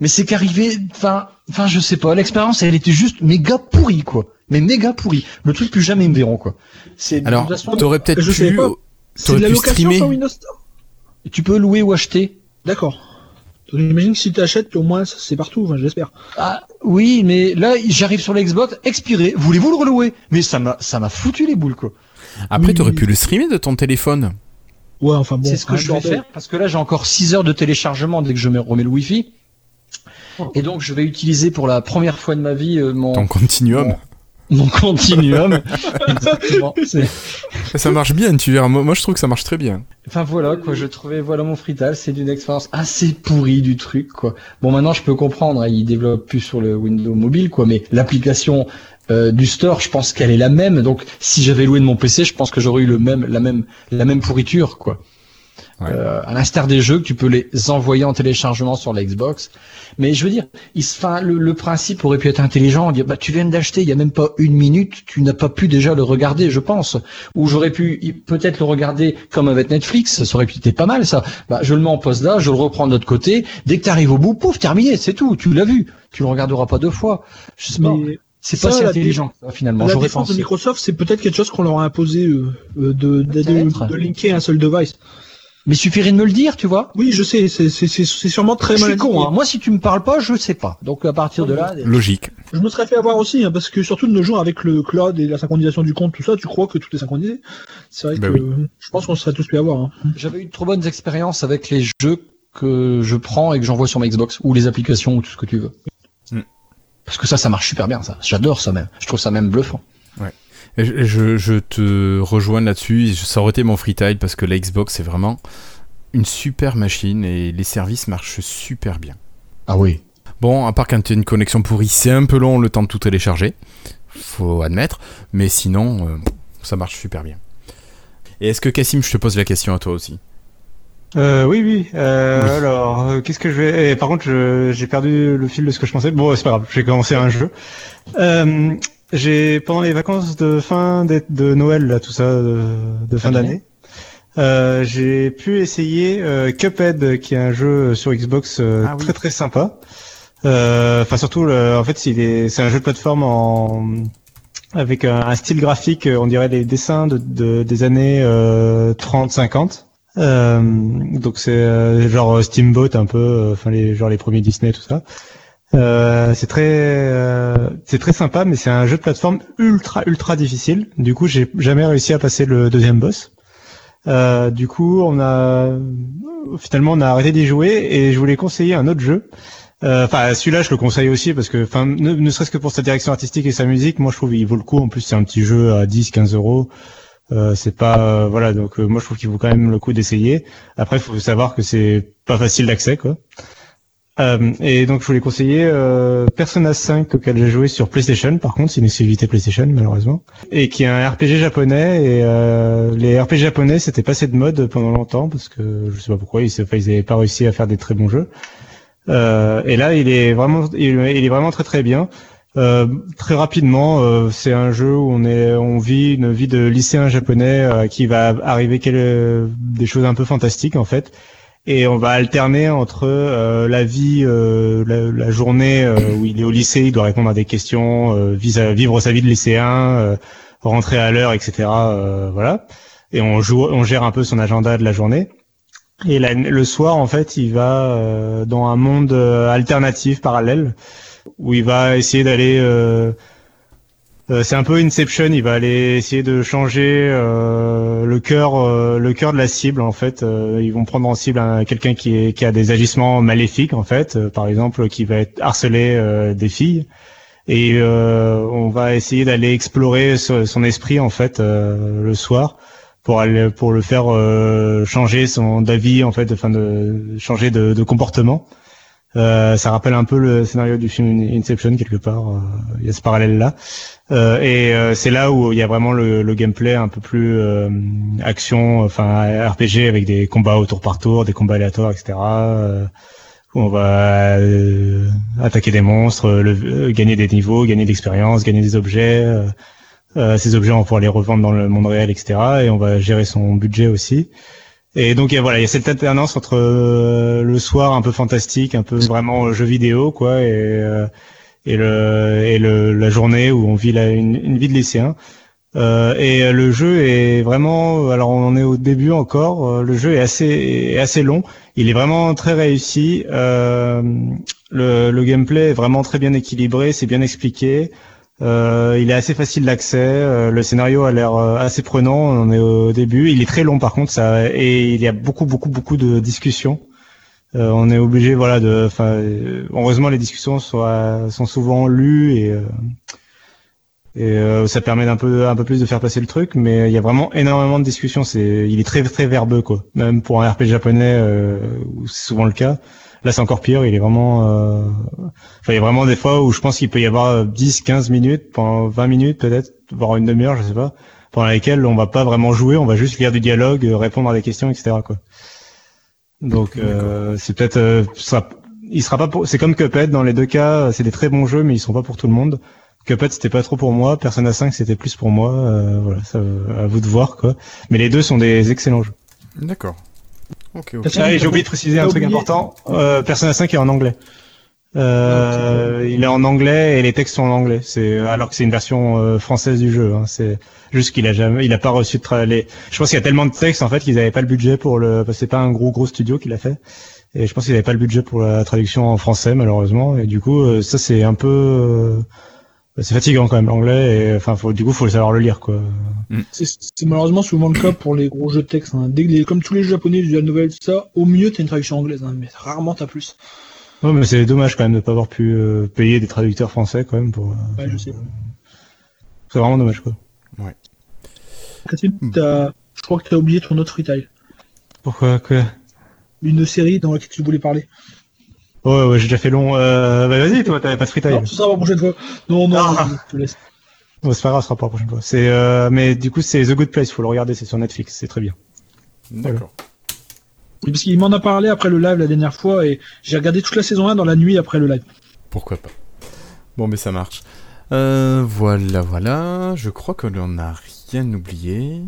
mais c'est qu'arrivé, enfin, enfin je sais pas, l'expérience elle était juste méga pourrie quoi. Mais méga pourrie. Le truc plus jamais ils me verront quoi. C'est de
Alors, t'aurais peut-être
je sais
pu.
pas. C'est de
T'aurais
la
pu
location
streamer.
sur Windows Store.
tu peux louer ou acheter.
D'accord. Donc j'imagine que si tu achètes, au moins c'est partout, enfin, j'espère.
Ah oui, mais là j'arrive sur l'Xbox, expiré. Voulez-vous le relouer? Mais ça m'a ça m'a foutu les boules quoi.
Après,
Oui,
t'aurais
oui.
pu le streamer de ton téléphone.
Ouais, enfin bon.
c'est ce que
un
je vais faire parce que là j'ai encore 6 heures de téléchargement dès que je me remets le Wi-Fi. Et donc je vais utiliser pour la première fois de ma vie euh, mon
Ton continuum.
Mon continuum. (laughs) Exactement.
Ça marche bien, tu verras. Moi, moi, je trouve que ça marche très bien.
Enfin voilà quoi, je trouvais voilà mon frital, c'est d'une expérience assez pourrie du truc quoi. Bon maintenant je peux comprendre, hein, il développe plus sur le Windows mobile quoi, mais l'application euh, du store, je pense qu'elle est la même. Donc si j'avais loué de mon PC, je pense que j'aurais eu le même la même la même pourriture quoi.
Ouais.
Euh, à l'instar des jeux que tu peux les envoyer en téléchargement sur la Xbox. Mais je veux dire, il se, enfin, le, le principe aurait pu être intelligent, dire bah tu viens d'acheter, il y a même pas une minute, tu n'as pas pu déjà le regarder, je pense. Ou j'aurais pu peut-être le regarder comme avec Netflix, ça aurait pu être pas mal ça. Bah je le mets en pause là, je le reprends de l'autre côté. Dès que tu arrives au bout, pouf, terminé, c'est tout, tu l'as vu. Tu le regarderas pas deux fois. Je sais pas.
Mais
C'est pas si
la
intelligent que ça, finalement.
la défense
pensé.
de Microsoft, c'est peut-être quelque chose qu'on leur a imposé euh, euh, de, de, de,
Peut-être.
de linker un seul device.
Mais il suffirait de me le dire, tu vois.
Oui, je sais, c'est sûrement très
je
mal
suis con. Hein. Moi, si tu me parles pas, je sais pas. Donc à partir de là,
Logique.
Je me serais fait avoir aussi, hein, parce que surtout de nos jours avec le cloud et la synchronisation du compte, tout ça, tu crois que tout est synchronisé. C'est vrai
Bah
que je pense qu'on serait tous pu avoir. Hein.
j'avais eu de trop bonnes expériences avec les jeux que je prends et que j'envoie sur ma Xbox ou les applications ou tout ce que tu veux. Parce que ça, ça marche super bien. Ça, j'adore ça même. Je trouve ça même bluffant.
Et Je, je, je te rejoins là-dessus. Ça aurait été mon freetile parce que la Xbox c'est vraiment une super machine et les services marchent super bien.
Ah oui.
Bon, à part quand tu as une connexion pourrie, c'est un peu long le temps de tout télécharger. Faut admettre. Mais sinon, euh, ça marche super bien. Et est-ce que Cassim, je te pose la question à toi aussi?
Euh, oui, oui. Euh. Alors, euh, qu'est-ce que je vais eh, Par contre, je- j'ai perdu le fil de ce que je pensais. Bon, c'est pas grave. J'ai commencé un jeu. Euh, j'ai pendant les vacances de fin de, de Noël, là, tout ça, de, de fin d'année. Euh, j'ai pu essayer Cuphead, qui est un jeu sur Xbox
Ah oui.
très très sympa. Euh, Enfin surtout, le- en fait, est, c'est un jeu de plateforme en avec un, un style graphique, on dirait les dessins de, de- des années euh, 30-50. Euh, donc c'est euh, genre Steamboat un peu, euh, enfin les genre les premiers Disney tout ça. Euh, c'est très euh, c'est très sympa, mais c'est un jeu de plateforme ultra ultra difficile. Du coup, j'ai jamais réussi à passer le deuxième boss. Euh, du coup, on a finalement on a arrêté d'y jouer et je voulais conseiller un autre jeu. Euh, Enfin, celui-là, je le conseille aussi parce que, enfin, ne, ne serait-ce que pour sa direction artistique et sa musique, moi je trouve il vaut le coup. En plus, c'est un petit jeu à 10-15 euros. Euh, c'est pas euh, voilà donc euh, moi je trouve qu'il vaut quand même le coup d'essayer. Après, il faut savoir que c'est pas facile d'accès quoi. Euh, et donc je voulais conseiller euh, Persona 5 auquel j'ai joué sur PlayStation. Par contre, c'est une exclusivité PlayStation malheureusement, et qui est un RPG japonais. Et les RPG japonais c'était passé de mode pendant longtemps parce que je sais pas pourquoi ils enfin, ils avaient pas réussi à faire des très bons jeux. Et là, il est vraiment, il est vraiment très très bien. Euh, très rapidement, euh, c'est un jeu où on est, on vit une vie de lycéen japonais euh, qui va arriver quel- des choses un peu fantastiques en fait, et on va alterner entre euh, la vie, euh, la, la journée euh, où il est au lycée, il doit répondre à des questions, euh, vise à vivre sa vie de lycéen, euh, rentrer à l'heure, etc. euh, voilà, et on joue, on gère un peu son agenda de la journée. Et la- le soir, en fait, il va euh, dans un monde euh, alternatif, parallèle, où il va essayer d'aller. euh, euh, c'est un peu Inception. Il va aller essayer de changer euh, le cœur, euh, le cœur de la cible. En fait, Euh, ils vont prendre en cible un- quelqu'un qui, qui a des agissements maléfiques, en fait, par exemple, qui va être harcelé des filles. Et on va essayer d'aller explorer son, esprit, en fait, le soir pour aller pour le faire euh, changer son d'avis en fait enfin de changer de, de comportement euh, ça rappelle un peu le scénario du film Inception quelque part euh, il y a ce parallèle là euh, et euh, c'est là où il y a vraiment le, le gameplay un peu plus euh, action enfin RPG avec des combats au tour par tour des combats aléatoires etc où on va attaquer des monstres gagner des niveaux gagner de l'expérience gagner des objets ces objets, on pouvoir les revendre dans le monde réel, etc. Et on va gérer son budget aussi. Et donc voilà, il y a cette alternance entre euh, le soir un peu fantastique, un peu vraiment jeu vidéo, quoi, et euh, et le et le la journée où on vit la, une, vie de lycéen. Euh, et le jeu est vraiment, alors on en est au début encore. euh, Le jeu est assez est assez long. Il est vraiment très réussi. Euh, le, le gameplay est vraiment très bien équilibré, c'est bien expliqué. Euh, il est assez facile d'accès. euh, le scénario a l'air euh, assez prenant. On est au début. Il est très long par contre, ça et il y a beaucoup beaucoup beaucoup de discussions. Euh, on est obligé, voilà, de. Enfin, euh, heureusement les discussions sont, souvent lues et euh, et ça permet d'un peu un peu plus de faire passer le truc. Mais il y a vraiment énormément de discussions. C'est, il est très très verbeux quoi. Même pour un RPG japonais, où c'est souvent le cas. Là, c'est encore pire. Il est vraiment. Euh... Enfin, il y a vraiment des fois où je pense qu'il peut y avoir 10, 15 minutes, pendant 20 minutes peut-être, voire une demi-heure, je sais pas, pendant lesquelles on va pas vraiment jouer, on va juste lire du dialogue, euh, répondre à des questions, etc. Quoi. Donc euh, c'est peut-être, euh, sera- il sera pas pour. C'est comme Cuphead dans les deux cas, c'est des très bons jeux, mais ils sont pas pour tout le monde. Cuphead c'était pas trop pour moi, Persona 5 c'était plus pour moi. euh, voilà, ça, à vous de voir quoi. Mais les deux sont des excellents jeux.
D'accord. Ok, ok.
Persona-
Ah, et j'ai oublié de préciser un truc
oublié-
important. Euh, Persona 5 est en anglais. Euh, il est en anglais et les textes sont en anglais. C'est alors que c'est une version euh, française du jeu. Hein. C'est juste qu'il a jamais, il a pas reçu de tra- les. Je pense qu'il y a tellement de textes en fait qu'ils avaient pas le budget pour le. Parce que c'est pas un gros gros studio qui l'a fait. Et je pense qu'ils avaient pas le budget pour la traduction en français malheureusement. Et du coup, euh, ça c'est un peu. Euh, C'est fatigant quand même l'anglais. Et enfin, faut, du coup, faut le savoir le lire quoi.
C'est c'est malheureusement souvent le cas pour les gros jeux de texte. hein. Dès que les- comme tous les jeux japonais, novel, tout ça, au mieux t'as une traduction anglaise, hein, mais rarement t'as plus.
Ouais, mais c'est dommage quand même de pas avoir pu euh, payer des traducteurs français quand même pour. euh,
Ouais, je sais.
C'est vraiment dommage quoi.
Catherine, t'as- je crois que t'as oublié ton autre retail.
Pourquoi quoi?
Une série dans laquelle tu voulais parler.
Ouais, ouais, j'ai déjà fait long. Euh, bah vas-y, toi, t'avais pas de freetime.
Non, ça sera pour la prochaine fois. Non, non,
Ah.
je te laisse.
Bon, c'est pas grave, ce sera pour la prochaine fois. C'est, euh, mais du coup, c'est The Good Place, faut le regarder, c'est sur Netflix, c'est très bien.
D'accord.
Oui, Parce qu'il m'en a parlé après le live la dernière fois et j'ai regardé toute la saison 1 dans la nuit après le live.
Pourquoi pas. Bon, mais ça marche. Euh, voilà, voilà. Je crois que l'on n'a rien oublié.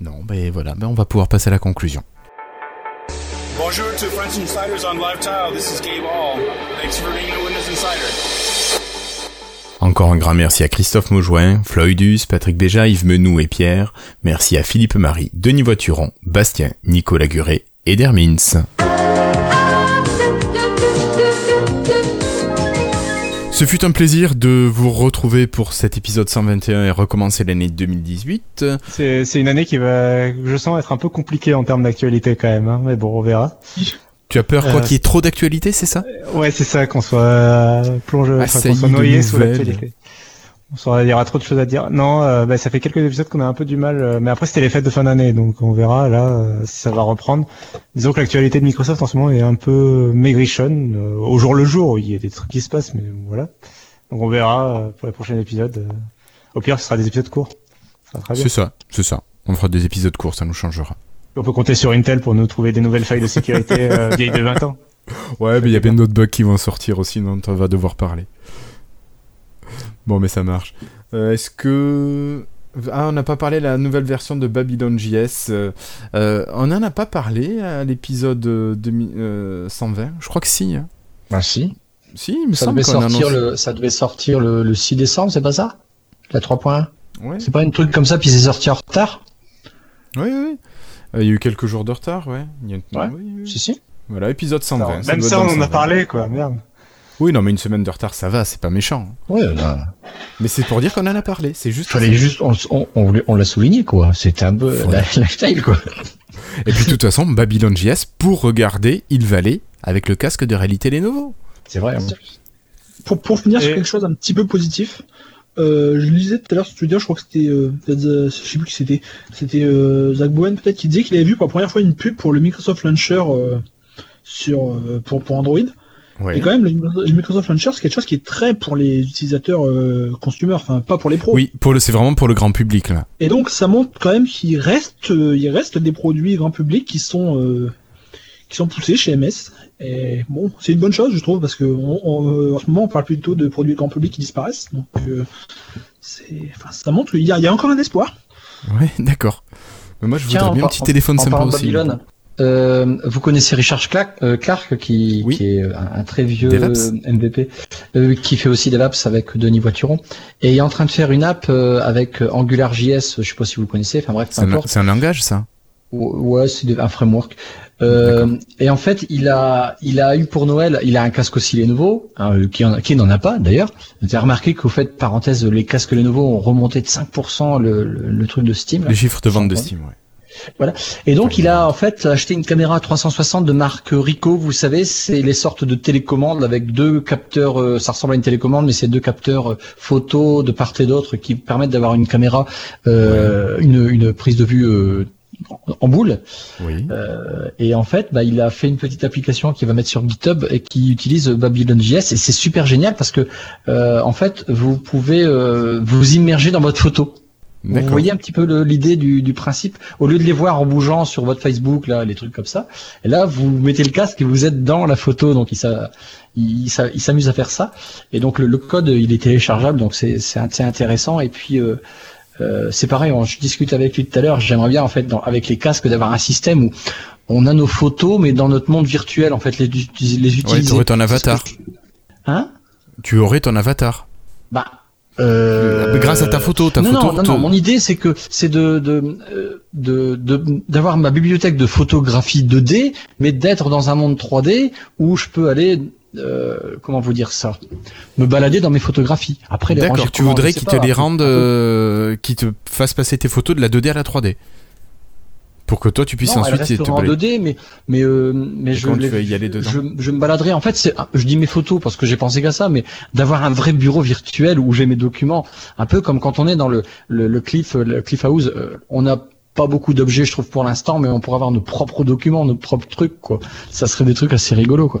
Non, ben voilà, ben on va pouvoir passer à la conclusion.
Bonjour to French Insiders on Live Tile. This is Gabe Hall. Thanks for being a Windows Insider.
Encore un grand merci à Christophe Maujoin, Floydus, Patrick Béja, Yves Menou et Pierre. Merci à Philippe Marie, Denis Voituron, Bastien, Nicolas Guré et Dermins. Ce fut un plaisir de vous retrouver pour cet épisode 121 et recommencer l'année 2018.
C'est, une année qui va, je sens être un peu compliquée en termes d'actualité quand même, hein, mais bon, on verra.
Tu as peur quoi
Euh,
qu'il y ait trop d'actualité, c'est ça?
Ouais, c'est ça, qu'on soit euh, plongé, enfin, qu'on soit noyé sous l'actualité. On il y aura trop de choses à dire. Non, euh, bah, ça fait quelques épisodes qu'on a un peu du mal, euh, mais après c'était les fêtes de fin d'année, donc on verra là euh, si ça va reprendre. Disons que l'actualité de Microsoft en ce moment est un peu maigrichonne, au jour le jour. Il y a des trucs qui se passent, mais voilà. Donc on verra pour les prochains épisodes. Au pire, ce sera des épisodes courts.
C'est ça, c'est ça. On fera des épisodes courts, ça nous changera.
On peut compter sur Intel pour nous trouver des nouvelles failles de sécurité vieilles de 20 ans.
Ouais, mais il y a plein d'autres bugs qui vont sortir aussi, dont on va devoir parler. Bon, mais ça marche. Euh, Est-ce que... Ah, on n'a pas parlé de la nouvelle version de Babylon JS. euh, euh, on n'en a pas parlé à l'épisode euh, demi- euh, 120 Je crois que si. hein.
Bah si.
Si, il me
Ça
semble
devait, sortir
annoncé-
le, ça devait sortir le, le 6 décembre, c'est pas ça? La 3.1
Ouais,
C'est pas une truc comme ça, puis c'est sorti en retard?
Oui, oui. Euh, Il y a eu quelques jours de retard, ouais. Il y a-
Ouais.
oui, oui.
Si, si.
Voilà, épisode 120.
Alors,
ça
même ça, on en a
120.
parlé, quoi. Merde.
Oui, non, mais une semaine de retard, ça va, c'est pas méchant.
Ouais, là,
Mais c'est pour dire qu'on en a parlé, c'est juste...
fallait juste, on, on, on, voulait- on l'a souligné, quoi. C'était un peu la lifestyle, quoi.
Et puis de toute façon, Babylon JS, pour regarder, il valait avec le casque de réalité Lenovo.
C'est vrai. hein.
Pour, pour finir sur quelque chose un petit peu positif, euh, je lisais tout à l'heure sur Twitter, je crois que c'était, euh, euh, je sais plus qui c'était, c'était euh, Zach Bowen peut-être qui disait qu'il avait vu pour la première fois une pub pour le Microsoft Launcher euh, sur euh, pour, pour Android.
Ouais.
Et quand même, le, Microsoft Launcher, c'est quelque chose qui est très pour les utilisateurs euh, consommateurs, enfin pas pour les pros.
Oui, pour le, c'est vraiment pour le grand public là.
Et donc ça montre quand même qu'il reste, euh, il reste des produits grand public qui sont euh, qui sont poussés chez MS. Et bon, c'est une bonne chose, je trouve, parce que on, on, euh, en ce moment on parle plutôt de produits grand public qui disparaissent. Donc euh, c'est, enfin, ça montre qu'il y a, il y a encore un espoir.
Ouais, (laughs) d'accord. Mais moi, je
Tiens,
voudrais
en
bien un petit téléphone
en
sympa aussi.
Babylone, euh, vous connaissez Richard Clark, euh, Clark qui,
Oui.
qui est un, un très vieux MVP, euh, qui fait aussi DevApps avec Denis Voituron, et il est en train de faire une app euh, avec AngularJS, je sais pas si vous connaissez, enfin bref,
C'est un, langage, ça?
Ouais, c'est des- un framework. Euh, et en fait, il a, il a eu pour Noël, il a un casque aussi Lenovo, hein, euh, qui, en, qui n'en a pas d'ailleurs. Vous avez remarqué qu'au fait, parenthèse, les casques Lenovo ont remonté de 5% le, le, le truc de Steam. là.
Les chiffres de vente de Steam, ouais.
Et donc, il a en fait acheté une caméra 360 de marque Ricoh. Vous savez, c'est les sortes de télécommandes avec deux capteurs. euh, ça ressemble à une télécommande, mais c'est deux capteurs euh, photo de part et d'autre qui permettent d'avoir une caméra, euh, une, une prise de vue euh, en- en boule.
Oui.
Euh, et en fait, bah, il a fait une petite application qu'il va mettre sur GitHub et qui utilise Babylon.js et c'est super génial parce que euh, en fait, vous pouvez euh, vous immerger dans votre photo. Vous voyez un petit peu l'idée du, du principe? Au lieu de les voir en bougeant sur votre Facebook, là, les trucs comme ça, et là, vous mettez le casque et vous êtes dans la photo. Donc, il, s'a- il, il s'a- il s'amuse à faire ça. Et donc, le, le code, il est téléchargeable. Donc, c'est intéressant. Et puis, euh, euh, c'est pareil. on- Je discute avec lui tout à l'heure. J'aimerais bien, en fait, dans- avec les casques, d'avoir un système où on a nos photos, mais dans notre monde virtuel, en fait, les, les
Ouais, tu aurais ton avatar.
Hein?
Tu aurais ton avatar.
Bah. Euh...
Grâce à ta photo, ta
non,
photo.
non, non,
te-
non, mon idée c'est que c'est de de euh, d'avoir ma bibliothèque de photographie 2D, mais d'être dans un monde 3D où je peux aller euh, comment vous dire ça, me balader dans mes photographies. Après les
D'accord, tu voudrais qu'ils te les rendent, euh, qu'ils te fassent passer tes photos de la 2D à la 3D. Pour que toi tu puisses
non, elle
ensuite te
restera en
balader.
2D, mais mais euh, mais je
tu vas y aller dedans
je, je me baladerai. En fait, c'est, je dis mes photos parce que j'ai pensé qu'à ça, mais d'avoir un vrai bureau virtuel où j'ai mes documents, un peu comme quand on est dans le le, le cliff, le cliff house, euh, on n'a pas beaucoup d'objets, je trouve pour l'instant, mais on pourrait avoir nos propres documents, nos propres trucs, quoi. Ça serait des trucs assez rigolos, quoi.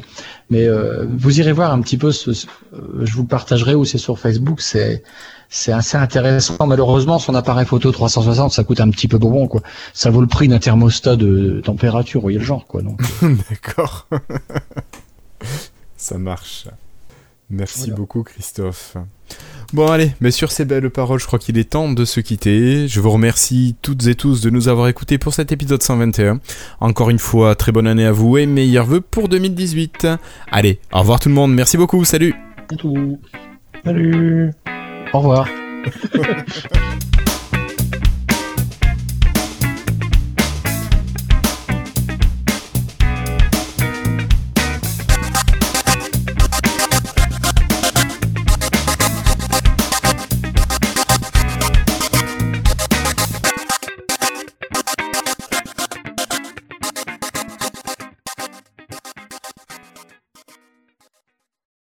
Mais euh, vous irez voir un petit peu, ce, ce- euh, je vous le partagerai ou c'est sur Facebook, c'est c'est assez intéressant. Malheureusement, son appareil photo 360, ça coûte un petit peu bonbon, quoi. Ça vaut le prix d'un thermostat de température, vous voyez le genre, quoi. Donc. (laughs)
D'accord. Ça marche. Merci
Voilà.
beaucoup Christophe. Bon allez, mais sur ces belles paroles, je crois qu'il est temps de se quitter. Je vous remercie toutes et tous de nous avoir écoutés pour cet épisode 121. Encore une fois, très bonne année à vous et meilleurs vœux pour 2018. Allez, au revoir tout le monde, merci beaucoup, salut
C'est tout.
Salut
Au revoir.